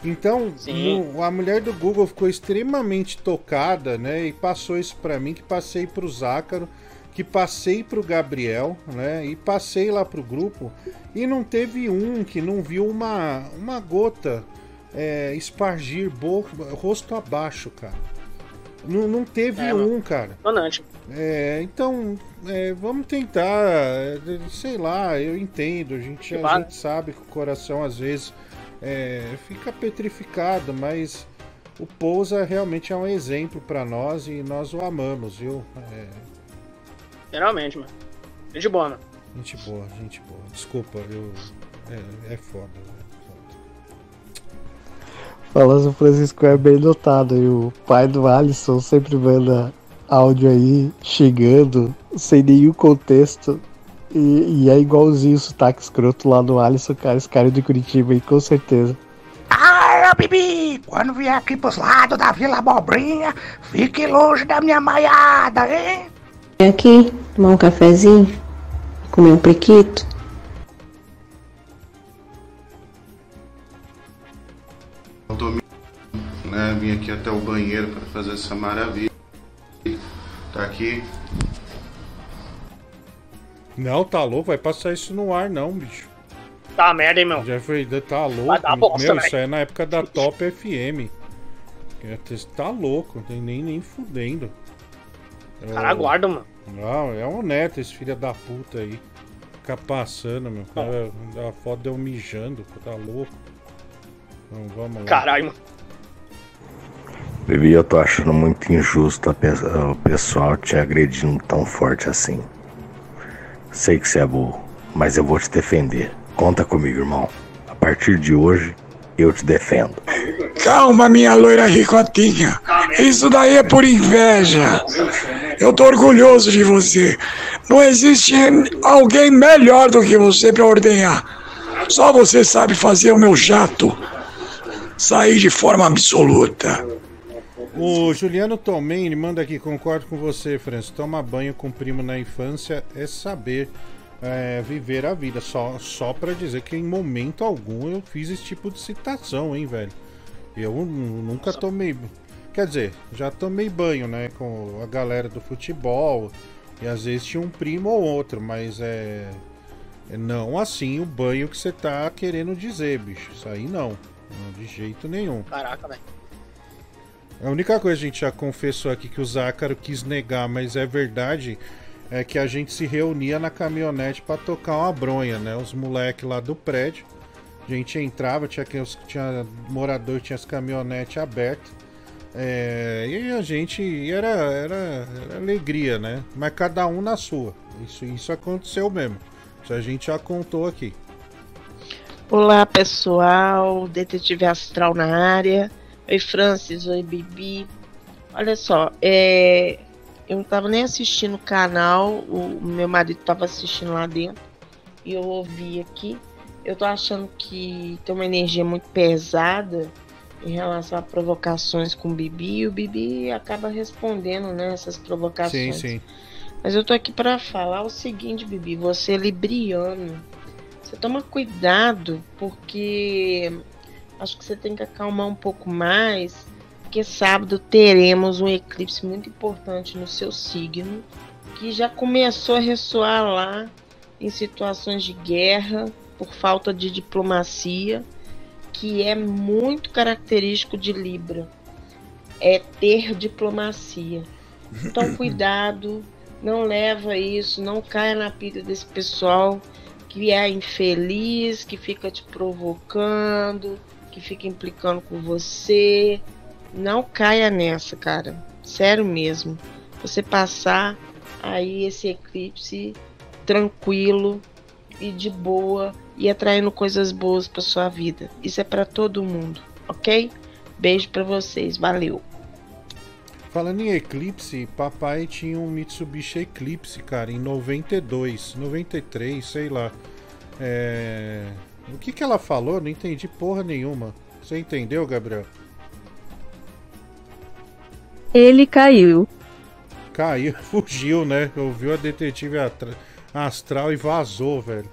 Então, Sim. no- a mulher do Google ficou extremamente tocada, né? E passou isso pra mim, que passei pro Zácaro, que passei pro Gabriel, né? E passei lá pro grupo. E não teve um que não viu uma, uma gota é, espargir bo- rosto abaixo, cara. Não, não teve É, um, cara. Impressionante. É, então, é, vamos tentar, é, sei lá, eu entendo, a gente, a gente sabe que o coração às vezes é, fica petrificado, mas o Pousa realmente é um exemplo pra nós e nós o amamos, viu? É, Geralmente, mano. Gente boa, mano. gente boa, gente boa. Desculpa, eu. É, é foda. Falando Francisco é bem notado e o pai do Alisson sempre manda áudio aí, chegando, sem nenhum contexto. E, e é igualzinho o sotaque escroto lá no Alisson, cara, esse cara de Curitiba aí, com certeza. Ah, Bibi, quando vier aqui pros lados da Vila Abobrinha, fique longe da minha maiada, hein? Vem aqui, tomar um cafezinho, comer um priquito. Eu tô, né, vim aqui até o banheiro para fazer essa maravilha. Tá aqui. Não, tá louco, vai passar isso no ar, não, bicho. Tá merda, hein, meu? Jeffrey, tá louco. Vai dar bosta, Meu, isso é na época da Top FM. É, Tá louco, tem nem, nem fudendo. É Cara, aguarda, mano. Não, é um neto esse filho da puta aí. Fica passando, meu. Cara, a foto deu mijando, tá louco. Então vamos lá. Caralho, mano. Bibi, eu tô achando muito injusto a pe- o pessoal te agredindo tão forte assim. Sei que você é burro, mas eu vou te defender. Conta comigo, irmão. A partir de hoje, eu te defendo. Calma, minha loira ricotinha. Isso daí é por inveja. Eu tô orgulhoso de você. Não existe alguém melhor do que você pra ordenhar. Só você sabe fazer o meu jato sair de forma absoluta. O Juliano Tomeni manda aqui, concordo com você, Francis. Tomar banho com primo na infância é saber é, viver a vida. Só, só pra dizer que em momento algum eu fiz esse tipo de citação, hein, velho. Eu nu- nunca tomei. Quer dizer, já tomei banho, né, com a galera do futebol. E às vezes tinha um primo ou outro, mas é. é não assim o banho que você tá querendo dizer, bicho. Isso aí não. Não de jeito nenhum. Caraca, velho. A única coisa que a gente já confessou aqui que o Zácaro quis negar, mas é verdade, é que a gente se reunia na caminhonete pra tocar uma bronha, né? Os moleques lá do prédio. A gente entrava, tinha, tinha morador, tinha as caminhonetes abertas. É, e a gente era, era, era alegria, né? Mas cada um na sua. Isso, isso aconteceu mesmo. Isso a gente já contou aqui. Olá pessoal, Detetive Astral na área. Oi Francis, oi Bibi. Olha só, é... eu não tava nem assistindo o canal, o meu marido tava assistindo lá dentro e eu ouvi aqui. Eu tô achando que tem uma energia muito pesada em relação a provocações com o Bibi, e o Bibi acaba respondendo né, essas provocações. Sim, sim. Mas eu tô aqui para falar o seguinte, Bibi, você é libriano. Você toma cuidado porque acho que você tem que acalmar um pouco mais, porque sábado teremos um eclipse muito importante no seu signo, que já começou a ressoar lá em situações de guerra por falta de diplomacia, que é muito característico de Libra. É ter diplomacia. Então cuidado, não leva isso, não caia na pilha desse pessoal que é infeliz, que fica te provocando, que fica implicando com você. Não caia nessa, cara. Sério mesmo. Você passar aí esse eclipse tranquilo e de boa e atraindo coisas boas para sua vida. Isso é para todo mundo, ok? Beijo para vocês, valeu. Falando em Eclipse, papai tinha um Mitsubishi Eclipse, cara, em 92, 93, sei lá. É... O que que ela falou? Não entendi porra nenhuma. Você entendeu, Gabriel? Ele caiu. Caiu, fugiu, né? Ouviu a detetive astral e vazou, velho.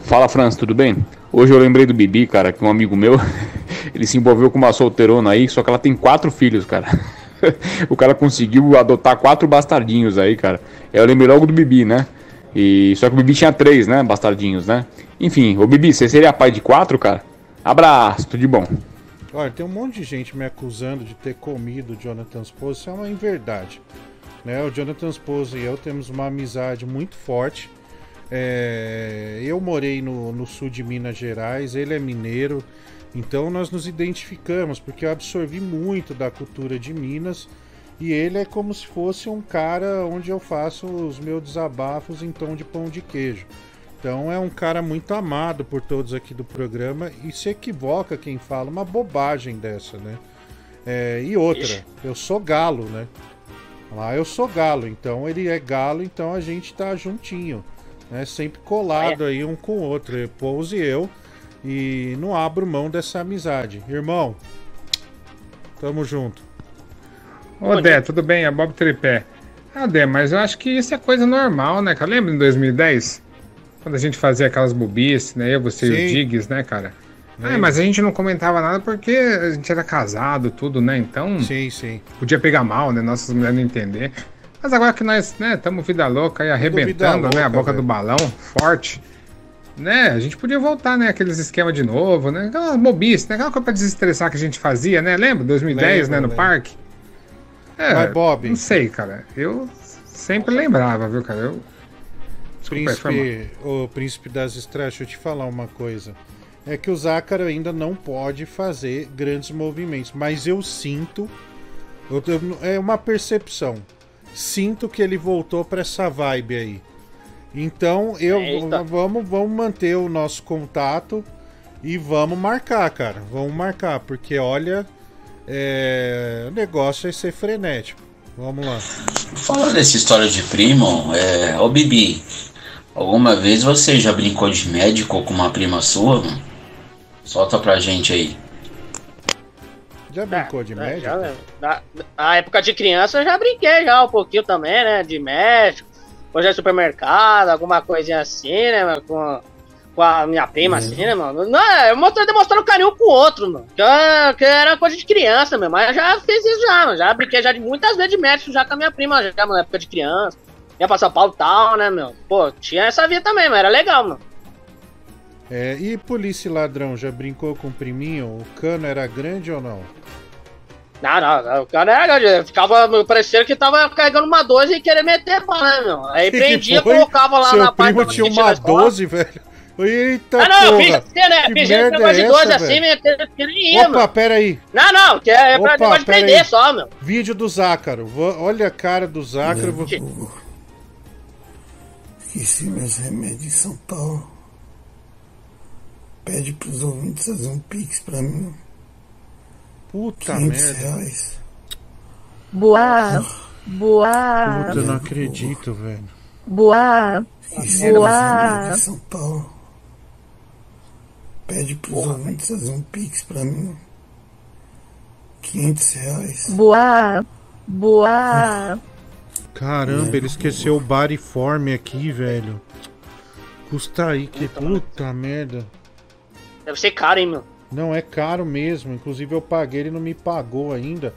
Fala, Franz, tudo bem? Hoje eu lembrei do Bibi, cara, que um amigo meu, ele se envolveu com uma solteirona aí, só que ela tem quatro filhos, cara. o cara conseguiu adotar quatro bastardinhos aí, cara. Eu lembrei logo do Bibi, né? E só que o Bibi tinha três, né? Bastardinhos, né? Enfim, ô Bibi, você seria pai de quatro, cara? Abraço, tudo de bom. Olha, tem um monte de gente me acusando de ter comido o Jonathan Spose, isso é uma inverdade. Né? O Jonathan Spose e eu temos uma amizade muito forte. É, eu morei no, no sul de Minas Gerais, ele é mineiro, então nós nos identificamos, porque eu absorvi muito da cultura de Minas e ele é como se fosse um cara onde eu faço os meus desabafos em tom de pão de queijo. Então é um cara muito amado por todos aqui do programa e se equivoca quem fala uma bobagem dessa, né? É, e outra, eu sou galo, né? Lá eu sou galo, então ele é galo, então a gente tá juntinho, né? Sempre colado aí um com o outro, Pose e eu, e não abro mão dessa amizade. Irmão, tamo junto. Ô, Dé, tudo bem? É Bob Tripé. Ah, Dé, mas eu acho que isso é coisa normal, né, cara? Lembra em 2010? Quando a gente fazia aquelas bobices, né? Eu, você e Sim. o Diggs, né, cara? Ah, Lembro. mas a gente não comentava nada porque a gente era casado, tudo, né? Então. Sim, sim. Podia pegar mal, né? Nossas mulheres não entender. Mas agora que nós, né, estamos vida louca aí arrebentando, vida né? A louca, boca velho. do balão, forte. Né? A gente podia voltar, né? Aqueles esquemas de novo, né? Aquelas bobices, né? Aquela coisa pra desestressar que a gente fazia, né? Lembra? 2010, Lembro, né? No lembro. parque. É, Mas, Bob- Não sei, cara. Eu sempre lembrava, viu, cara? Eu. Desculpa. Príncipe, o príncipe das estrelas, deixa eu te falar uma coisa. É que o Zácaro ainda não pode fazer grandes movimentos, mas eu sinto. eu- eu- é uma percepção. Sinto que ele voltou pra essa vibe aí. Então eu Eita. vamos, vamos manter o nosso contato e vamos marcar, cara. Vamos marcar, porque olha, é, o negócio vai ser frenético. Vamos lá. Falando dessa história de primo, é. Ô Bibi, alguma vez você já brincou de médico com uma prima sua? mano? Solta pra gente aí. Já brincou de É, médico? já, né? na, na época de criança eu já brinquei já um pouquinho também, né? De médico, hoje é supermercado, alguma coisinha assim, né? mano, Com, com a minha prima, assim, né, mano? Não, é, eu mostrei demonstrando carinho com o outro, mano. Que, eu- que era coisa de criança mesmo. Mas eu já fiz isso já, mano. Já brinquei já de muitas vezes de médico já com a minha prima, já, mano, na época de criança. Ia pra São Paulo e tal, né, meu? Pô, tinha essa vida também, mas era legal, mano. É, e polícia e ladrão, já brincou com o priminho? O cano era grande ou não? Não, não, não, o cara era, ficava parecendo que tava carregando uma 12 e querer meter pau, né, meu? Aí Que prendia, foi? colocava lá Seu na parte da tinha uma escola. 12, velho. Eita Ah, não, eu porra. fiz, né? Que Fiz merda negócio de é 12 essa, assim, velho? meter pequenininha, Opa, mano. peraí. Não, não, que é pra Opa, negócio de pera prender aí. só, meu. Vídeo do Zácaro. Vou- Olha a cara do Zácaro. vou- Esqueci meus remédios em São Paulo. Pede pros ouvintes fazer um pix pra mim. Puta 500 merda. reais. Boa. Boa. Puta, eu não acredito, velho. Boa. Meus remédios Boa. em São Paulo. Pede pros ouvintes fazer um pix pra mim. 500 reais. Boa. Boa. Caramba, ele esqueceu o Bariforme aqui, velho. Custa aí, que puta merda. Deve ser caro, hein, meu? Não, é caro mesmo. Inclusive eu paguei, ele não me pagou ainda.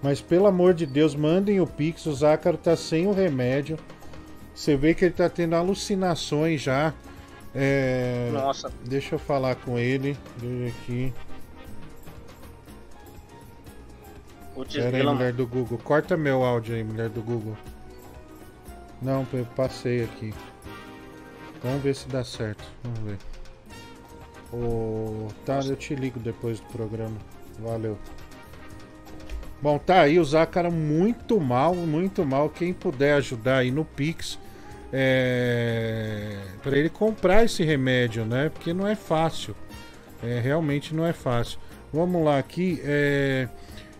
Mas pelo amor de Deus, mandem o Pix. O Zácaro tá sem o remédio. Você vê que ele tá tendo alucinações já. É... Nossa. Deixa eu falar com ele. Deixa aqui. Putz, Pera aí, mulher do Google. Corta meu áudio aí, mulher do Google. Não, eu passei aqui. Vamos ver se dá certo. Vamos ver. Ô, Tá, eu te ligo depois do programa. Valeu. Bom, tá aí o Zácara muito mal, muito mal. Quem puder ajudar aí no Pix é... para ele comprar esse remédio, né? Porque não é fácil. É, realmente não é fácil. Vamos lá aqui. É...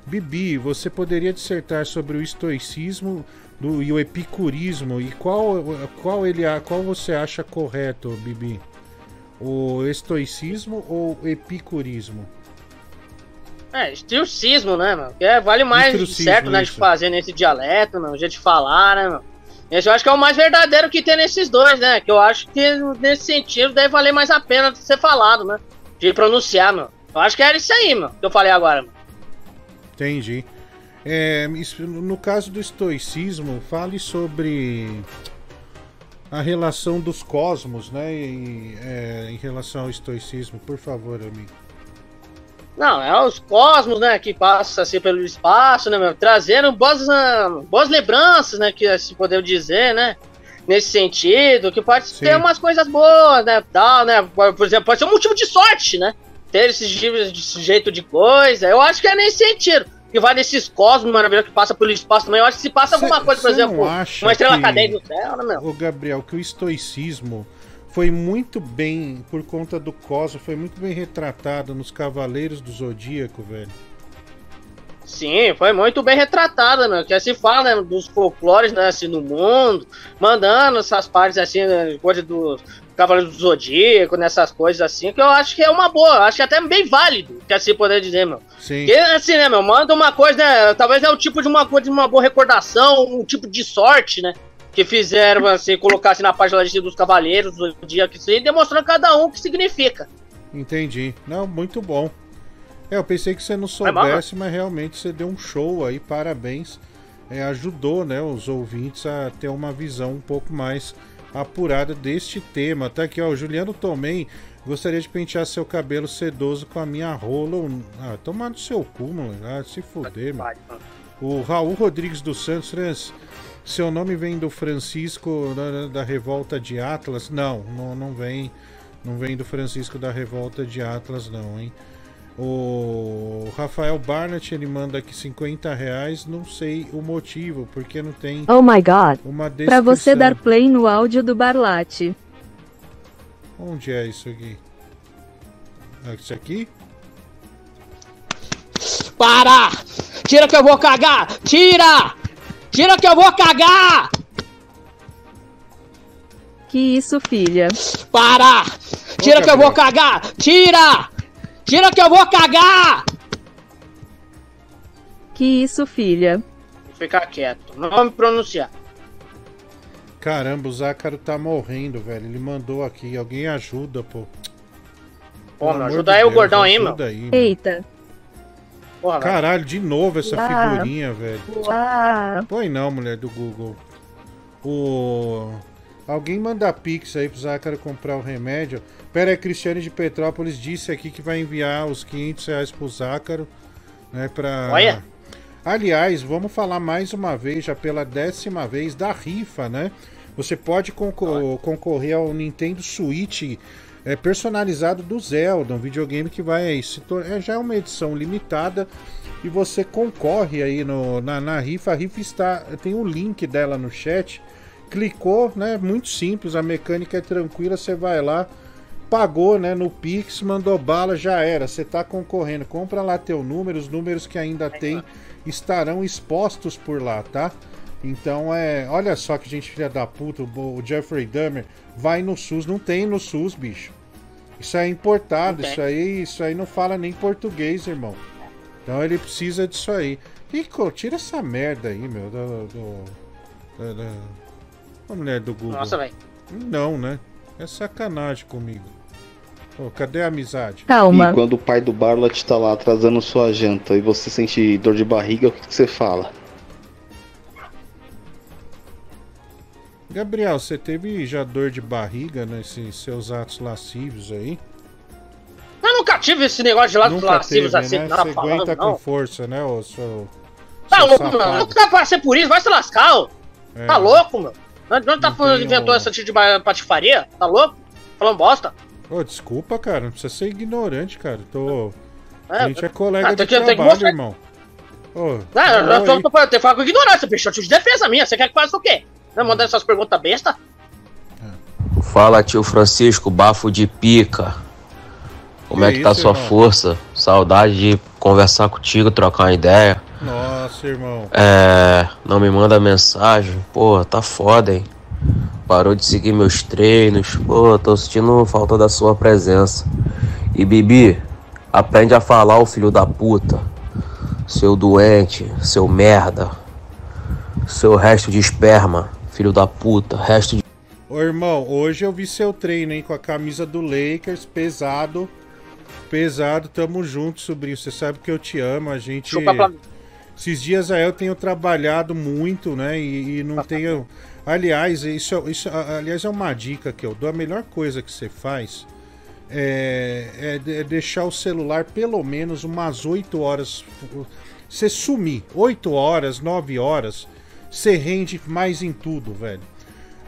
Bibi, você poderia dissertar sobre o estoicismo do, e o epicurismo e qual, qual, ele, qual você acha correto, Bibi? O estoicismo ou epicurismo? É, estrucismo, né, mano? Que é, vale mais Estrucismo, certo, né, de isso. fazer nesse dialeto, mano, jeito de falar, né, mano? Esse eu acho que é o mais verdadeiro que tem nesses dois, né? Que eu acho que nesse sentido deve valer mais a pena de ser falado, né? De pronunciar, mano. Eu acho que era isso aí, mano, que eu falei agora, mano. Entendi. É, no caso do estoicismo, fale sobre a relação dos cosmos, né? E, é, em relação ao estoicismo, por favor, amigo. Não, é os cosmos, né, que passa assim pelo espaço, né, meu? Trazendo boas, ah, boas lembranças, né, que se poder dizer, né? Nesse sentido, que pode ter umas coisas boas, né, tal, né? Por exemplo, pode ser um motivo de sorte, né? Ter esse tipo de jeito de coisa. Eu acho que é nesse sentido. Que vai nesses cosmos maravilhosos que passa pelo espaço também. Eu acho que se passa alguma coisa, por Cê exemplo, uma estrela que- cadente do céu, né, meu? Ô Gabriel, que o estoicismo foi muito bem, por conta do cosmos, foi muito bem retratado nos Cavaleiros do Zodíaco, velho. Sim, foi muito bem retratada, meu. Que se fala né, dos folclores, né, assim, no mundo, mandando essas partes assim, né, coisa do Cavaleiro do Zodíaco, nessas coisas assim, que eu acho que é uma boa, acho que é até bem válido, que assim poder dizer, meu. Sim. Que assim, né, meu, manda uma coisa, né, talvez é o tipo de uma coisa, de uma boa recordação, um tipo de sorte, né, que fizeram, assim, colocasse na página dos Cavaleiros do Zodíaco, assim, demonstrando cada um o que significa. Entendi. Não, muito bom. É, eu pensei que você não soubesse, mas realmente você deu um show aí, parabéns. É, ajudou, né, os ouvintes a ter uma visão um pouco mais apurada deste tema. Tá aqui, ó, o Juliano Tomei gostaria de pentear seu cabelo sedoso com a minha rola. Ah, tomar no seu cu, mano. Ah, se fuder, mano. O Raul Rodrigues dos Santos, Franz, seu nome vem do Francisco da, da Revolta de Atlas? Não, não, não vem. Não vem do Francisco da Revolta de Atlas, não, hein? O Rafael Barnett, ele manda aqui 50 reais, não sei o motivo, porque não tem Oh my god. uma Pra você dar play no áudio do Barlate. Onde é isso aqui? Ah, Isso aqui? Para! Tira que eu vou cagar! Tira! Tira que eu vou cagar! Que isso, filha? Para! Tira que eu vou cagar! Tira! Tira que eu vou cagar! Que isso, filha? Vou ficar quieto, não vou me pronunciar. Caramba, o Zácaro tá morrendo, velho. Ele mandou aqui. Alguém ajuda, pô. Pô, meu, ajuda aí o Deus, gordão aí, meu. ajuda aí, meu. Eita. Porra. Caralho, de novo essa Ah. figurinha, velho. Ah. Põe não, mulher do Google. O... Alguém manda pix aí pro Zácaro comprar o remédio. Pera aí, Cristiane de Petrópolis disse aqui que vai enviar os 500 reais pro Zácaro, né, pra... Olha. Aliás, vamos falar mais uma vez, já pela décima vez, da rifa, né? Você pode concor- concorrer ao Nintendo Switch é, personalizado do Zelda, um videogame que vai tor- é, já é uma edição limitada e você concorre aí no, na, na rifa. A rifa está tem o link dela no chat. Clicou, né? Muito simples, a mecânica é tranquila. Você vai lá, pagou, né? No Pix, mandou bala, já era. Você tá concorrendo. Compra lá teu número, os números que ainda tem estarão expostos por lá, tá? Então é. Olha só que gente filha da puta, o Jeffrey Dahmer vai no SUS, não tem no SUS, bicho. Isso é importado, isso aí, isso aí não fala nem português, irmão. Então ele precisa disso aí. Rico, tira essa merda aí, meu. Do, do, da, da, a mulher do Google. Nossa, velho. Não, né? É sacanagem comigo. Ô, cadê a amizade? Calma. E quando o pai do Barlat tá lá atrasando sua janta e você sente dor de barriga, o que, que você fala? Gabriel, você teve já dor de barriga nesses seus atos lascivos aí? Eu nunca tive esse negócio de Nunca lascivos teve, assim, né? Você falando, aguenta não. com força, né, ô seu... Tá seu louco, safado. Nunca dá pra ser por isso, vai se lascar, ô. É. Tá louco, meu. Não não tá falando, inventou um- essa tipo de patifaria? Tá louco? Falando bosta? Ô, desculpa, cara, não precisa ser ignorante, cara. Tô... É, a gente é colega ah, de tem que- trabalho, irmão. Ô, É, eu, falou tô, falando, tem que falar com ignorância, bicho. Eu te de defesa minha. Você quer que faça o quê? Não mandando essas perguntas besta? Fala, tio Francisco, bafo de pica. Como Que é que tá isso, sua irmão? força? Saudade de conversar contigo, trocar uma ideia. Nossa, irmão. É. Não me manda mensagem. Pô, tá foda, hein? Parou de seguir meus treinos. Pô, tô sentindo falta da sua presença. E Bibi, aprende a falar, o filho da puta. Seu doente, seu merda. Seu resto de esperma, filho da puta. Resto de. Ô, irmão, hoje eu vi seu treino, hein, com a camisa do Lakers, pesado. Pesado, tamo junto, sobrinho. Você sabe que eu te amo, a gente. Chupa Flamengo. Esses dias aí eu tenho trabalhado muito, né? E, e não tenho. Aliás, isso, é- isso, aliás, é uma dica que eu dou. A melhor coisa que você faz é, é é deixar o celular pelo menos umas 8 horas. Você sumir. 8 horas, 9 horas, você rende mais em tudo, velho.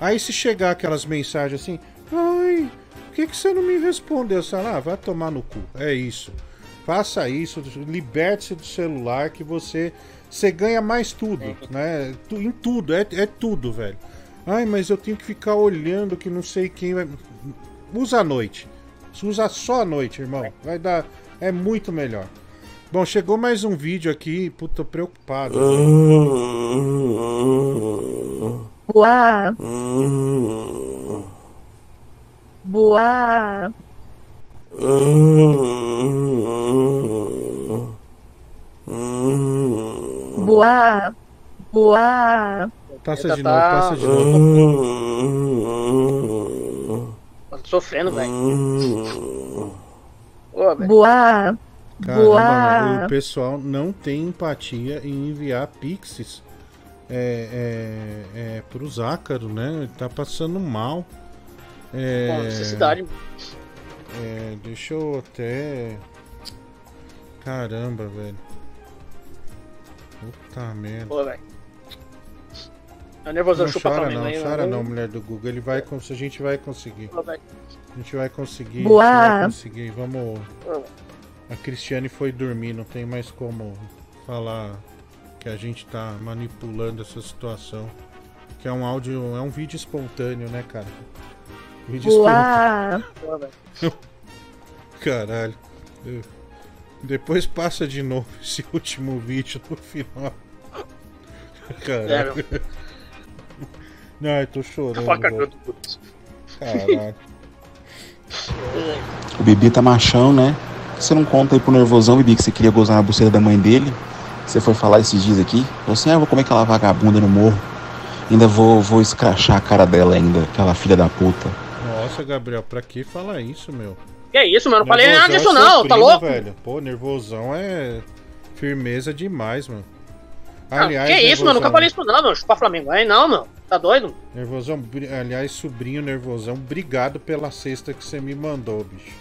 Aí se chegar aquelas mensagens assim, ai, por que, que você não me respondeu? Você fala, ah, vai tomar no cu. É isso. Faça isso, liberte-se do celular que você você ganha mais tudo, né? Tu- Em tudo, é, é tudo, velho. Ai, mas eu tenho que ficar olhando que não sei quem vai. Usa à noite. Usa só à noite, irmão. Vai dar. É muito melhor. Bom, chegou mais um vídeo aqui. Puta, tô preocupado. Boa. Boa. Boa. Boa. Passa Eita, de tá- novo, passa de novo. Tô sofrendo, velho. Boa. Caramba, Boa. o pessoal não tem empatia em enviar pixies é, é, é, pro Zácaro, né? Ele tá passando mal. É, Pô, necessidade. É, deixa eu até. Caramba, velho. Puta merda. Pô, velho. É nervoso, Não chupa chora não, aí, chora não, mulher do Google. Ele vai, a gente vai conseguir. Pô. A gente vai conseguir. Boa. A gente vai conseguir. Vamos. A Cristiane foi dormir, não tem mais como falar que a gente tá manipulando essa situação. Que é um áudio, é um vídeo espontâneo, né, cara? Pô, velho. Caralho. Eu- Depois passa de novo esse último vídeo no final. Caralho. Não, eu tô chorando. Velho. Caralho. O Bibi tá machão, né? Você não conta aí pro nervosão, Bibi, que você queria gozar na buceta da mãe dele? Você foi falar esses dias aqui? Você, ah, eu vou comer aquela vagabunda no morro. Ainda vou, vou escrachar a cara dela ainda, aquela filha da puta. Nossa, Gabriel, pra que falar isso, meu? Que isso, mano? Não falei nada disso, é não. Tá primo, louco? velho. Pô, nervosão é firmeza demais, mano. Ah, que isso, mano? Nunca falei isso, não, meu. Chupa Flamengo aí, não, meu. Tá doido? Nervosão, aliás, sobrinho nervosão, obrigado pela cesta que você me mandou, bicho.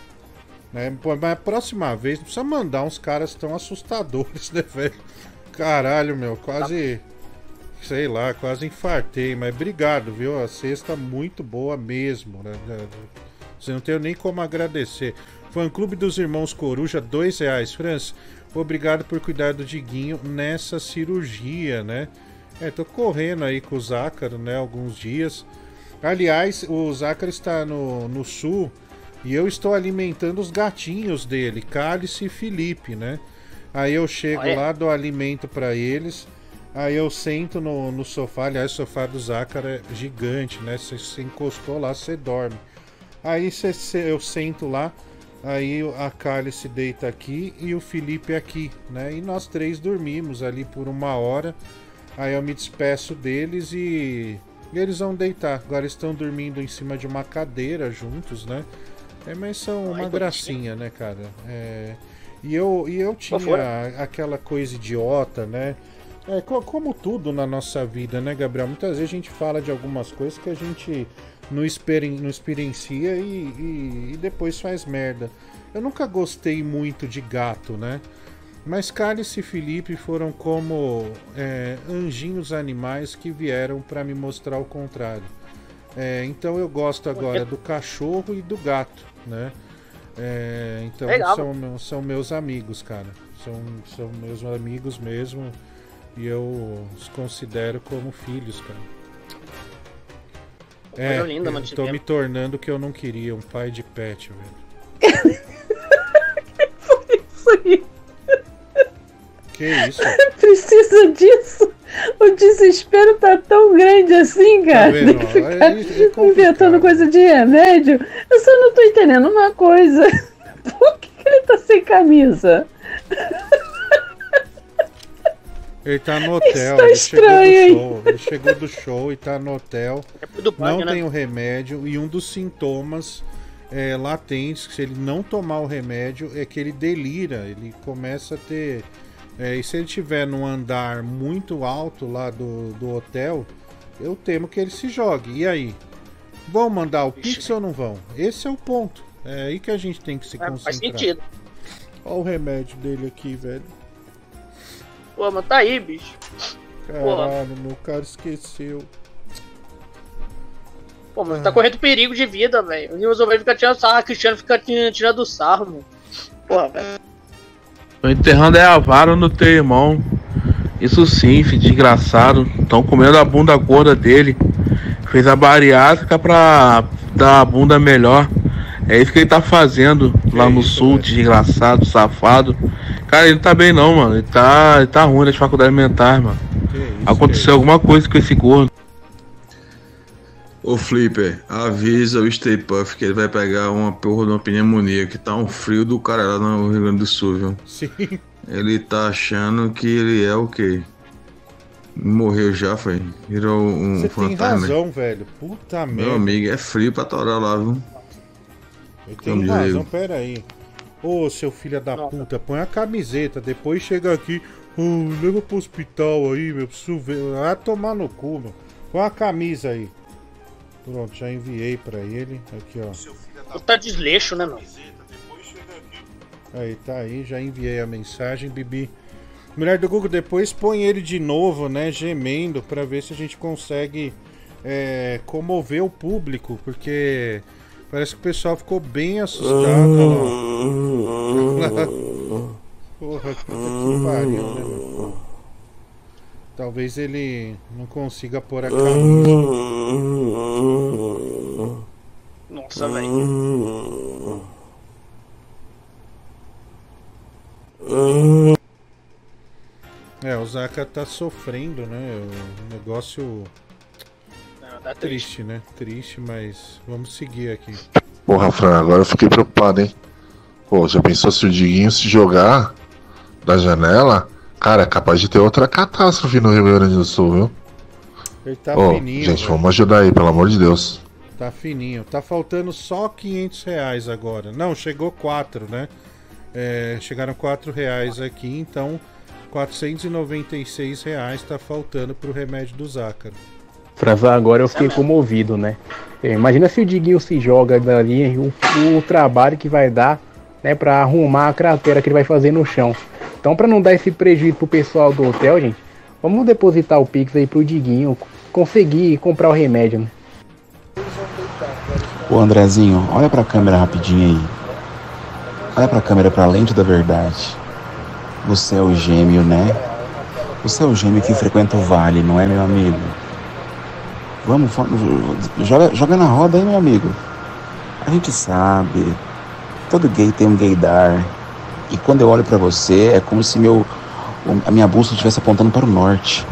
Né? Pô, mas a próxima vez não precisa mandar uns caras tão assustadores, né, velho? Caralho, meu, quase. Sei lá, quase infartei, mas obrigado, viu? A cesta muito boa mesmo, né? Você não tem nem como agradecer. Fã Clube dos Irmãos Coruja, dois reais. Franz, obrigado por cuidar do Diguinho nessa cirurgia, né? É, tô correndo aí com o Zácaro, né? Alguns dias. Aliás, o Zácaro está no, no sul e eu estou alimentando os gatinhos dele, Cálice e Felipe, né? Aí eu chego Olha. lá, dou alimento para eles. Aí eu sento no, no sofá. Aliás, o sofá do Zácaro é gigante, né? Você, você encostou lá, você dorme. Aí você- você- eu sento lá, Aí a Carly se deita aqui e o Felipe aqui, né? E nós três dormimos ali por uma hora. Aí eu me despeço deles e, e eles vão deitar. Agora estão dormindo em cima de uma cadeira juntos, né? É, mas são uma gracinha, né, cara? É, e eu, e eu tinha aquela coisa idiota, né? É, co- como tudo na nossa vida, né, Gabriel? Muitas vezes a gente fala de algumas coisas que a gente não, experi não experiencia e, e- e depois faz merda. Eu nunca gostei muito de gato, né? Mas Cálice e Felipe foram como é, anjinhos animais que vieram para me mostrar o contrário. É, então eu gosto agora do cachorro e do gato, né? É, então são, são meus amigos, cara. São, são meus amigos mesmo. E eu os considero como filhos, cara. É, linda, eu tô me tornando o que eu não queria, um pai de pet, velho. Isso aí. Que isso? Precisa disso. O desespero tá tão grande assim, cara. vendo? De ficar É- é inventando coisa de remédio. Eu só não tô entendendo uma coisa. Por que, que ele tá sem camisa? Ele tá no hotel, tá ele estranho, chegou do show. Ele chegou do show e tá no hotel. do não bug, né? tem o remédio e um dos sintomas é, latentes, que se ele não tomar o remédio, é que ele delira, ele começa a ter. é, e se ele tiver num andar muito alto lá do, do hotel, eu temo que ele se jogue. E aí? Vão mandar o Pix ou não vão? Esse é o ponto. É aí que a gente tem que se É, concentrar. faz sentido. Olha o remédio dele aqui, velho. Pô, mas tá aí, bicho. Porra. Caralho, meu cara esqueceu. Pô, mas tá correndo perigo de vida, velho. O Nilson vai ficar tirando sarro, a Cristiano fica tirando tirando sarro, mano. Porra, velho. Tô enterrando é a vara no teu irmão. Isso sim, filho, desgraçado. Tão comendo a bunda gorda dele. Fez a bariátrica pra dar a bunda melhor. É isso que ele tá fazendo lá no sul, desgraçado, safado. Cara, ele não tá bem não, mano. Ele tá, ele tá ruim nas faculdades mentais, mano. Aconteceu alguma coisa com esse gordo. Ô Flipper, avisa o Stay Puff que ele vai pegar uma porra de uma pneumonia, que tá um frio do cara lá no Rio Grande do Sul, viu? Sim. Ele tá achando que ele é o quê? Morreu já, foi? Virou um Você tem fantasma. razão, velho. Puta Meu merda. amigo, é frio pra torar lá, viu? Eu tenho Vamos razão, pera aí. Ô, seu filho da puta, põe a camiseta, depois chega aqui, oh, leva pro hospital aí, meu, preciso ver. Ah, tomar no cu, meu. Põe a camisa aí. Pronto, já enviei pra ele. Aqui, ó. Tá desleixo, né, mano? Aí, tá aí, já enviei a mensagem, Bibi. Mulher do Google, depois põe ele de novo, né, gemendo, pra ver se a gente consegue é, comover o público, porque parece que o pessoal ficou bem assustado. Porra, que pariu, né? Talvez ele não consiga pôr a camisa. Nossa, velho. É, o Zaka tá sofrendo, né? O negócio Não, tá triste, né? Triste, mas vamos seguir aqui. Porra, Fran, agora eu fiquei preocupado, hein? Pô, já pensou se o Diguinho se jogar da janela? Cara, é capaz de ter outra catástrofe no Rio Grande do Sul, viu? Ele tá Ô, fininho. gente, velho. vamos ajudar aí, pelo amor de Deus. Tá fininho. Tá faltando só 500 reais agora. Não, chegou 4, né? É, chegaram 4 reais aqui, então 496 reais tá faltando pro remédio do Zácaro. Franzão, agora eu fiquei comovido, né? É, Imagina se o Diguinho se joga dali, o, o trabalho que vai dar, né, pra arrumar a cratera que ele vai fazer no chão. Então, pra não dar esse prejuízo pro pessoal do hotel, gente, vamos depositar o Pix aí pro Diguinho conseguir comprar o remédio, né? Ô Andrezinho, olha pra câmera rapidinho aí. Olha pra câmera pra lente da verdade. Você é o gêmeo, né? Você é o gêmeo que frequenta o vale, não é, meu amigo? Vamos, joga, joga na roda aí, meu amigo. A gente sabe. Todo gay tem um gaydar. E quando eu olho pra você, é como se meu, a minha bússola estivesse apontando para o norte.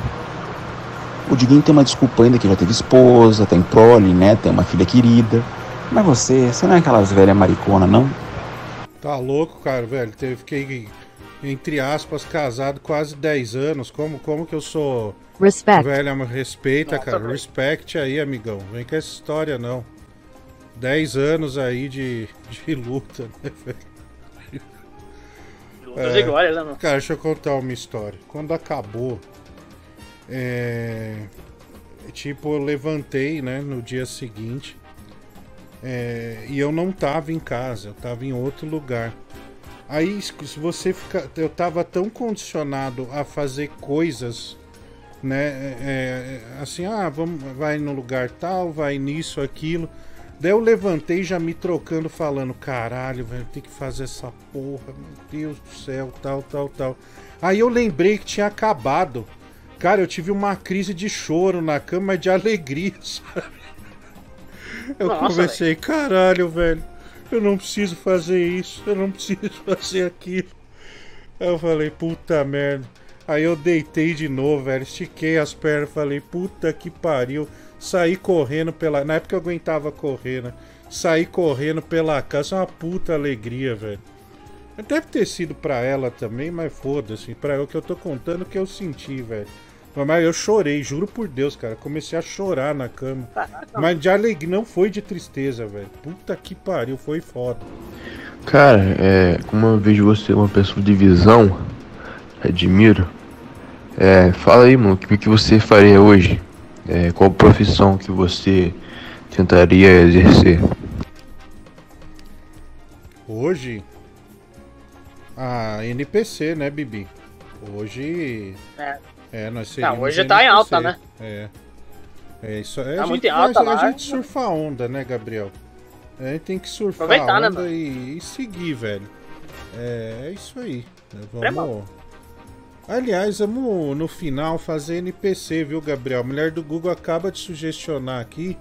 O Diguinho tem uma desculpa ainda que já teve esposa, tem prole, né? Tem uma filha querida. Mas você, você não é aquelas velhas maricona, não? Tá louco, cara, velho. Teve, fiquei, entre aspas, casado quase 10 anos. Como, como que eu sou. Respect. Velho, respeita, cara. Respect aí, amigão. Vem com essa história, não. 10 anos aí de, de luta, né, velho? Lutas e glórias, né, mano? Cara, deixa eu contar uma história. Quando acabou, é, tipo, eu levantei, né, no dia seguinte, é, e eu não tava em casa, eu tava em outro lugar. Aí, se você ficar, eu tava tão condicionado a fazer coisas, né, é, é, assim, ah, vamos, vai no lugar tal, vai nisso, aquilo. Daí eu levantei já me trocando, falando: caralho, velho, tem que fazer essa porra, meu Deus do céu, tal, tal, tal. Aí eu lembrei que tinha acabado. Cara, eu tive uma crise de choro na cama, mas de alegria, sabe? Eu Nossa, comecei, caralho, velho, eu não preciso fazer isso, eu não preciso fazer aquilo. Aí eu falei, puta merda. Aí eu deitei de novo, velho, estiquei as pernas, falei, puta que pariu. Saí correndo pela. Na época eu aguentava correr, né? Saí correndo pela casa, uma puta alegria, velho. Deve ter sido pra ela também, mas foda-se. Pra eu que eu tô contando o que eu senti, velho. Mas eu chorei, juro por Deus, cara. Comecei a chorar na cama. Mas de alegria, não foi de tristeza, velho. Puta que pariu, foi foda. Cara, é, como eu vejo você uma pessoa de visão, admiro. É, fala aí, mano, o que, que você faria hoje? É, qual profissão que você tentaria exercer? Hoje. A NPC, né, Bibi? Hoje. É. É, nós seríamos hoje tá em NPC. alta, né? É. É isso aí. Tá a muito gente em alta vai- lá. A gente surfa a onda, né, Gabriel? A gente tem que surfar Aproveitar, a né, onda mano? e, e seguir, velho. É, é isso aí. né? É, Vamos. Aliás, vamos no final fazer NPC, viu, Gabriel? A mulher do Google acaba de sugestionar aqui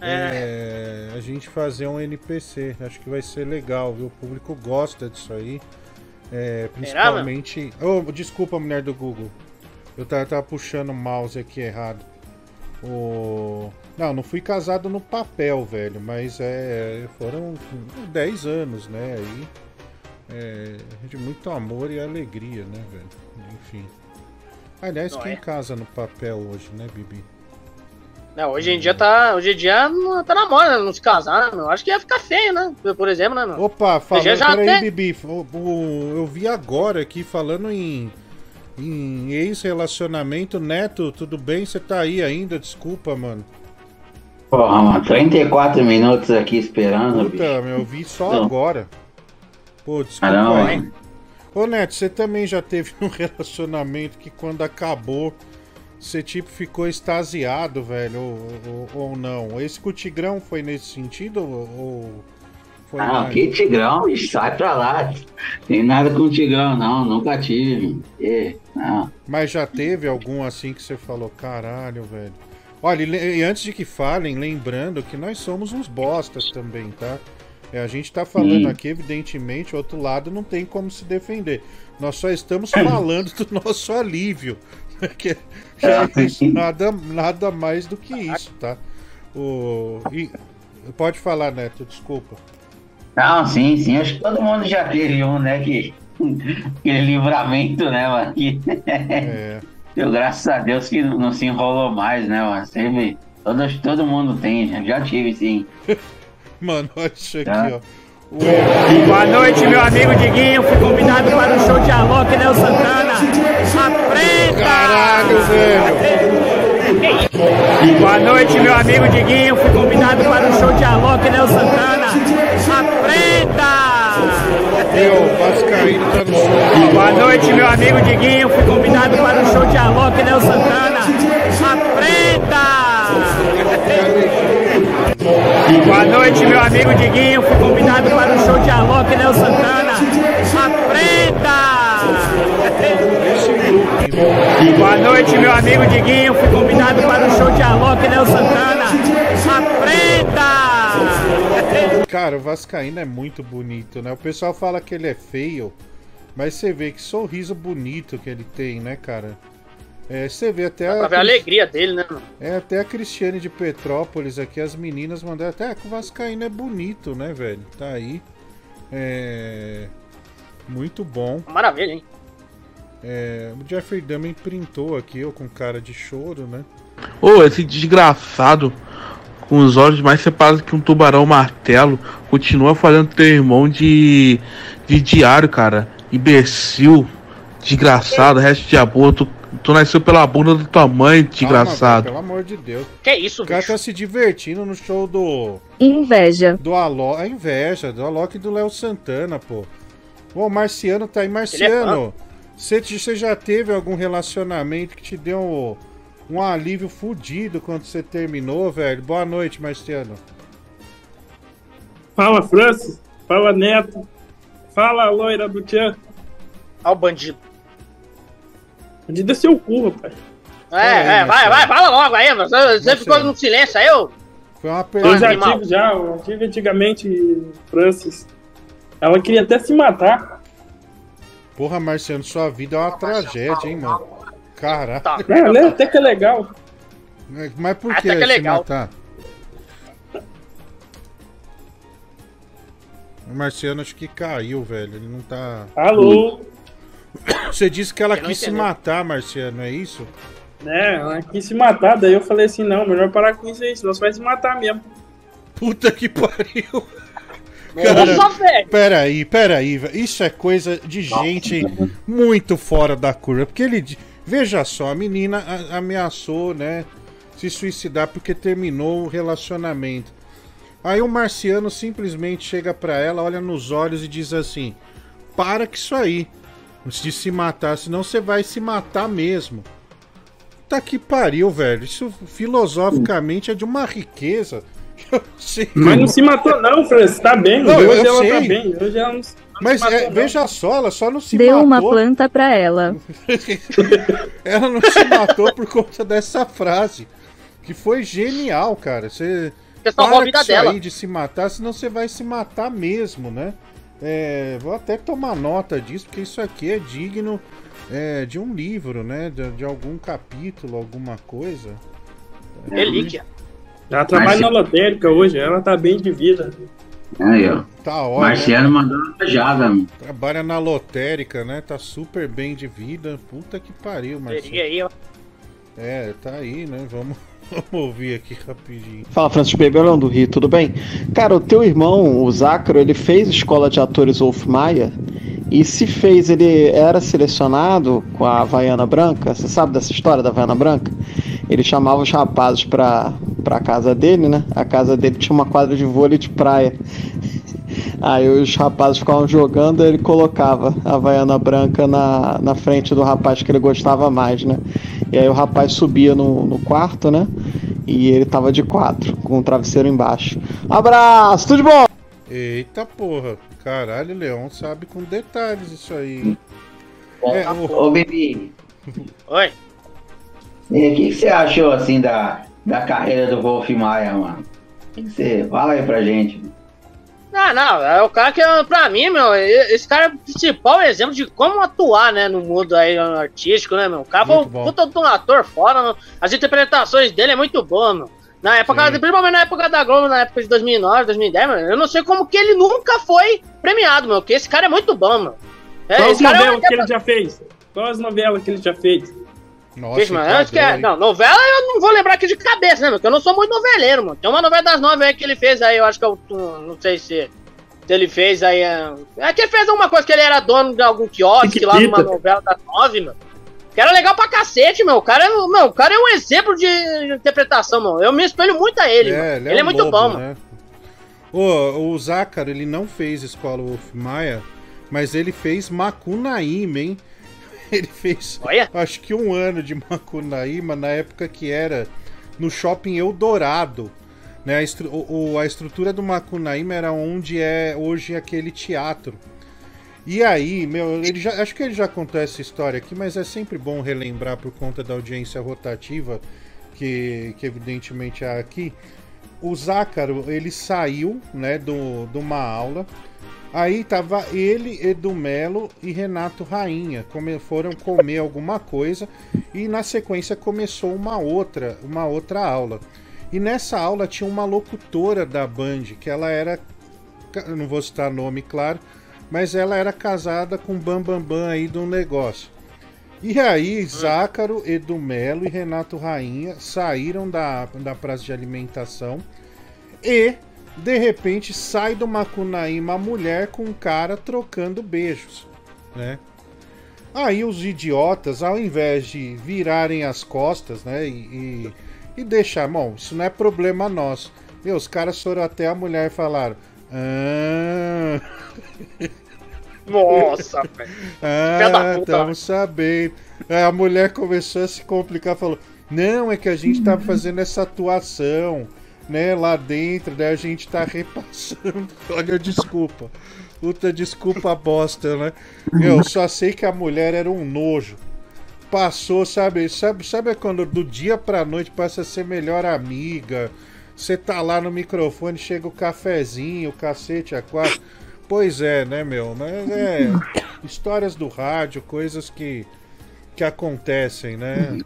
é, a gente fazer um NPC. Acho que vai ser legal, viu? O público gosta disso aí. É, principalmente. Oh, desculpa, mulher do Google. Eu tava, tava puxando o mouse aqui errado. O... Não, não fui casado no papel, velho, mas é, foram 10 anos, né? Aí, é, de muito amor e alegria, né, velho? Enfim. Aliás, Não quem é? casa no papel hoje, né, Bibi? Não, hoje em dia tá. Hoje em dia não- tá na moda? Não se casar, né? meu? Acho que ia ficar feio, né? Por exemplo, né, meu? Opa, falando, peraí, tem- Bibi. o- eu vi agora aqui falando em, em ex-relacionamento. Neto, tudo bem? Você tá aí ainda? Desculpa, mano. Porra, mano, 34 minutos aqui esperando, bicho. Puta, meu, eu vi só Não. agora. Pô, desculpa Caramba, aí. hein? Ô, Neto, você também já teve um relacionamento que quando acabou, você tipo ficou extasiado, velho, ou, ou, ou não? Esse com o Tigrão foi nesse sentido ou... foi Ah, mais? que tigrão, sai pra lá. Tem nada com tigrão, não, nunca tive. É. Mas já teve algum assim que você falou, caralho, velho. Olha, e antes de que falem, lembrando que nós somos uns bostas também, tá? É, a gente tá falando Sim. aqui, evidentemente, o outro lado não tem como se defender. Nós só estamos falando do nosso alívio. que, que é isso, nada, nada mais do que isso, tá? O, e- pode falar, Neto, desculpa. Não, sim, sim, acho que todo mundo já teve um, né? Que, aquele livramento, né, mano? Que, É. eu, graças a Deus que não se enrolou mais, né, mano? Sempre, todo, todo mundo tem, já, tive, sim. Mano, olha isso aqui, Tá. ó. Boa noite, meu amigo Diguinho. Fui convidado para o show de Alok Nel Santana. Aprenda! Caralho, velho! Boa noite, meu amigo Diguinho. Fui convidado para o show de Alok Nel Santana. Aprenda! Eu, Vascaíno tá no show. Boa noite, meu amigo Diguinho. Fui convidado para o show de Alok Nel Santana. Aprenda! Boa noite, meu amigo Diguinho. Fui convidado para o show de Alok Nel Santana. Aprenda! Boa noite, meu amigo Diguinho. Fui convidado para o show de Alok Nel Santana. Aprenda! Cara, o Vascaíno é muito bonito, né? O pessoal fala que ele é feio, mas você vê que sorriso bonito que ele tem, né, cara? É, você vê até Pra ver a alegria dele, né, mano? É, até a Cristiane de Petrópolis aqui, as meninas mandaram até que o Vascaíno é bonito, né, velho? Tá aí. É. Muito bom. Maravilha, hein? É, o Jeffrey Dahmer printou aqui, eu com cara de choro, né? Ô, esse desgraçado, com os olhos mais separados que um tubarão martelo, continua fazendo teu irmão de, de diário, cara. Imbecil, desgraçado, resto de aborto. Tu nasceu pela bunda da tua mãe, desgraçado. Calma, pelo amor de Deus. Que isso, O cara bicho? tá se divertindo no show do. Inveja. Do Alok. A inveja, do Alok e do Léo Santana, pô. Ô, o Marciano tá aí. Marciano, você você já teve algum relacionamento que te deu um, um alívio fudido quando você terminou, velho? Boa noite, Marciano. Fala, Francis. Fala, Neto. Fala, loira do Tchan. Ó o bandido. Bandido é seu cu, rapaz. É, é, vai, vai, fala logo aí, mano. Você, você ficou no silêncio aí, eu. Foi uma Eu já animal. tive, já. Eu tive antigamente, Francis. Ela queria até se matar. Porra, Marciano, sua vida é uma tragédia, hein, mano? Caralho. É, né? Até que é legal. Mas por Até que que é se legal. matar? O Marciano acho que caiu, velho. Ele não tá. Alô? Você disse que ela quis se entendeu. matar, Marciano, é isso? né? Ela quis se matar. Daí eu falei assim: não, melhor parar com isso aí, senão você vai se matar mesmo. Puta que pariu. Nossa, velho. Peraí, peraí, velho. Isso é coisa de gente muito fora da curva. Porque ele. Veja só, a menina ameaçou, né? Se suicidar porque terminou o relacionamento. Aí o marciano simplesmente chega pra ela, olha nos olhos e diz assim: Para com isso aí. De se matar, senão você vai se matar mesmo. Tá que pariu, velho. Isso filosoficamente é de uma riqueza. que Eu sei. Mas não se matou, não, Francis. Tá bem. Não, Hoje ela sei. tá bem. Hoje ela não, não Mas é, veja só, ela só não se Deu uma matou. planta pra ela. Ela não se matou por conta dessa frase. Que foi genial, cara. Você Você salvou a para vida com isso dela. aí de se matar, senão você vai se matar mesmo, né? É, vou até tomar nota disso, porque isso aqui é digno é, de um livro, né? De, de algum capítulo, alguma coisa. Relíquia. Ela trabalha Mas- na lotérica hoje. Ela tá bem de vida. Aí, ó. Tá ótimo. Marciano mandou uma rajada, mano. Trabalha na lotérica, né? Tá super bem de vida. Puta que pariu, Marcelo. Seria aí, ó. É, tá aí, né? Vamos, vamos ouvir aqui rapidinho. Fala, Francisco Bebelão do Rio, tudo bem? Cara, o teu irmão, o Zácaro, ele fez escola de atores Wolf Maia e se fez, ele era selecionado com a Havaiana Branca, você sabe dessa história da Havaiana Branca? Ele chamava os rapazes pra, pra casa dele, né? A casa dele tinha uma quadra de vôlei de praia. Aí os rapazes ficavam jogando, ele colocava a Havaiana Branca na, na frente do rapaz que ele gostava mais, né? E aí o rapaz subia no, no quarto, né? E ele tava de quatro, com o travesseiro embaixo. Abraço, tudo de bom? Eita porra. Caralho, Leão sabe com detalhes isso aí. É, ô, Bibi, Oi. e o que, que você achou, assim, da, da carreira do Wolf Maia, mano? O que, que você... Fala aí pra gente. Não, não, é o cara que, pra mim, meu, esse cara é o principal exemplo de como atuar, né, no mundo aí artístico, né, meu? O cara foi um Muito bom. puta de um ator fora, meu. as interpretações dele é muito boa, meu. Na época, principalmente na época da Globo, na época de 2009, 2010, meu, eu não sei como que ele nunca foi premiado, meu, porque esse cara é muito bom, meu. É, Qual as esse cara é novelas que ele já fez? Qual as novelas que ele já fez? Nossa, Vixe, mano, acho que é, não, novela eu não vou lembrar aqui de cabeça, né, meu? Porque eu não sou muito noveleiro, mano. Tem uma novela das nove aí que ele fez aí, eu acho que eu não sei se, se ele fez aí. É, é que ele fez alguma coisa que ele era dono de algum quiosque lá numa novela das nove, mano. Que era legal pra cacete, meu. O cara, é, meu, o cara é um exemplo de interpretação, mano. Eu me espelho muito a ele, mano. Ele, é, um muito lobo, bom, mano. né? O, o Zácaro, ele não fez escola Wolf Maia, mas ele fez Macunaíma, hein? Ele fez, acho que um ano de Macunaíma, na época que era no Shopping Eldorado. Né? A, estru- o- o- a estrutura do Macunaíma era onde é hoje aquele teatro. E aí, meu, ele já, acho que ele já contou essa história aqui, mas é sempre bom relembrar por conta da audiência rotativa, que, que evidentemente há aqui. O Zácaro, ele saiu, né, do, de uma aula. Aí tava ele, Edu Melo e Renato Rainha. Come, foram comer alguma coisa e na sequência começou uma outra, uma outra aula. E nessa aula tinha uma locutora da Band, que ela era não vou citar nome, claro, mas ela era casada com Bambambam Bam Bam aí de um negócio. E aí, Zácaro, Edu Melo e Renato Rainha saíram da, da praça de alimentação e, de repente, sai do Macunaíma a mulher com um cara trocando beijos, né? Aí os idiotas, ao invés de virarem as costas, né, e, e, e deixar, bom, isso não é problema nosso. Meu, os caras foram até a mulher e falaram, ah... Nossa, velho. Ah, estamos sabendo. A mulher começou a se complicar, falou: Não, é que a gente tá fazendo essa atuação, né, lá dentro, daí a gente tá repassando. Olha, desculpa. Puta desculpa bosta, né? Eu só sei que a mulher era um nojo. Passou, sabe, sabe, sabe quando do dia pra noite passa a ser melhor amiga? Você tá lá no microfone, chega o cafezinho, o cacete a quatro. Pois é, né, meu? Mas é histórias do rádio, coisas que que acontecem, né?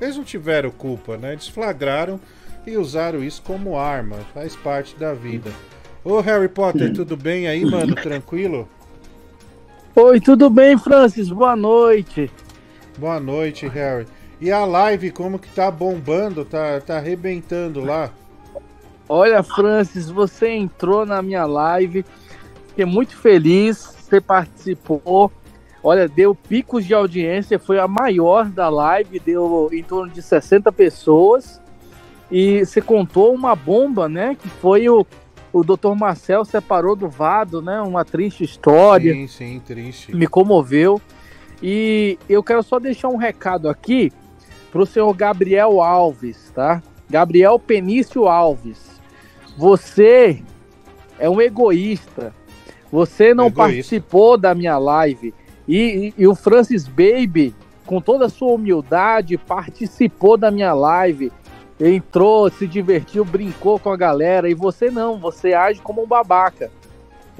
Eles não tiveram culpa, né? Eles flagraram e usaram isso como arma. Faz parte da vida. Ô Harry Potter, tudo bem aí, mano? Tranquilo? Oi, tudo bem, Francis? Boa noite. Boa noite, Harry. E a live, como que tá bombando? Tá, tá arrebentando lá? Olha, Francis, você entrou na minha live. Fiquei muito feliz. Você participou. Olha, deu picos de audiência. Foi a maior da live. Deu em torno de 60 pessoas. E você contou uma bomba, né? Que foi o, o Dr. Marcel separou do Vado, né? Uma triste história. Sim, sim, triste. me comoveu. E eu quero só deixar um recado aqui pro senhor Gabriel Alves, tá? Gabriel Penício Alves. Você é um egoísta. Você não Egoísta. participou da minha live. E, e- e o Francis Baby, com toda a sua humildade, participou da minha live. Entrou, se divertiu, brincou com a galera. E você não, você age como um babaca.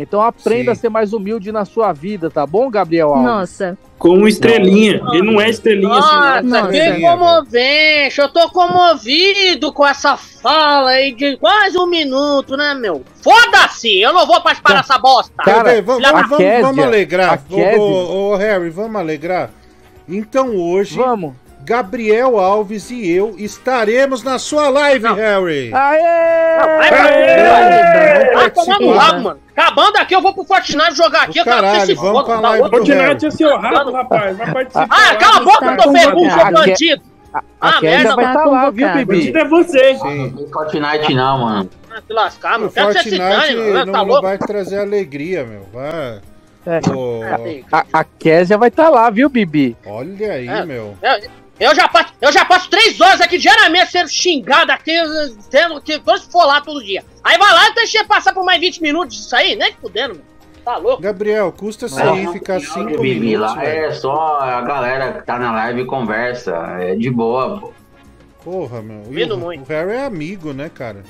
Então aprenda Sim. a ser mais humilde na sua vida, tá bom, Gabriel Alves? Nossa. Como estrelinha. Ele não é estrelinha assim, Nossa, não. que comovente! Eu tô comovido com essa fala aí de quase um minuto, né, meu? Foda-se! Eu não vou participar dessa bosta! Quer ver? Vamos, vamos, vamos, vamos alegrar. Ô, ô, ô, Harry, vamos alegrar. Então hoje, vamos. Gabriel Alves e eu estaremos na sua live, Harry. Aê! Vai, Vamos vai tomar no rabo, mano. Acabando aqui, eu vou pro Fortnite jogar aqui. eu quero que caralho, você se vamos foda, pra tá live do Fortnite é seu rabo, rapaz. Vai participar. Ah, cala a boca, Tá meu ferrugem, seu bandido! A Ah, Kézia merda, vai tá estar lá, viu. Bibi? Bandido é você. Não, Fortnite não, mano. Ah, Se lascar, O mano. Quero que você se dane, Fortnite mano. não, Tá não louco? vai trazer alegria, meu. Vai. É. Ô, A, a Kézia vai estar lá, viu, Bibi? olha aí, É. meu. Eu, eu já passo, eu já passo três horas aqui diariamente sendo xingado aqui, tendo que lá todo dia. Aí vai lá e deixa passar por mais 20 minutos disso aí, nem fudendo, mano. Tá louco? Gabriel, custa sair não, ficar não, 5 Bibi, minutos, lá é só a galera que tá na live e conversa. É de boa, pô. Porra, meu. E Duvido o, muito. o Harry é amigo, né, cara?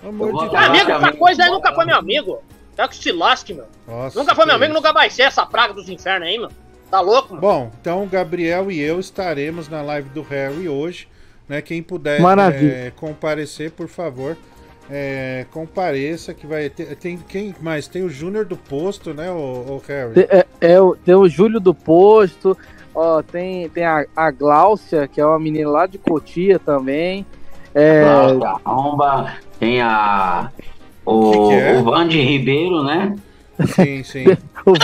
Pelo amor de Deus. Amigo, essa coisa aí nunca foi meu amigo. Quero que se lasque, meu. Nossa, Nunca foi meu amigo, nunca vai ser essa praga dos infernos aí, mano. Tá louco, mano? Bom, então o Gabriel e eu estaremos na live do Harry hoje. Né? Quem puder é, comparecer, por favor, é, compareça que vai ter. Tem quem mais? Tem o Júnior do Posto, né, o, o Harry? Tem, é, é o, tem o Júlio do Posto, ó, tem, tem a, a Gláucia, que é uma menina lá de Cotia também. É, Cláudia Arromba, tem a. O, Que que é? o Vande Ribeiro, né? Sim, sim. o!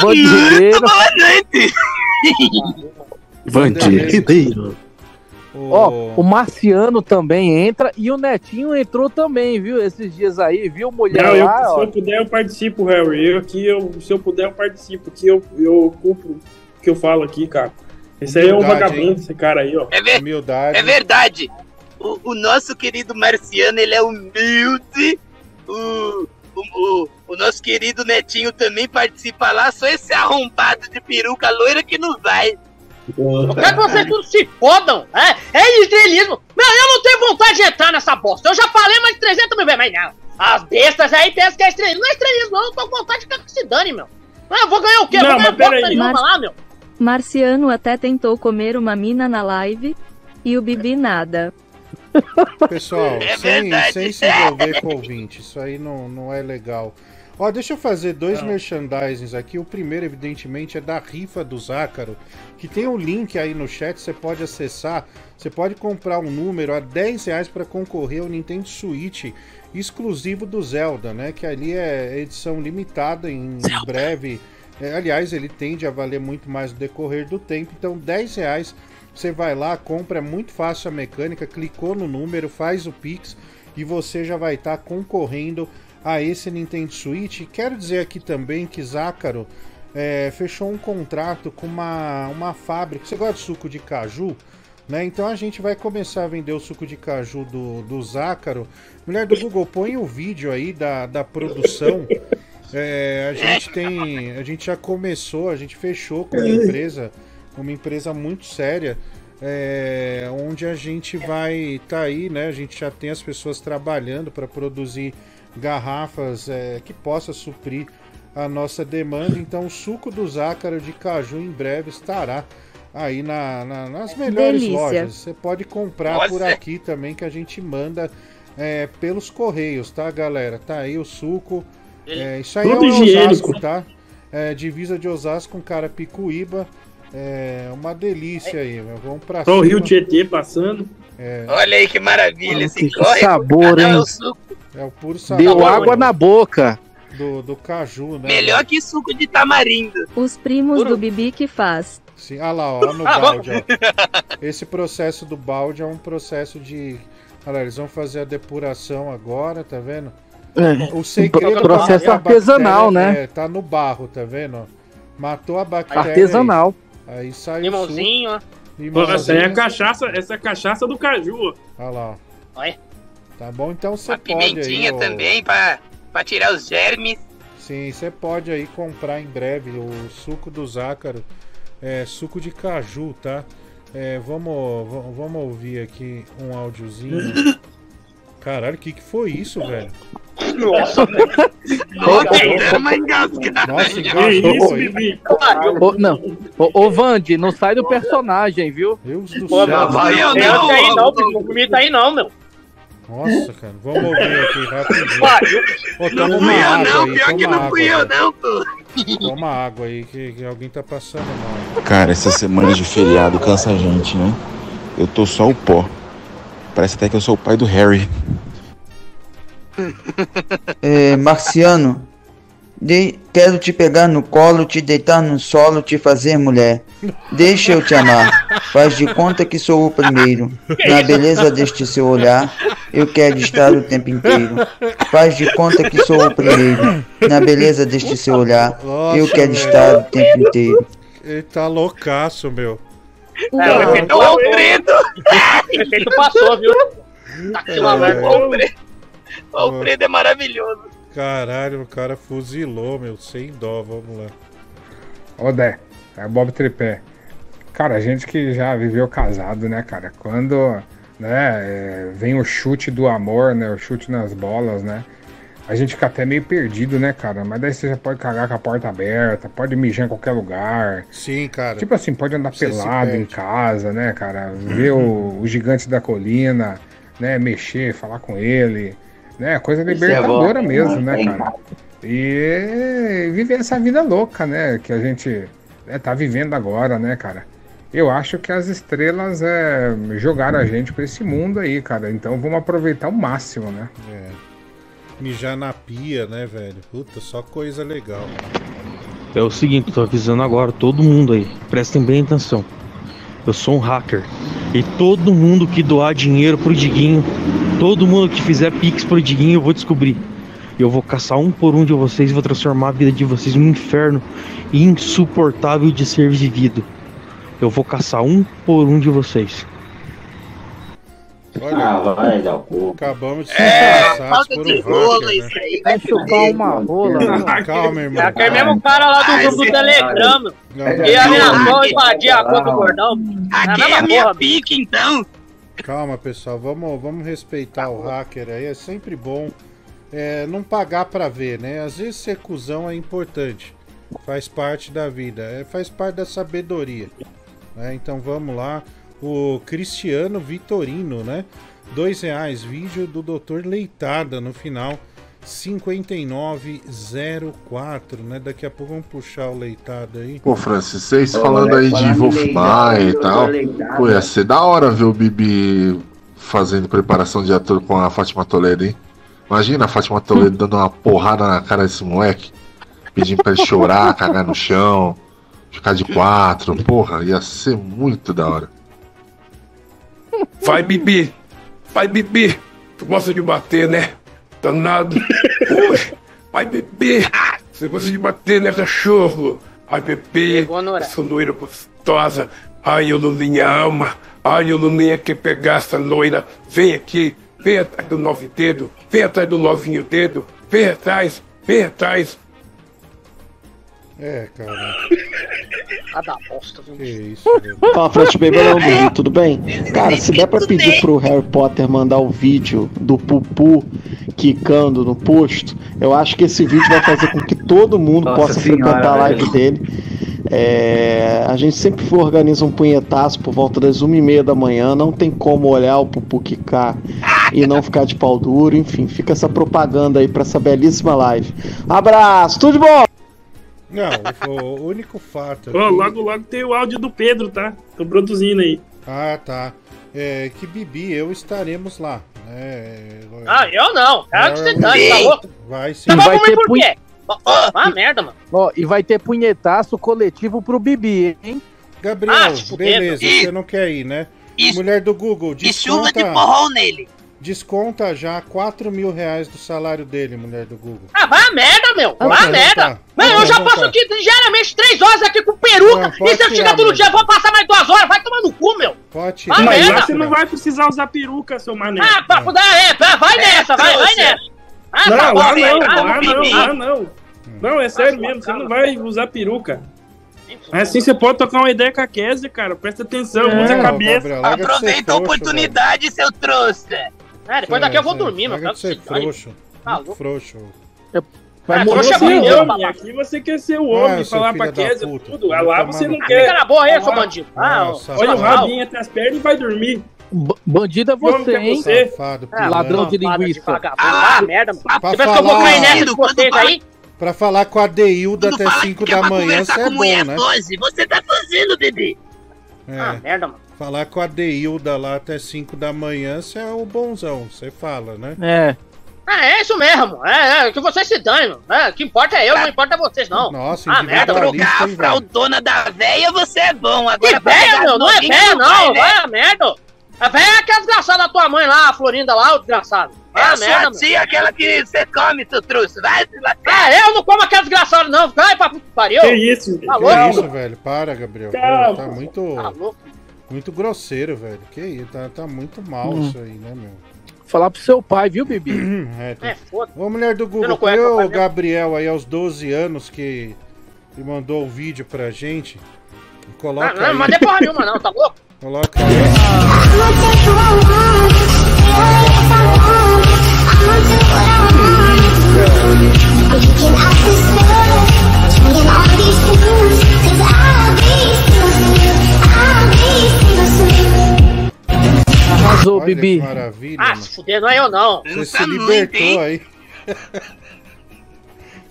Vandir Ribeiro. Ó, o Marciano também entra e o Netinho entrou também, viu? Esses dias aí, viu? Mulher Não, eu, lá, se ó. eu puder, eu participo, Harry. Eu aqui, eu, se eu puder, eu participo. Aqui eu, eu cumpro o que eu falo aqui, cara. Esse aí é um Humildade, vagabundo, hein? esse cara aí, ó. É, ver- Humildade. é verdade. O, o nosso querido Marciano, ele é humilde. O, o, o, nosso querido Netinho também participa lá, só esse arrombado de peruca loira que não vai. Eu quero que vocês todos se fodam. É, é estrelismo. Meu, eu não tenho vontade de entrar nessa bosta. Eu já falei mais de 300 mil vezes, mas não. As bestas aí pensam que é estrelismo. Não é estrelismo, não. Eu tô com vontade de que se dane, meu. Ah, Eu vou ganhar o quê? Não, vou ganhar bosta nenhuma Mas- lá, meu. Marciano até tentou comer uma mina na live e o Bibi nada. Pessoal, É sem, verdade. sem se envolver com ouvinte, isso aí não, não é legal. Ó, deixa eu fazer dois merchandisings aqui. O primeiro, evidentemente, é da rifa do Zácaro, que tem um link aí no chat, você pode acessar. Você pode comprar um número a 10 reais para concorrer ao Nintendo Switch exclusivo do Zelda, né? Que ali é edição limitada, em breve. É, aliás, ele tende a valer muito mais no decorrer do tempo. Então, 10 reais, você vai lá, compra, é muito fácil a mecânica, clicou no número, faz o Pix e você já vai estar concorrendo a esse Nintendo Switch. Quero dizer aqui também que Zácaro é, fechou um contrato com uma, uma fábrica. Você gosta de suco de caju? Né? Então a gente vai começar a vender o suco de caju do, do Zácaro. Mulher do Google, põe o vídeo aí da, da produção. É, a gente tem. A gente já começou, a gente fechou com uma empresa, uma empresa muito séria. é, onde a gente vai tá aí, né? A gente já tem as pessoas trabalhando para produzir garrafas é, que possa suprir a nossa demanda. Então, o suco do Zácaro de caju em breve estará aí na, na- nas melhores Delícia. lojas. Você pode comprar Nossa. por aqui também, que a gente manda é, pelos correios, tá, galera? Tá aí o suco. É, isso aí Tudo é o higiênico. Osasco, tá? É, divisa de Osasco com Carapicuíba. É uma delícia aí, meu. Vamos pra Só o cima. Rio Tietê passando. É, Olha aí que maravilha. Esse que corre. sabor, hein? é o é o puro sabor Deu água na boca. do, do caju, né? Melhor que suco de tamarindo. Os primos do Bibi que faz. Sim, ah lá, ó, no Ah, balde, ó. Esse processo do balde é um processo de. Olha eles vão fazer a depuração agora, tá vendo? É, O segredo um processo da bactéria artesanal, né? É, tá no barro, tá vendo? Matou a bactéria. Artesanal. Aí, aí sai Limãozinho, ó. o suco. Pô, essa aí é a Limãozinho. cachaça, essa é a cachaça do caju, ó. Olha lá, ó. Olha. Tá bom, então você pode aí. pimentinha ó. também pra, pra tirar os germes. Sim, você pode aí comprar em breve o suco do Zácaro. É, suco de caju, tá? É, vamos, vamos ouvir aqui um áudiozinho. Caralho, o que, que foi isso, velho? Nossa, engasgada. Nossa, Que engasgou isso, aí. Bibi? Ô, não. Ô, ô Vande, não sai do personagem, viu? Deus do Pô, céu. não, vai não, não, tá aí não, não comi tá aí não, meu. Nossa, cara. Vamos ouvir aqui rapidinho. Pariu. Ô, toma Não uma fui eu água não, aí, pior que não fui água, eu velho. não, pô. Toma água aí, que, que alguém tá passando mal. Cara, essa semana de feriado cansa a gente, né? Eu tô só o pó. Parece até que eu sou o pai do Harry. É, Marciano, de- quero te pegar no colo, te deitar no solo, te fazer mulher. Deixa eu te amar. Faz de conta que sou o primeiro. Na beleza deste seu olhar, eu quero estar o tempo inteiro. Faz de conta que sou o primeiro. Na beleza deste seu olhar, eu quero estar o tempo inteiro. Ele tá loucaço, meu. É, o efeito, Alfredo! o efeito passou, viu? Tá que lá, vai. O Alfredo, o Alfredo é maravilhoso. Caralho, o cara fuzilou, meu, sem dó, vamos lá. Ô, Dé, é Bob Tripé. Cara, a gente que já viveu casado, né, cara? Quando né, é, vem o chute do amor, né? O chute nas bolas, né? A gente fica até meio perdido, né, cara? Mas daí você já pode cagar com a porta aberta, pode mijar em qualquer lugar. Sim, cara. Tipo assim, pode andar Você pelado em casa, né, cara? Ver o, o gigante da colina, né? Mexer, falar com ele, né? Coisa é libertadora bom. mesmo, né, cara? E viver essa vida louca, né? Que a gente né, tá vivendo agora, né, cara? Eu acho que as estrelas é, jogaram a gente pra esse mundo aí, cara. Então vamos aproveitar o máximo, né? É. Mijar na pia, né, velho? Puta, só coisa legal. É o seguinte, tô avisando agora todo mundo aí, prestem bem atenção. Eu sou um hacker e todo mundo que doar dinheiro pro Diguinho, todo mundo que fizer pix pro Diguinho, eu vou descobrir. Eu vou caçar um por um de vocês e vou transformar a vida de vocês num inferno insuportável de ser vivido. Eu vou caçar um por um de vocês. Olha, Ah, vai dar o acabamos de ser É, passados falta por de um rola hacker, isso né? aí. Vai chupar uma rola. Calma, irmão. É aquele mesmo cara lá do grupo do Telegram, meu. Não, E ameaçou invadir a conta do gordão. Aqui Na é a minha pique, então. Calma, pessoal, vamos, vamos respeitar o hacker aí. É sempre bom é, não pagar pra ver, né? Às vezes ser cuzão é importante. Faz parte da vida, é, faz parte da sabedoria. né? Então vamos lá. O Cristiano Vitorino, né? Dois reais, vídeo do Dr. Leitada no final. 5904, né? Daqui a pouco vamos puxar o leitado aí. Pô, Francis, vocês falando aí de falando em Wolf leitado, Maia e tal. Pô, ia ser da hora ver o Bibi fazendo preparação de ator com a Fátima Toledo, hein? Imagina a Fátima Toledo dando uma porrada na cara desse moleque, pedindo pra ele chorar, cagar no chão, ficar de quatro. Porra, ia ser muito da hora. Vai, Bibi! Vai, Bibi! Tu gosta de bater, né? Danado! Ui, Vai, Bibi! Você gosta de bater, né, cachorro? Ai, bebê! Essa loira gostosa! Ai, o Lulinha ama! Ai, o Lulinha quer pegar essa loira! Vem aqui! Vem atrás do nove dedo! Vem atrás do novinho dedo! Vem atrás! Vem atrás! É, cara. Ah, da bosta, viu? Que isso, velho. Fala, Flash Baby, tudo bem? Cara, se der pra pedir pro Harry Potter mandar o vídeo do Pupu quicando no posto, eu acho que esse vídeo vai fazer com que todo mundo Nossa possa senhora, frequentar a live velho. dele. É, a gente sempre organiza um punhetaço por volta das uma e meia da manhã, não tem como olhar o Pupu quicar e não ficar de pau duro, enfim, fica essa propaganda aí pra essa belíssima live. Abraço, tudo de bom! Não, o, o único fato. Ô, aqui- logo, logo tem o áudio do Pedro, tá? Tô produzindo aí. Ah, tá. É que Bibi e eu estaremos lá. Né? Ah, eu não. Quero que você dane, tá louco? Vai sim. Você vai comer ter por quê? Ó, ó, Ah, merda, mano. Ó, e vai ter punhetaço coletivo pro Bibi, hein? Gabriel, Ah, beleza, você não quer ir, né? Mulher do Google, E chuva desconta. de porrão nele. Desconta já 4 mil reais do salário dele, mulher do Google. Ah, vai a merda, meu. Pode Vai a levantar. merda. Não, Pode eu já passo aqui diariamente três horas aqui com peruca. Não, e se eu chegar todo meu. dia, eu vou passar mais duas horas. Vai tomar no cu, meu. Pode Vai Mas merda. lá você não vai precisar usar peruca, seu mané. Ah, pra poder. É, vai, nessa, vai, vai nessa. Ah, não, tá lá velho. não, Ah, lá não, lá não. Não, é sério mesmo, você não vai usar peruca. Assim você pode tocar uma ideia com a Kézia, cara. Presta atenção, É, usa a cabeça. Gabriel, Aproveita a oportunidade, seu trouxa. É, depois daqui eu vou dormir, meu. De ser frouxo. Tá frouxo. Vai Ah, morrer trouxa é é homem, papai. aqui você quer ser o Ah, homem, seu falar pra Kézia puta. tudo. Vai Ah, lá tomar você não quer. Fica na boa aí, Ah, seu bandido. Nossa, Ah, Olha o rabinho entre as pernas e vai dormir. B- Bandido é você, que é hein? você? Safado, Ah. Ladrão de linguiça. Ah, merda, mano. Pra Você pensa que eu vou falar- cair nessa vocês aí? Pra falar com a Deilda até 5 da manhã, você é bom, né? Hoje, você tá fazendo, bebê. Ah, É. merda, mano. Falar com a Deilda lá até 5 da manhã, você é o bonzão, você fala, né? É. Ah, é isso mesmo. É, é, que vocês se dane. É, o que importa é eu, não importa vocês, não. Nossa, ah, merda, individualista, a fraldona da véia, você é bom. Que Agora pra véia, meu, não é véia, vai, não. né? Vai a merda. A véia é aquela desgraçada da tua mãe lá, a Florinda lá, o desgraçado. É Vai a merda, meu. tia, aquela que você come, seu trouxa. Vai se lascar. Ah, eu não como aquela desgraçada, não. Vai pra puta que pariu. Que isso, Tá Que louco? isso, velho? Para, Gabriel. Pô, tá muito, Tá louco. muito grosseiro, velho. Que isso, tá, tá muito mal Hum. isso aí, né, meu? Falar pro seu pai, viu, Bibi? É, tá- É, foda. Ô, mulher do Google, não foi conhece o? Gabriel aí aos 12 anos que, que mandou o vídeo pra gente. Coloca Ah, não, aí. não mandei porra nenhuma, não, tá louco? Coloca aí. Arrasou, Olha Bibi. que maravilha, Ah, mano. se fuder, não é eu, não. Você se tá libertou muito, aí.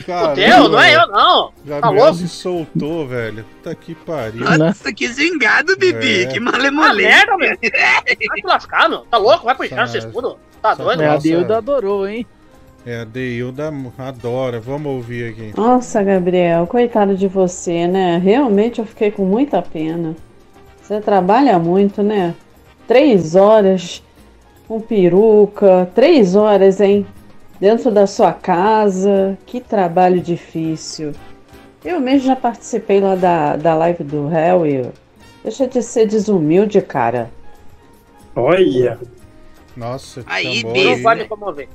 Caramba, Fudeu, não é eu, não. Tá Gabriel louco? se soltou, velho. Puta que pariu. Nossa, que zingado, Bibi. É. Que Ah, malemolente. merda, meu. Vai se lascar, meu. Tá louco? Vai pro inferno, Tá. vocês tudo. Tá doido? É, a. Deilda adorou, hein? É, a Deilda adora. Vamos ouvir aqui. Nossa, Gabriel, coitado de você, né? Realmente eu fiquei com muita pena. Você trabalha muito, né? Três horas com peruca, três horas, hein? Dentro da sua casa. Que trabalho difícil. Eu mesmo já participei lá da, da live do Harry. Deixa de ser desumilde, cara. Olha. Nossa, Aí, Bibi. Não me comover.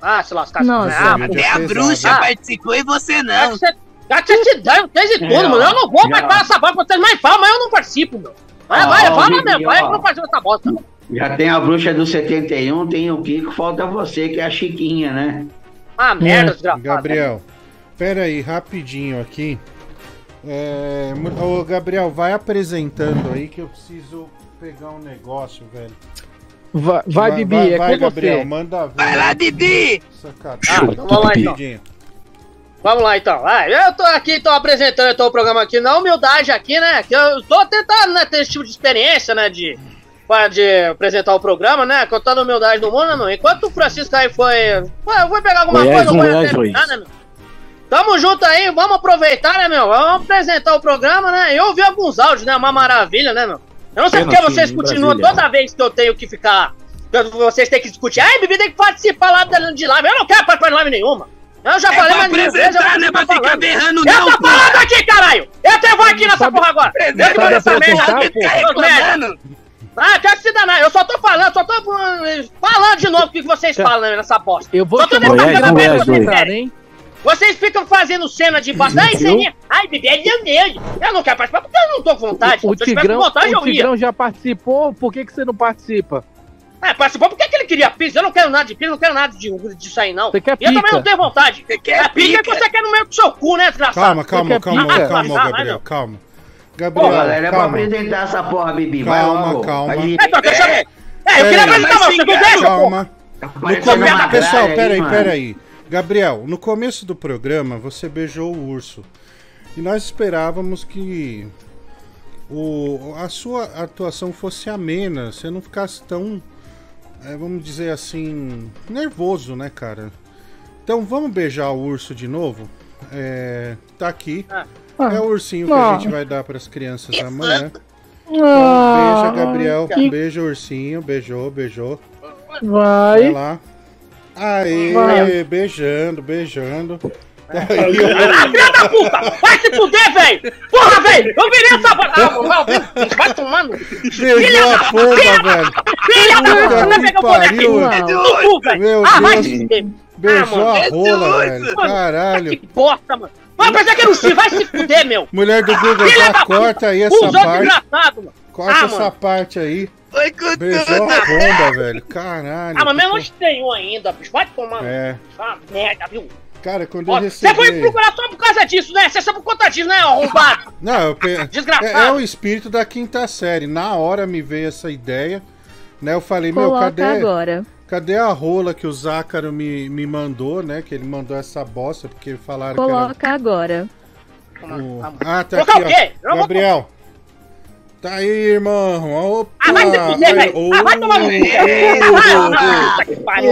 Ah, se lascar. Nossa. Ah, Até a bruxa Ah. participou e você não. você se dane, fez de tudo, É, mano. Eu não vou mais para essa bosta, vocês mais falam, mas eu não participo, meu. Vai, Ó, vai, ó, fala Bibi, mesmo, vai que eu participo dessa bosta. Já tem a bruxa do 71, tem o Kiko, falta você, que é a Chiquinha, né? Ah, merda, desgraçado. Gabriel, pera aí, rapidinho aqui. É, ô, Gabriel, vai apresentando aí que eu preciso pegar um negócio, velho. Vai, vai Bibi, é vai, com Gabriel, você. manda ver. Vai lá, Bibi! Sacanagem. Ah, então vamos lá então. Vamos lá então. Ah, eu tô aqui, tô apresentando então, o programa aqui na humildade aqui, né? Que eu tô tentando, né, ter esse tipo de experiência, né? De, de apresentar o programa, né? Contando a humildade do mundo, né, meu? Enquanto o Francisco aí foi. Foi, foi pegar alguma Goiás, coisa, eu vou terminar, né, meu? Tamo junto aí, vamos aproveitar, né, meu? Vamos apresentar o programa, né? Eu ouvi alguns áudios, né? Uma maravilha, né, meu? Eu não sei porque vocês continuam Brasília. toda vez que eu tenho que ficar. Vocês têm que discutir. Ai, Bibi tem que participar lá de live. Eu não quero participar de live nenhuma. Eu já É falei vezes, eu apresentar, vou não é pra ficar falando. berrando, Eu não, tô pô. falando aqui, caralho! Eu te vou aqui nessa porra agora! Eu que vou nessa merda aqui, merda! Ah, quero se danar, eu só tô falando, só tô uh, falando de novo o que que vocês falam né, nessa bosta. Eu vou Só tô chamar o defendendo Goiás, o que vocês ficam fazendo cena de bosta. Ai, ceninha. Ai, bebê, é nele. Eu não quero participar porque eu não tô com vontade. O Se eu tivesse Tigrão, vontade, o eu ia. Tigrão já participou, por que, que você não participa? É, participou porque que ele queria pizza. Eu não quero nada de pizza, não quero nada de, disso aí, não. Você quer E eu também pica? não tenho vontade. Você quer é pica que pica? você quer no meio do seu cu, né, desgraçado? Calma, calma, quer calma, pica? calma, Ah, Gabriel, não. calma. Pô, Gabriel, galera, é pra calma. apresentar essa porra, Bibi. Vai Calma, logo. calma. Aí, É, então, deixa eu ver. É, eu queria Pera aí. apresentar você, não deixa, pô. Calma. No parecendo come- Pessoal, peraí, peraí. Gabriel, no começo do programa você beijou o urso. E nós esperávamos que o, a sua atuação fosse amena, você não ficasse tão, é, vamos dizer assim, nervoso, né, cara? Então vamos beijar o urso de novo? É, tá aqui. É o ursinho que a Ah. gente vai dar para as crianças amanhã. Ah, Então, beija, Gabriel. Beija o ursinho. Beijou, beijou. Vai Vai. lá. Aê, Vai. beijando, beijando. Ah, filha da puta! Vai se fuder, velho! Porra, velho! Eu virei essa porra! Ah, vai, vai tomando! Beijou a pomba, velho. Filha da puta! Puta Vai pegar o boneco aqui! No cu, velho! Meu Ah, vai Deus. se fuder! Beijou Ah, a rola, velho. Caralho. Que bosta, mano! Vai pensar que era o Steve, vai se fuder, meu! Mulher do Google, Filha já da corta aí essa parte. desgraçado, mano! Corta Ah, essa mano. parte aí. Foi com Beijou a pomba, velho. Caralho. Ah, mas menos tenho ainda, bicho! Vai tomar! É. Ah, merda, viu? Cara, quando eu Ó, Você foi recebi... procurar só por causa disso, né? Você só por conta disso, né, arrombado? Não, eu pe... Desgraçado. É, é o espírito da quinta série. Na hora me veio essa ideia, né? Eu falei, meu, Coloca cadê, agora. cadê a rola que o Zácaro me, me mandou, né? Que ele mandou essa bosta, porque falaram Coloca agora. que era o... Ah, tá Colocar aqui, o quê? Eu ó. Gabriel. Tá aí, irmão. Opa! Ah, vai se fuder, velho! Ah, vai tomar no cu! Ah, que pariu!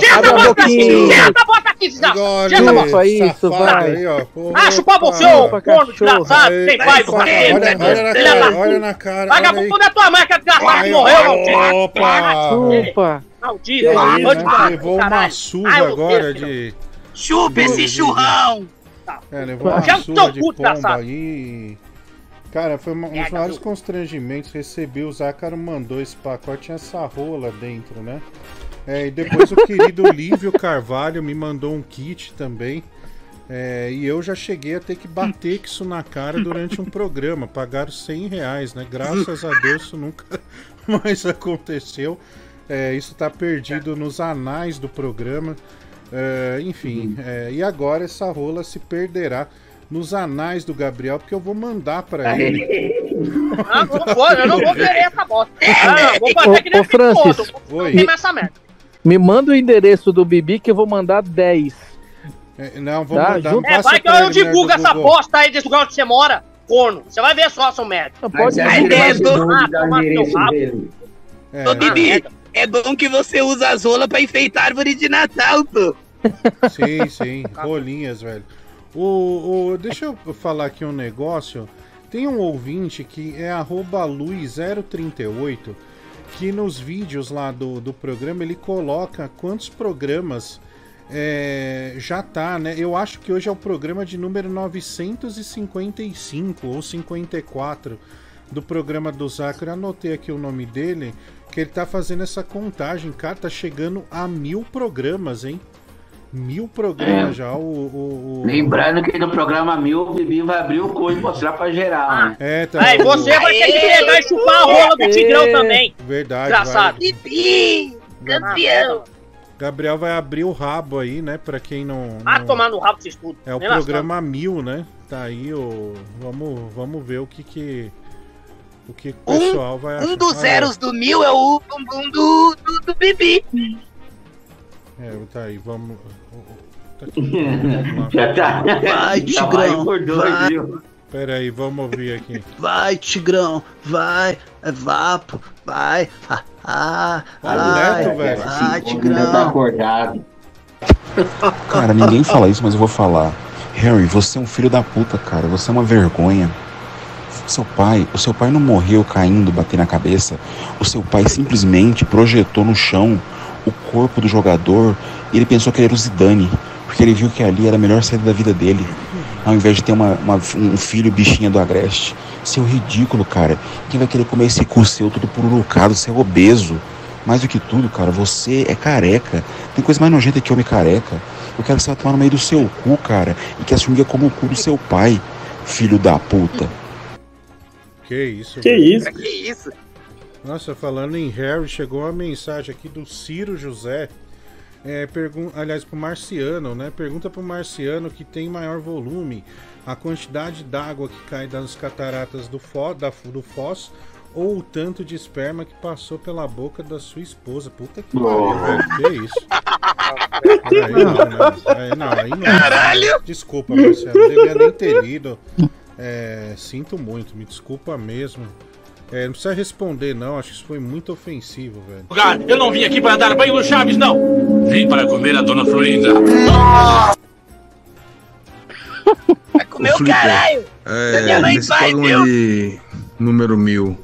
Tira essa a bota aqui! Tira essa bota aqui, desgraçado! Engole, Tira essa bota! Isso, vai. Aí, ó. Ah, Opa. você, ô corno desgraçado! Tem pai do olha, cacete! olha, na cara, puta. olha na cara. Vai olha aí. pra da tua é desgraçado morreu, maldito! Opa! Chupa. Maldito! Ah, Levou uma surra Ai, eu agora de. Chupa esse churrão! É, levou uma surra de pomba desgraçado. aí. Cara, foi uma- um dos Merda, maiores constrangimentos. Recebi, o Zácaro mandou esse pacote, tinha essa rola dentro, né? É, e depois o querido Lívio Carvalho me mandou um kit também. É, e eu já cheguei a ter que bater com isso na cara durante um programa. Pagaram 100 reais, né? Graças a Deus isso nunca mais aconteceu. É, isso tá perdido nos anais do programa. É, enfim, é, e agora essa rola se perderá nos anais do Gabriel, porque eu vou mandar pra ele. Ah, não vou, eu não vou querer essa bosta. Ah, eu vou fazer que ô, Francis. Oi. queimar essa merda. Me manda o endereço do Bibi que eu vou mandar 10. É, não, vou Tá, mandar. junto- É, vai que eu divulgo essa Google. bosta aí desse lugar onde você mora, corno. Você vai ver só, seu merda. Não Mas pode é Ah, toma rabo. É, Ô, Bibi, merda. é bom que você usa as rolas pra enfeitar a árvore de Natal, pô. Sim, sim, rolinhas, velho. O, o, deixa eu falar aqui um negócio. Tem um ouvinte que é arroba Luiz038, que nos vídeos lá do, do programa ele coloca quantos programas é, já tá, né? Eu acho que hoje é o programa de número 955 ou 54 do programa do Zacro. Anotei aqui o nome dele, que ele tá fazendo essa contagem. Cara, tá chegando a mil programas, hein? Mil programas É. já. O, o, o- Lembrando que no programa mil o Bibi vai abrir o cu e mostrar pra geral, né? É, tá. Aí você vai ter que pegar e chupar a rola do Tigrão também. Verdade. Desgraçado. vai- Bibi, campeão. Gabriel vai abrir o rabo aí, né? Pra quem não. Ah, não- tomar no rabo vocês tudo. É o Nem programa mil, né? Tá aí o. Vamos, vamos ver o que que. O que o pessoal vai achar. Um dos Ah, zeros do mil é o bumbum do, do, do Bibi. É, tá aí, vamos. Tá aqui. Vamos lá. Já tá. Vai, vai Tigrão, vai. Pera aí, vamos ouvir aqui. Vai, Tigrão, vai, é vapo, vai. Ah, ah, Vai ai, direto, velho. Vai, Ainda tá Tigrão. acordado. Cara, ninguém fala isso, mas eu vou falar. Harry, você é um filho da puta, cara. Você é uma vergonha. Seu pai, o seu pai não morreu caindo, batendo na cabeça. O seu pai simplesmente projetou no chão o corpo do jogador e ele pensou que ele era o Zidane, porque ele viu que ali era a melhor saída da vida dele, ao invés de ter uma, uma- um filho bichinha do Agreste. Seu ridículo, cara. Quem vai querer comer esse cu seu todo pururucado? Você é obeso. Mais do que tudo, cara, você é careca. Tem coisa mais nojenta que homem careca. Eu quero que você vá tomar no meio do seu cu, cara, e que a sunga como o cu do seu pai, filho da puta. Que isso, Que velho. isso? Que isso? Nossa, falando em Harry, chegou uma mensagem aqui do Ciro José. É, pergun aliás, pro Marciano, né? Pergunta pro Marciano que tem maior volume a quantidade d'água que cai das cataratas do, fo da, do Foz ou o tanto de esperma que passou pela boca da sua esposa. Puta que pariu, velho. Que isso? Aí não, né? Aí não, aí não. Caralho! Desculpa, Marciano. Não devia nem ter lido. É, sinto muito, me desculpa mesmo. É, não precisa responder, não. Acho que isso foi muito ofensivo, velho. Lugar, eu não vim aqui para dar banho no Chaves, não. Vim para comer a dona Florinda. Vai comer o caralho! É, Minha mãe nesse vai, de número mil,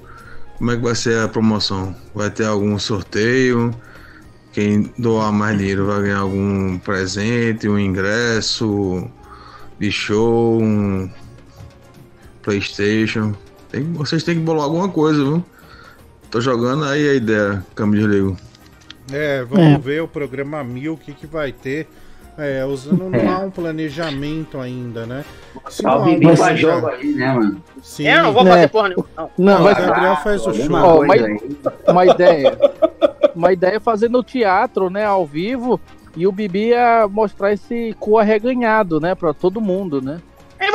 como é que vai ser a promoção? Vai ter algum sorteio? Quem doar mais dinheiro vai ganhar algum presente, um ingresso de show, um Playstation? Tem, vocês têm que bolar alguma coisa, viu? Tô jogando aí a ideia, câmbio de ligo. É, vamos É. ver o programa mil, o que, que vai ter. É, usando não há um planejamento ainda, né? Se o não há um Bibi faz planeja- jogo aí, né, mano? Sim. Eu não vou fazer porra nenhuma, não. Não, o vai Gabriel faz o show. Ó, uma, uma ideia. Uma ideia é fazer no teatro, né, ao vivo, e o Bibi ia mostrar esse cu arreganhado, né, pra todo mundo, né?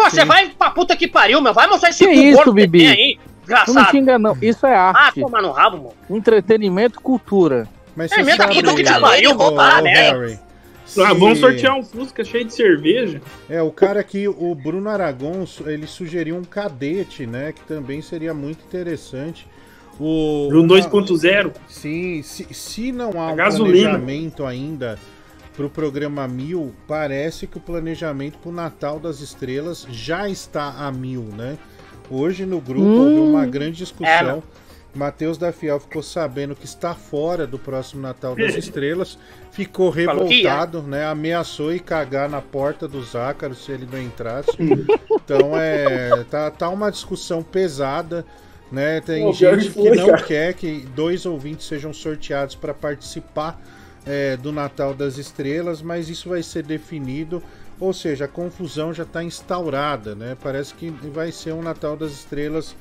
E você vai pra puta que pariu, meu. Vai mostrar esse Que isso, que Bibi? tem aí. Não me xinga não, isso é Ah, arte. toma no rabo, mano. Entretenimento e cultura. Mas É, minha sabe... puta que pariu, vou parar, né? Harry, Ah, se- vamos sortear um Fusca cheio de cerveja. É, o cara aqui, o Bruno Aragon, ele sugeriu um cadete, né? Que também seria muito interessante. O, No uma- 2.0. Sim, se, se não há um gasolina. planejamento ainda pro programa mil, parece que o planejamento pro Natal das Estrelas já está a mil, né? Hoje no grupo Hum. houve uma grande É, discussão. Matheus da Fiel ficou sabendo que está fora do próximo Natal das Estrelas, ficou revoltado, né? Ameaçou ir cagar na porta do Zácaro se ele não entrasse. Então é. Tá, tá uma discussão pesada, né? Tem gente que que foi, não cara. quer que dois ouvintes sejam sorteados para participar é, do Natal das Estrelas, mas isso vai ser definido. Ou seja, a confusão já está instaurada, né? Parece que vai ser um Natal das Estrelas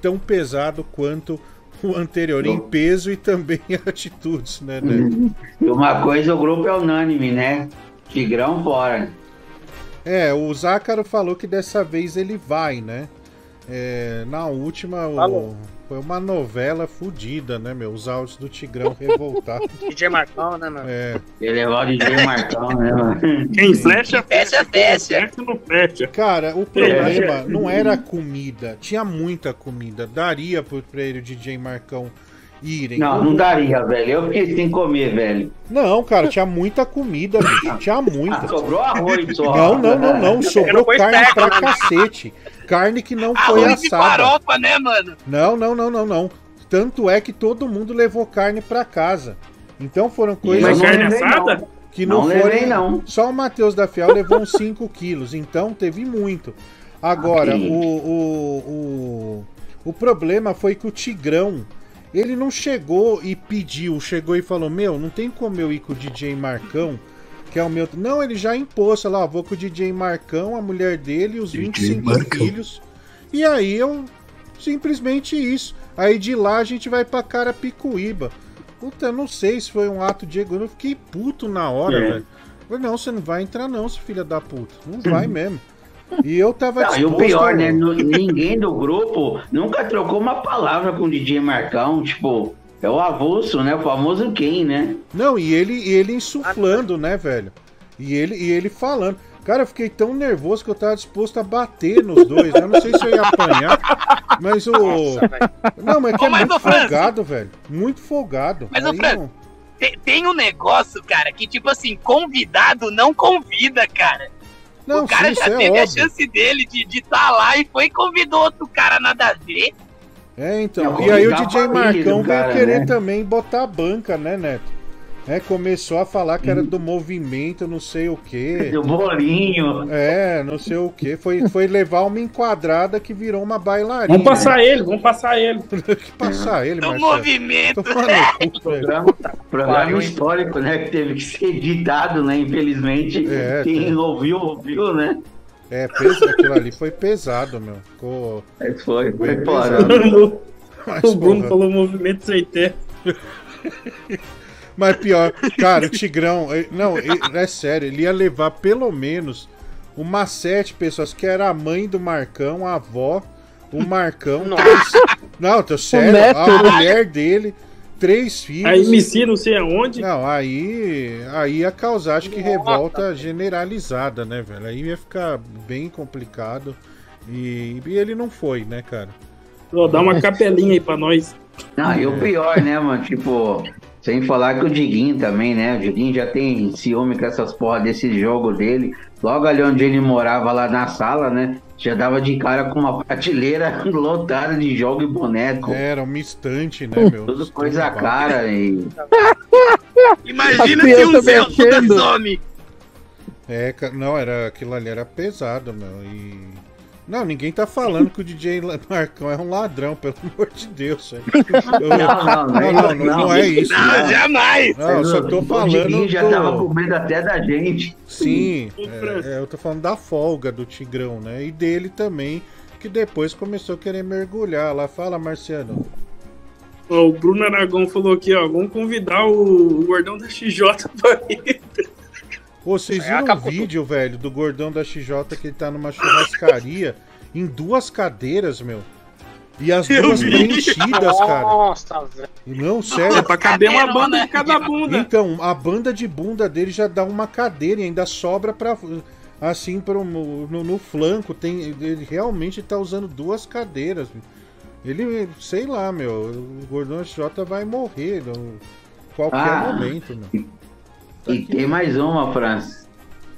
tão pesado quanto o anterior, em peso e também em atitudes, né? né? Uma coisa, o grupo é unânime, né? Tigrão fora. É, o Zácaro falou que dessa vez ele vai, né? É, na última, o-. foi uma novela fodida, né, meu? Os áudios do Tigrão revoltado. DJ Marcão, né, mano? É. Ele é o DJ Marcão, né, mano? Quem flecha, Fecha, fecha. Fecha, não fecha. Cara, o problema É. não era a comida. Tinha muita comida. Daria pra ele, o DJ Marcão, irem. Não, não daria, velho. Eu fiquei sem comer, velho. Não, cara, tinha muita comida, bicho. Tinha muita. Ah, sobrou arroz só. Não, não, não, não. Sobrou carne pra né? cacete. Carne que não foi Arroz de assada. farofa, né, mano? Não, não, não, não, não. Tanto é que todo mundo levou carne pra casa. Então foram coisas Mas não carne assada? não. que não, Não foram. levei, não. Só o Matheus da Fiel levou uns 5 quilos. Então teve muito. Agora, o, o, o, o problema foi que o Tigrão. Ele não chegou e pediu, chegou e falou: Meu, não tem como eu ir com o DJ Marcão, que é o meu. Não, ele já impôs, sei lá, vou com o DJ Marcão, a mulher dele os 25 Marcão. filhos. E aí eu. Simplesmente isso. Aí de lá a gente vai pra Carapicuíba. Puta, eu não sei se foi um ato de egoísmo. Eu fiquei puto na hora, É. velho. Falei, não, você não vai entrar não, seu filho da puta. Não vai mesmo. E eu tava Não, e o pior, a- né? Ninguém do grupo nunca trocou uma palavra com o DJ Marcão. Tipo, é o avulso, né? O famoso quem, né? Não, e ele, e ele insuflando, né, velho? E ele, e ele falando. Cara, eu fiquei tão nervoso que eu tava disposto a bater nos dois. Eu não sei se eu ia apanhar, mas o. não, mas é que Ô, é muito folgado, velho. Muito folgado. Mas, ô, Aí Fran, não- tem, tem um negócio, cara, que tipo assim, convidado não convida, cara. Não, o cara sim, já isso é teve a chance dele de estar tá lá e foi e convidou outro cara nada a ver. É, então. Não, e aí o DJ Marcão veio querer né? também botar a banca, né, Neto? É, começou a falar que era do movimento, não sei o quê. Do bolinho. É, não sei o quê. Foi, foi levar uma enquadrada que virou uma bailarina. Vamos passar ele, vamos passar ele. que passar ele, Do Marcelo? movimento. Tô falando, Programa, programa histórico, né? Que teve que ser editado, né? Infelizmente. É, Quem ouviu, ouviu, né? É, pesa, aquilo ali foi pesado, meu. Ficou. Foi, foi foda. pesado. Mas, o Bruno porra. falou movimento sem terra. Mas pior, cara, o Tigrão, não, é sério, ele ia levar pelo menos umas sete pessoas, que era a mãe do Marcão, a avó, o Marcão, três, não, tô sério, a né? mulher dele, três filhos. A MC não sei aonde. Não, aí, aí ia causar, acho que revolta generalizada, né, velho? Aí ia ficar bem complicado. E, e ele não foi, né, cara? Ó, dá uma capelinha aí pra nós. Não, e o pior, né, mano? Tipo, sem falar que o Diguinho também, né? O Diguinho já tem ciúme com essas porra desse jogo dele. Logo ali onde ele morava, lá na sala, né? Já dava de cara com uma prateleira lotada de jogo e boneco. Era uma estante, né, meu? Tudo coisa cara e. Imagina se um Zelda mexendo. some. É, não, era aquilo ali era pesado, meu. E. Não, ninguém tá falando que o DJ Marcão é um ladrão, pelo amor de Deus. Não, não, não, não, não, não é isso. Não, jamais. Não, eu só tô O falando. Diguinho já tava com medo até da gente. Sim, é, é, eu tô falando da folga do Tigrão, né? E dele também, que depois começou a querer mergulhar lá. Fala, Marciano. O Bruno Aragão falou aqui, ó. Vamos convidar o, o gordão da XJ pra ir. Ô, vocês É, viram o acabou vídeo, velho, do gordão da XJ que ele tá numa churrascaria em duas cadeiras, meu? E as Eu duas vi. preenchidas, cara. Nossa, velho. Não, sério. É pra caber uma banda de cada bunda. Então, a banda de bunda dele já dá uma cadeira e ainda sobra pra. Assim, pro, no, no flanco. Tem, ele realmente tá usando duas cadeiras. Ele, sei lá, meu. O Gordão J vai morrer no qualquer Ah. momento, meu. E tem mais uma, Francis.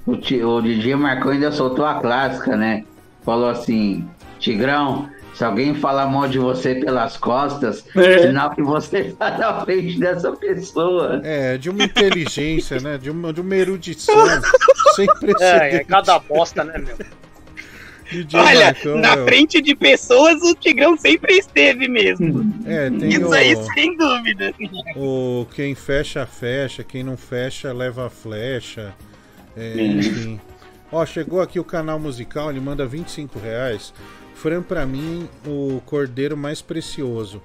O, o DJ Marcão ainda soltou a clássica, né? Falou assim: Tigrão, se alguém falar mal de você pelas costas, É. sinal que você tá na frente dessa pessoa. É, de uma inteligência, né? De uma, de uma erudição sem É, precedentes. é cada bosta, né, meu? DJ Olha, Marcão, na meu. frente de pessoas o Tigrão sempre esteve mesmo. É, tem Isso o, aí sem dúvida. o quem fecha, fecha. Quem não fecha, leva a flecha. É, Hum. enfim. Ó, chegou aqui o canal musical, ele manda 25 reais. Fran, pra mim, o cordeiro mais precioso.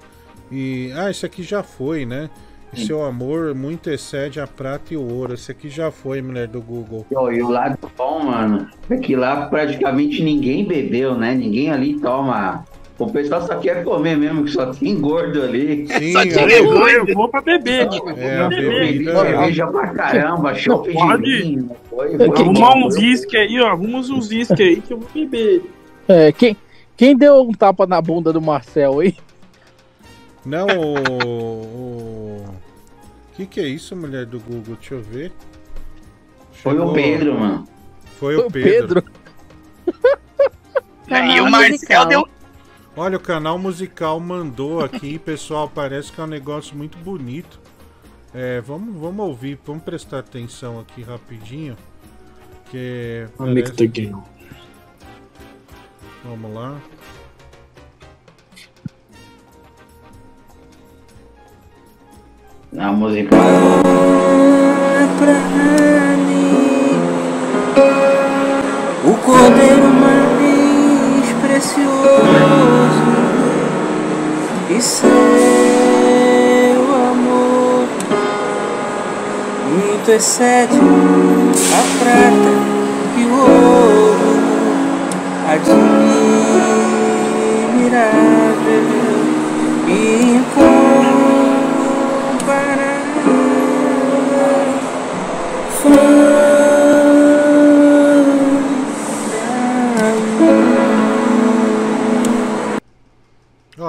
E. Ah, esse aqui já foi, né? E seu amor muito excede a prata e o ouro. Esse aqui já foi, mulher do Google. E, ó, e o lado bom, mano, é que lá praticamente ninguém bebeu, né? Ninguém ali toma. O pessoal só quer comer mesmo, que só tem gordo ali. Sim, Só tinha é. gordo. Eu vou pra beber. É, Vou beber. Cerveja pra caramba, chope de Pode. vinho. Foi, Arrumar uns uísque aí, ó. Arruma uns uísque aí que eu vou beber. É, quem, quem deu um tapa na bunda do Marcel aí? Não, o. o... que, que é isso, mulher do Google? Deixa eu ver. Foi o Pedro, mano. Foi o Pedro. E o Marcel deu. Olha, o canal musical mandou aqui, pessoal. Parece que é um negócio muito bonito. É, vamos, vamos ouvir, vamos prestar atenção aqui rapidinho. Que. Parece-. Vamos lá. Na música. O cordeiro mais precioso e seu amor muito excede a prata e o ouro. admirável e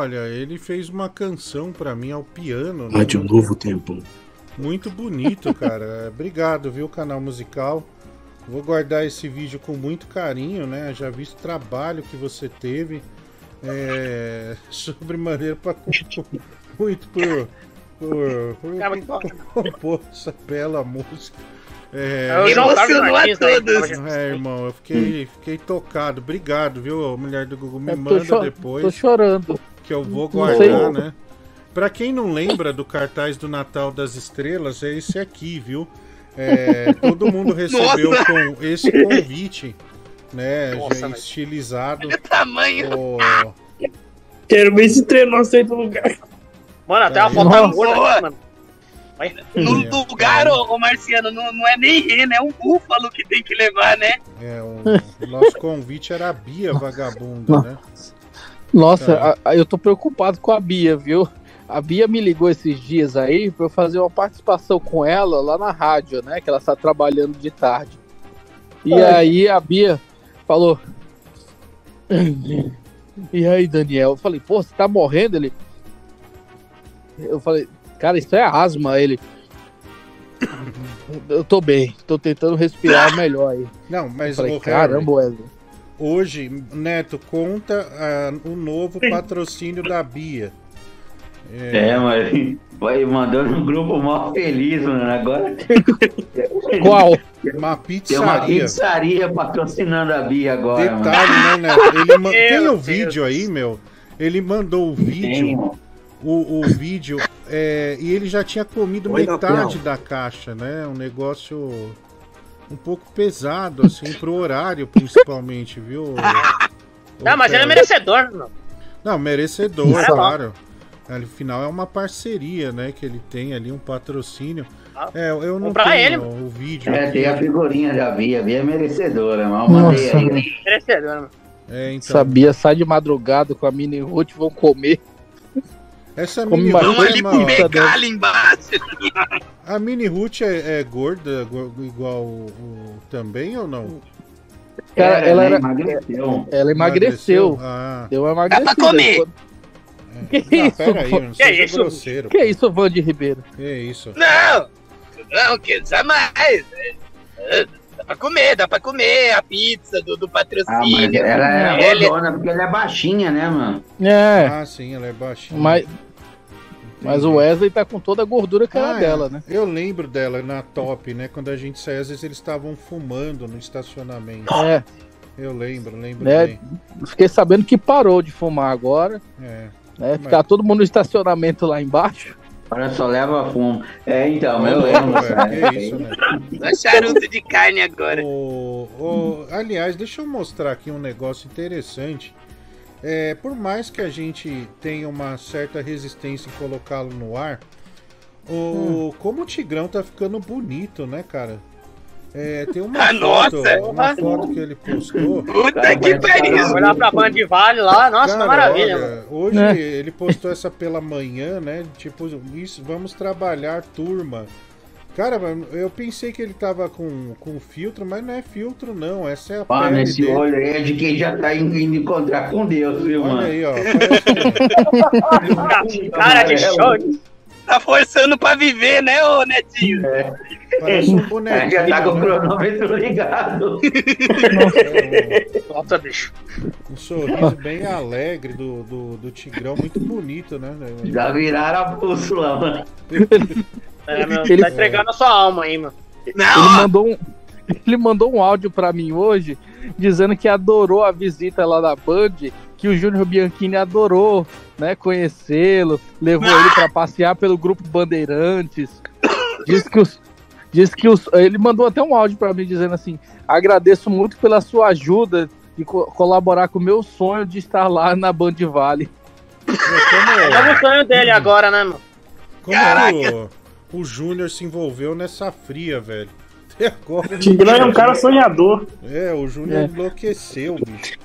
Olha, ele fez uma canção pra mim ao piano. né? Ah, de um novo tempo. Muito bonito, cara. Obrigado, viu, canal musical. Vou guardar esse vídeo com muito carinho, né? Já vi o trabalho que você teve. É... Sobre maneira para muito por, por, por compor essa bela música. É, É o João Carlos Emocionou a aí, todos. É, irmão, eu fiquei, fiquei tocado. Obrigado, viu, mulher do Google? Me Eu tô manda cho- depois. tô chorando. Que eu vou Não guardar, né? Pra quem não lembra do cartaz do Natal das Estrelas, é esse aqui, viu? É, todo mundo recebeu Nossa! com esse convite, né? Nossa, estilizado. tamanho. O- Quero ver esse trem não sei do lugar. Mano, até uma foto aqui, mano. Olha. No lugar, ô, ô Marciano, não, não é nem rena, é um búfalo que tem que levar, né? É, o, o nosso convite era a Bia Vagabunda, né? Nossa, Tá. a- a- eu tô preocupado com a Bia, viu? A Bia me ligou esses dias aí pra eu fazer uma participação com ela lá na rádio, né? Que ela está trabalhando de tarde. E Ai. aí a Bia falou. E aí, Daniel? Eu falei, pô, você tá morrendo? Ele. Eu falei, cara, isso é asma. Ele. Eu tô bem, tô tentando respirar melhor aí. Não, mas eu falei, caramba, Wesley. Hoje, Neto, conta ah, o novo patrocínio da Bia. É, mas vai mandando no grupo mó feliz, mano. Agora Qual? Uma tem uma pizzaria. pizzaria patrocinando a Bia agora. Detalhe, né, mano. Neto? Ele ma- Tem o Deus. vídeo aí, meu? Ele mandou o vídeo. O, o vídeo. é, e ele já tinha comido Oi, metade Gabriel. da caixa, né? Um negócio um pouco pesado, assim, pro horário, principalmente, viu? Não, mas ele é merecedor, mano. Não, merecedor, Isso. claro. Afinal, é uma parceria, né? Que ele tem ali, um patrocínio. É, eu não Comprar tenho ele. o vídeo. É, tem a figurinha da Bia. A é merecedora, mas eu mandei aí. mano. É, então. Sabia, sai de madrugada com a mini Ruth, vão comer. Essa Come mini Ruth, ali mano, com embaixo. A mini Ruth é, é gorda go- igual o, também ou não? Cara, ela era. Emagreceu. Ela emagreceu. Ah. Deu uma Dá emagrecida. pra comer. Que Não, isso? pera aí, não Que seja isso? grosseiro. Que isso, Vandy Ribeiro? Que isso? Não! Não, que jamais. É, Dá pra comer, dá pra comer a pizza do, do Ah, mas patrocínio. ela é Ele- rodona, porque ela é baixinha, né, mano? É, Ah, sim, ela é baixinha. mas, mas o Wesley tá com toda a gordura que era Ah, é. dela, né? Eu lembro dela na top, né? Quando a gente saía, às vezes eles estavam fumando no estacionamento. É, Eu lembro, lembro né? bem. Fiquei sabendo que parou de fumar agora, É. né? Ficar todo mundo no estacionamento lá embaixo. Agora só leva fumo. É, então, eu lembro. velho, cara. que isso, né? Só charuto de carne agora. O, o- aliás, deixa eu mostrar aqui um negócio interessante. É, por mais que a gente tenha uma certa resistência em colocá-lo no ar, o, como o Tigrão tá ficando bonito, né, cara? É, tem uma Ah, foto, nossa! uma foto que ele postou. Puta que pariu. Olhar pra Band Vale lá, nossa, Cara, maravilha, olha, hoje Né? ele postou essa pela manhã, né? Tipo, isso, vamos trabalhar, turma. Cara, eu pensei que ele tava com, com filtro, mas não é filtro, não. Essa é a Mano, pele esse dele. olho aí é de quem já tá indo indo encontrar com Deus, viu, Olha mano? aí, ó. Parece, Cara de show. Tá forçando pra viver, né, ô Netinho? parece um É, bonequinho. já tá com o né? cronômetro ligado. Nossa, bicho. Um sorriso bem alegre do, do, do Tigrão, muito bonito, né? Já viraram a bússola, mano. É, meu, Ele- tá entregando a sua alma aí, mano. Ele Não, mandou um, ele mandou um áudio pra mim hoje dizendo que adorou a visita lá da Band, que o Júnior Bianchini adorou, né, conhecê-lo, levou ele pra passear pelo grupo Bandeirantes. Diz que os diz que os ele mandou até um áudio pra mim dizendo assim: "Agradeço muito pela sua ajuda de co- colaborar com o meu sonho de estar lá na Band Vale". É o sonho dele agora, né, mano? Como o, o Júnior se envolveu nessa fria, velho? Até agora. Tigrão é um cara sonhador. É, o Júnior É. enlouqueceu, bicho.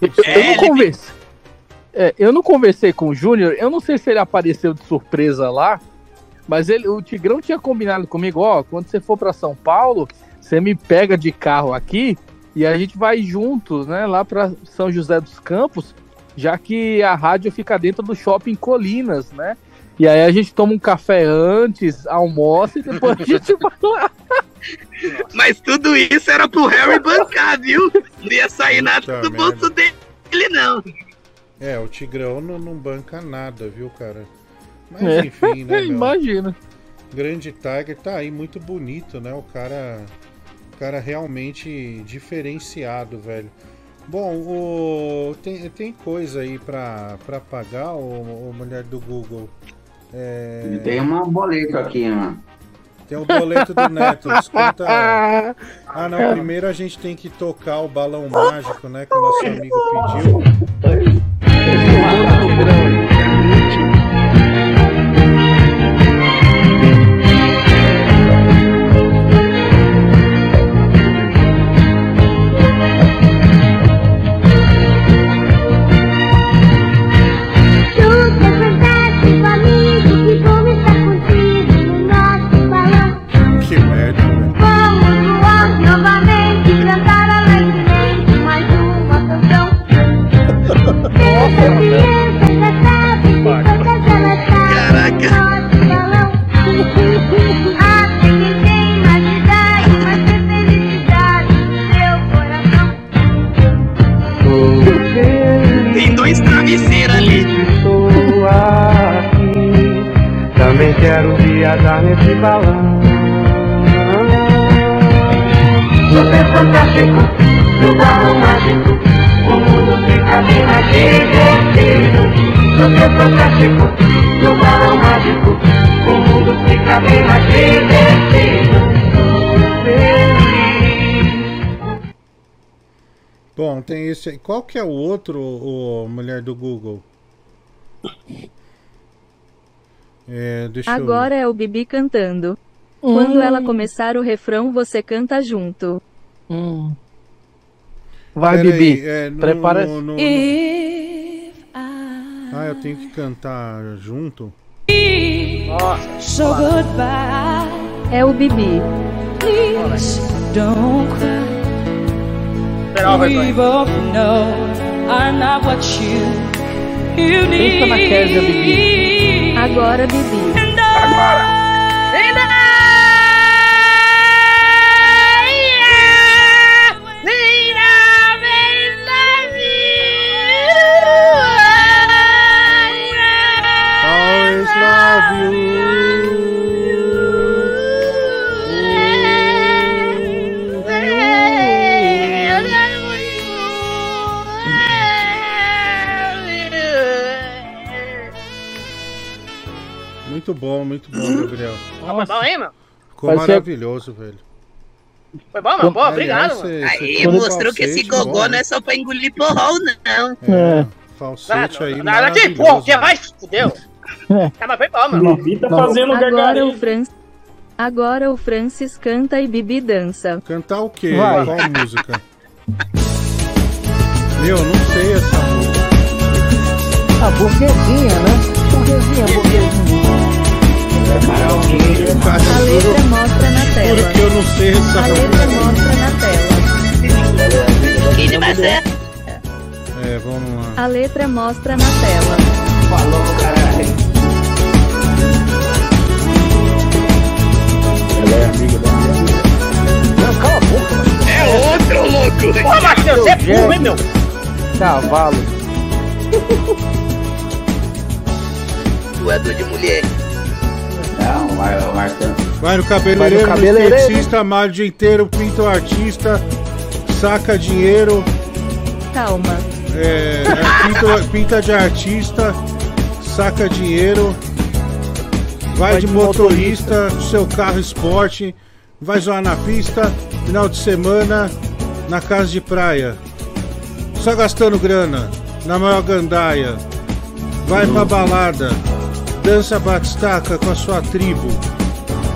Eu não conversei. É, eu não conversei com o Júnior, eu não sei se ele apareceu de surpresa lá, mas ele, o Tigrão tinha combinado comigo, ó, quando você for para São Paulo, você me pega de carro aqui e a gente vai juntos, né, lá para São José dos Campos, já que a rádio fica dentro do shopping Colinas, né? E aí a gente toma um café antes, almoça e depois a gente vai lá. Mas tudo isso era pro Harry bancar, viu? Não ia sair nada Puta do merda. bolso dele, não. É, o Tigrão não, não banca nada, viu, cara? Mas É, enfim, né? meu? Imagina. Grande Tiger tá aí muito bonito, né? O cara, o cara realmente diferenciado, velho. Bom, o, tem, tem coisa aí pra, pra pagar, o, mulher do Google. É, Tem um boleto aqui, mano. Tem o boleto do Neto. Escuta. Ah, não. Primeiro a gente tem que tocar o balão mágico, né? Que o nosso amigo pediu. Quero viajar nesse balão. Você é fantástico, no balão mágico, o mundo fica bem mais divertido. Você é fantástico, no balão mágico, o mundo fica bem mais divertido. Bom, tem esse aí. Qual que é o outro, o mulher do Google? É, deixa Agora é o Bibi cantando. Quando ela começar o refrão, você canta junto. Vai, Pera aí, Bibi. é, Prepara. no- no- no- Ah, eu tenho que cantar junto? So goodbye. É o Bibi. Please don't cry. We both know I'm not what you, you need. Pensa na Kézia, Bibi. Agora, Bibi. Always Muito bom, muito bom, Gabriel. Ah, Foi bom, hein, meu? Ficou maravilhoso, velho. Foi bom, meu? Pô, Aliás, obrigado, cê- mano. Aí mostrou que esse gogó bom, não é só pra engolir porrol, não. É, falsete aí Nada de maravilhoso. porra, que mais fudeu. Ah, mas foi bom, mano. tá fazendo Agora gargarejo. o Francis. Agora o Francis canta e Bibi dança. Cantar o quê? Vai. Qual música? Meu, não sei essa música. A burguesinha, né? Burguesinha, burguesinha. A letra mostra na tela. Juro que eu não sei essa A letra mostra na tela. Que de Mazé? É, vamos lá. A letra mostra na tela. Falou, caralho. Ela é amiga da minha amiga. Não, cala a boca, mano. É outro, louco. Pô, Matheus, você é burro, hein, meu? Cavalo. Doador de mulher. Não, vai, vai. Vai no cabeleireiro, Vai no cabeleireiro. esteticista, amarra o dia inteiro, pinta o artista, saca dinheiro, Calma. é, é, pinta, pinta de artista, saca dinheiro, vai, de motorista, com seu carro esporte, vai zoar na pista, final de semana, na casa de praia. Só gastando grana, na maior gandaia. Vai pra balada, dança batistaca com a sua tribo.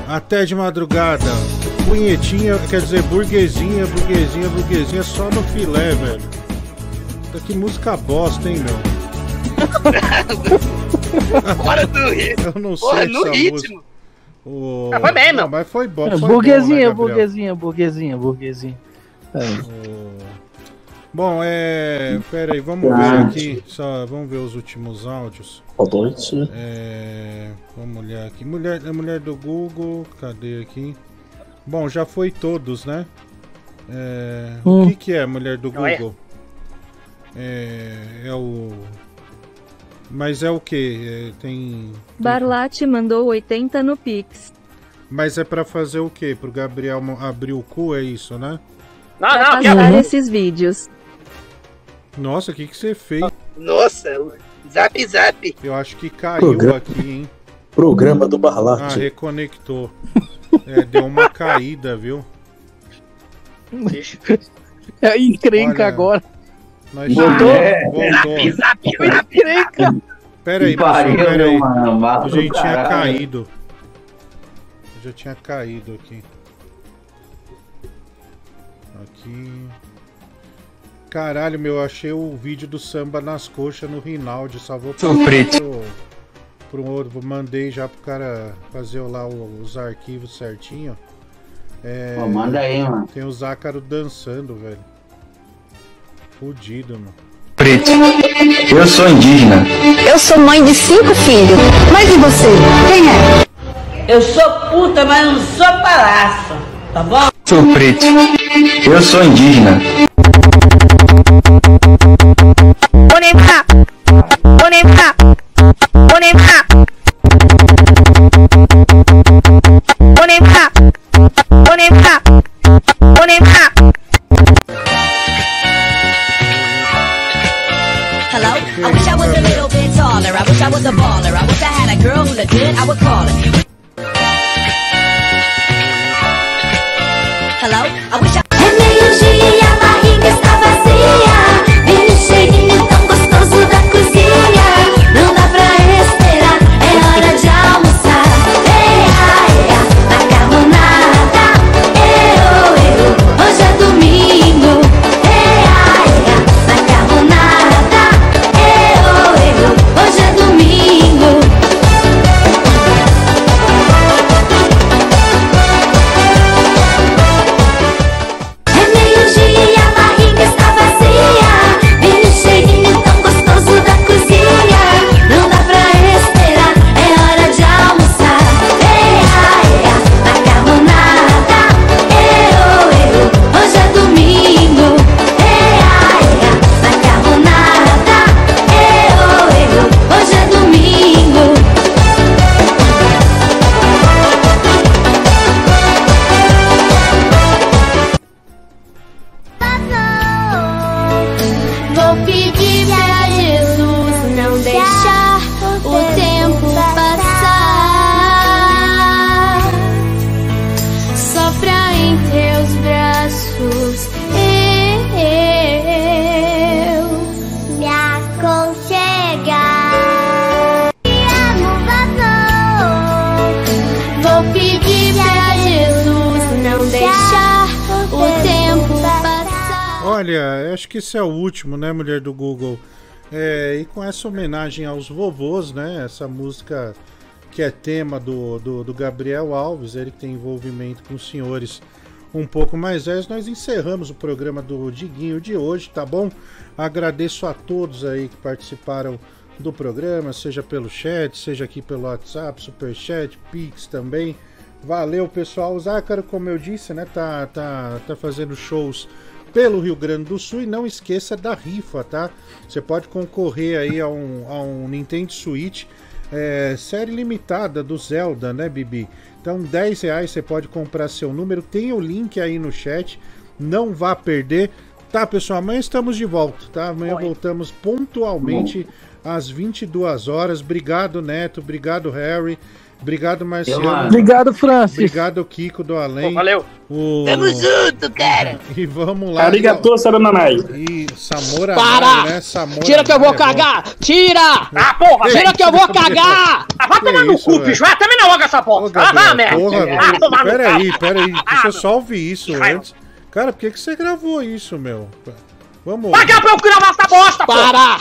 Até de madrugada. Punhetinha, quer dizer, burguesinha, burguesinha, burguesinha, só no filé, velho. Puta, Que música bosta, hein, meu? Fora do ritmo. Eu não sei Porra, essa no ritmo. música. O... Ah, foi bem, meu. Não, mas foi bom. Foi burguesinha, bom, né, Gabriel? burguesinha, burguesinha, burguesinha. É. Bom, é. Pera aí, vamos ver aqui. Só, vamos ver os últimos áudios. Boa noite. É. Vamos olhar aqui. Mulher, a mulher do Google, cadê aqui? Bom, já foi todos, né? É, Hum. O que, que é a mulher do é? Google? É, é o. Mas é o que? tem. Barlate mandou 80 no Pix. Mas é pra fazer o quê? Pro Gabriel abrir o cu, é isso, né? Não, Pra não, passar eu... esses vídeos. Nossa, o que, que você fez? Nossa, zap zap. Eu acho que caiu Programa- aqui, hein? Programa do Ah, Barlate. reconectou. É, deu uma caída, viu? É encrenca Olha, agora. Nós Voltou? É, voltou. Encrenca. Pera aí, pessoal, pera aí. mano, A gente tinha caído. Já tinha caído aqui. Aqui. Caralho, meu, eu achei o vídeo do samba nas coxas no Rinaldi. Só vou Sou preto. pro, pro outro. Mandei já pro cara fazer lá o- os arquivos certinho. É, Pô, manda aí, mano. Tem o Zácaro dançando, velho. Fudido, mano. Preto. Eu sou indígena. Eu sou mãe de cinco filhos. Mas e você? Quem é? Eu sou puta, mas não sou palhaço, tá bom? Sou preto. Eu sou indígena. Bonita. Bonita. Bonita. Bonita. Bonita. Bonita. Hello? I wish I was a little bit taller. I wish I was a baller. I wish I had a girl who looked good. I would call her. Esse é o último, né, mulher do Google? É, e com essa homenagem aos vovôs, né? Essa música que é tema do, do, do Gabriel Alves, ele que tem envolvimento com os senhores um pouco mais velhos, nós encerramos o programa do Diguinho de hoje, tá bom? Agradeço a todos aí que participaram do programa, seja pelo chat, seja aqui pelo WhatsApp, Superchat, Pix também. Valeu, pessoal. O Zácaro, como eu disse, né, tá, tá, tá fazendo shows pelo Rio Grande do Sul e não esqueça da rifa, tá? Você pode concorrer aí a um, a um Nintendo Switch é, série limitada do Zelda, né, Bibi? Então, 10 reais você pode comprar seu número. Tem o link aí no chat. Não vá perder. Tá, pessoal? Amanhã estamos de volta, tá? Amanhã voltamos pontualmente às 22 horas. Obrigado, Neto. Obrigado, Harry. Obrigado, Marciano. Obrigado, Francis. Obrigado, Kiko do Além. valeu. O... Tamo junto, cara. E vamos lá. Arigatou, Sarananai. E Samora, Para! né? Samora Tira que eu vou é bom. cagar! Tira! Ah, porra, Tira velho. que eu vou cagar! Ah, vai tomar no cu, bicho. Vai terminar logo essa porra. Ah, vai, merda. Porra, Ah, peraí, cu. peraí. Deixa Ah, eu só ouvir isso antes. Cara, por que, que você gravou isso, meu? Vamos. Pagar pra eu gravar essa bosta, Para!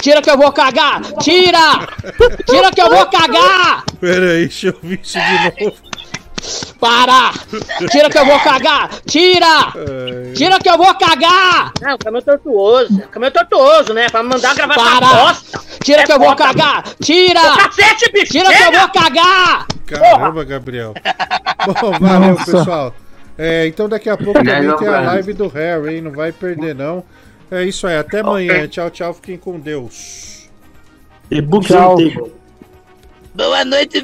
Tira que eu vou cagar! Tira! Tira que eu vou cagar! Pera aí, deixa eu ouvir isso de novo. Para! Tira que eu vou cagar! Tira! Tira que eu vou cagar! Não, o caminhão tortuoso. O caminhão tortuoso, né? Pra mandar gravar essa Para! bosta. Tira É que eu vou cagar! Tira! Ô, cacete, bicho! Tira que eu vou cagar! Caramba, Gabriel. Bom, valeu, Nossa. pessoal. É, então daqui a pouco também Melhor tem a live do Harry, hein? Não vai perder, não. É isso aí, até amanhã. Tchau, tchau. Fiquem com Deus. E. Boa noite,